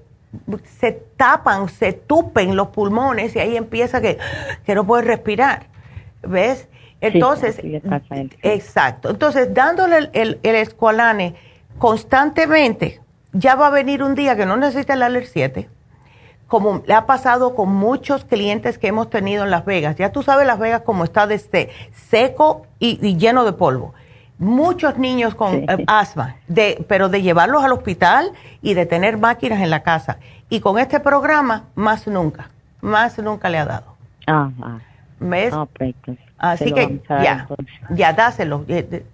tapan, se tupen los pulmones y ahí empieza que, que no puedes respirar. ¿Ves? Entonces, exacto. Entonces, dándole el, el, escualane constantemente, ya va a venir un día que no necesita el Aller 7, como le ha pasado con muchos clientes que hemos tenido en Las Vegas. Ya tú sabes Las Vegas como está desde seco y, lleno de polvo. Muchos niños con eh, asma, de, pero de llevarlos al hospital y de tener máquinas en la casa. Y con este programa, más nunca, más nunca le ha dado. Ah. ¿Ves? Así que ya, ya dáselo.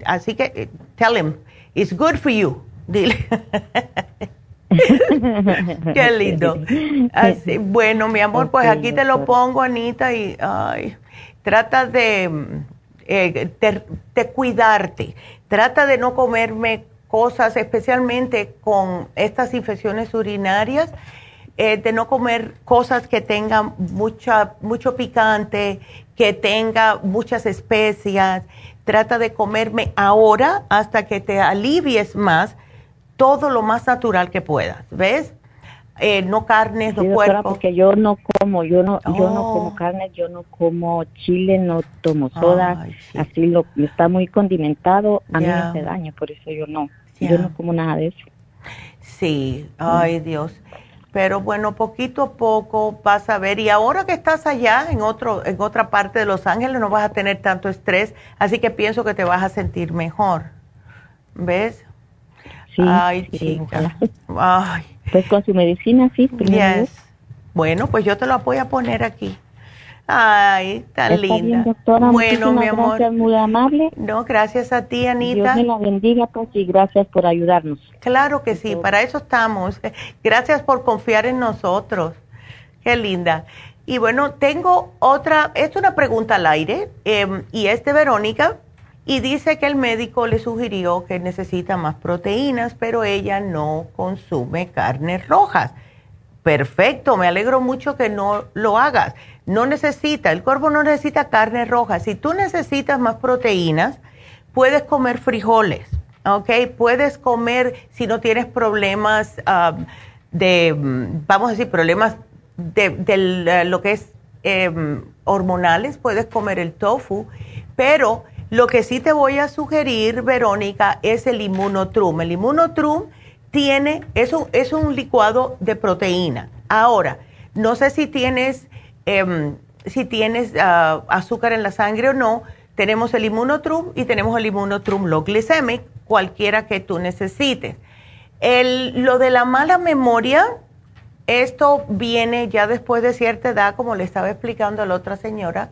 Así que tell him, it's good for you. Dile. Qué lindo. Así, bueno, mi amor, pues aquí te lo pongo, Anita, y ay, trata de, de, cuidarte. Trata de no comerme cosas, especialmente con estas infecciones urinarias, de no comer cosas que tengan mucha, mucho picante, que tenga muchas especias. Trata de comerme ahora hasta que te alivies más todo lo más natural que puedas, ¿ves? Eh, no carnes, no cuerpo. porque yo no como, yo no, yo no como oh. carne, yo no como chile, no tomo soda, así lo está muy condimentado, a mí me hace daño, por eso yo no, yo no como nada de eso. Sí, ay Dios pero bueno, poquito a poco vas a ver. Y ahora que estás allá, en, otro, en otra parte de Los Ángeles, no vas a tener tanto estrés, así que pienso que te vas a sentir mejor. ¿Ves? Sí, Ay, chica. Ay. Pues con su medicina, sí. Yes. Bueno, pues yo te lo voy a poner aquí. Ay, tan linda. bueno, mi amor. Gracias, muy amable. No, gracias a ti, Anita. Dios me la bendiga, pues, y gracias por ayudarnos. Claro que sí, para eso estamos. Gracias por confiar en nosotros. Qué linda. Y bueno, tengo otra, es una pregunta al aire, em, y es de Verónica, y dice que el médico le sugirió que necesita más proteínas, pero ella no consume carnes rojas. Perfecto, me alegro mucho que no lo hagas no necesita, el cuerpo no necesita carne roja. Si tú necesitas más proteínas, puedes comer frijoles, ¿ok? Puedes comer, si no tienes problemas um, de, vamos a decir, problemas de, lo que es em, hormonales, puedes comer el tofu, pero lo que sí te voy a sugerir, Verónica, es el inmunotrum. El inmunotrum tiene, es es un licuado de proteína. Ahora, no sé si tienes Em, si tienes ah, azúcar en la sangre o no, tenemos el inmunotrum y tenemos el inmunotrum low glycemic, cualquiera que tú necesites. El, lo de la mala memoria, esto viene ya después de cierta edad, como le estaba explicando a la otra señora,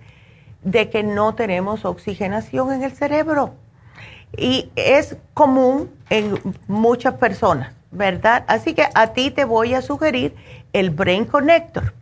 de que no tenemos oxigenación en el cerebro. Y es común en muchas personas, ¿verdad? Así que a ti te voy a sugerir el Brain Connector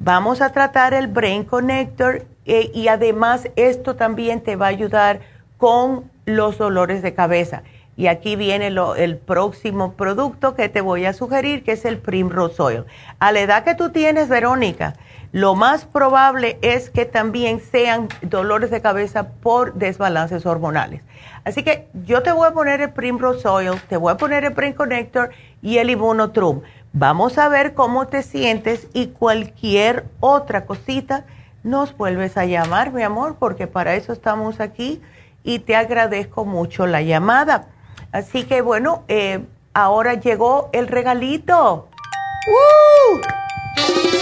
Vamos a tratar el Brain Connector eh, y además esto también te va a ayudar con los dolores de cabeza. Y aquí viene el próximo producto que te voy a sugerir, que es el Primrose Oil. A la edad que tú tienes, Verónica, lo más probable es que también sean dolores de cabeza por desbalances hormonales. Así que yo te voy a poner el Primrose Oil, te voy a poner el Brain Connector y el Immunotrum. Vamos a ver cómo te sientes y cualquier otra cosita nos vuelves a llamar, mi amor, porque para eso estamos aquí y te agradezco mucho la llamada. Así que bueno, eh, ahora llegó el regalito. ¡Uh!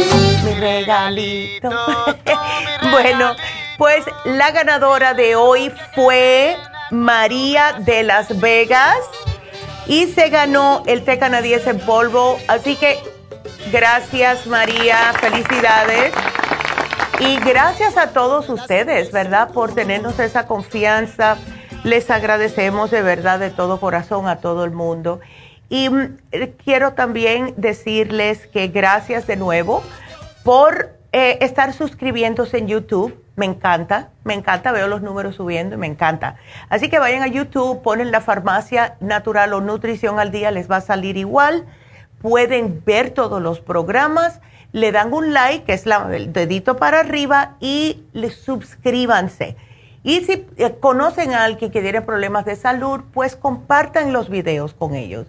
Mi regalito. bueno, pues la ganadora de hoy fue María de Las Vegas y se ganó el té canadiense en polvo. Así que gracias María, felicidades. Y gracias a todos ustedes, ¿verdad? Por tenernos esa confianza. Les agradecemos de verdad de todo corazón a todo el mundo. Y mm, quiero también decirles que gracias de nuevo por eh, estar suscribiéndose en YouTube. Me encanta, me encanta, veo los números subiendo y me encanta. Así que vayan a YouTube, ponen la farmacia natural o nutrición al día, les va a salir igual. Pueden ver todos los programas, le dan un like, que es el dedito para arriba, y le suscríbanse. Y si eh, conocen a alguien que tiene problemas de salud, pues compartan los videos con ellos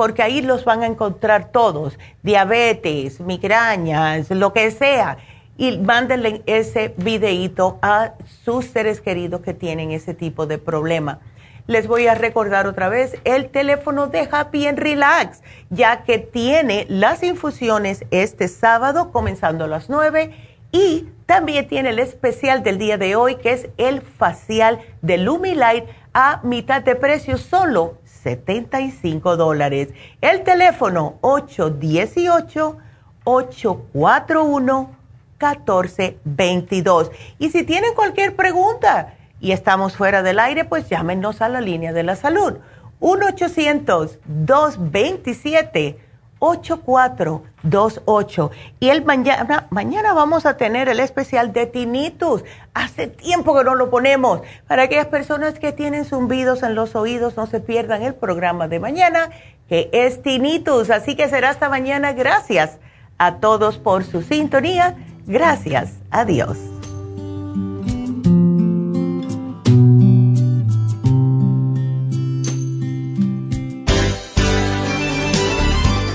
porque ahí los van a encontrar todos, diabetes, migrañas, lo que sea. Y mándenle ese videíto a sus seres queridos que tienen ese tipo de problema. Les voy a recordar otra vez el teléfono de Happy and Relax, ya que tiene las infusiones este sábado comenzando a las 9 y también tiene el especial del día de hoy que es el facial de Lumilight a mitad de precio solo 75 dólares. El teléfono 818-841-1422. Y si tienen cualquier pregunta y estamos fuera del aire, pues llámenos a la línea de la salud. 1-800-227. 8428. Y el mañana, mañana vamos a tener el especial de tinnitus. Hace tiempo que no lo ponemos. Para aquellas personas que tienen zumbidos en los oídos, no se pierdan el programa de mañana, que es tinnitus. Así que será hasta mañana. Gracias a todos por su sintonía. Gracias. Adiós.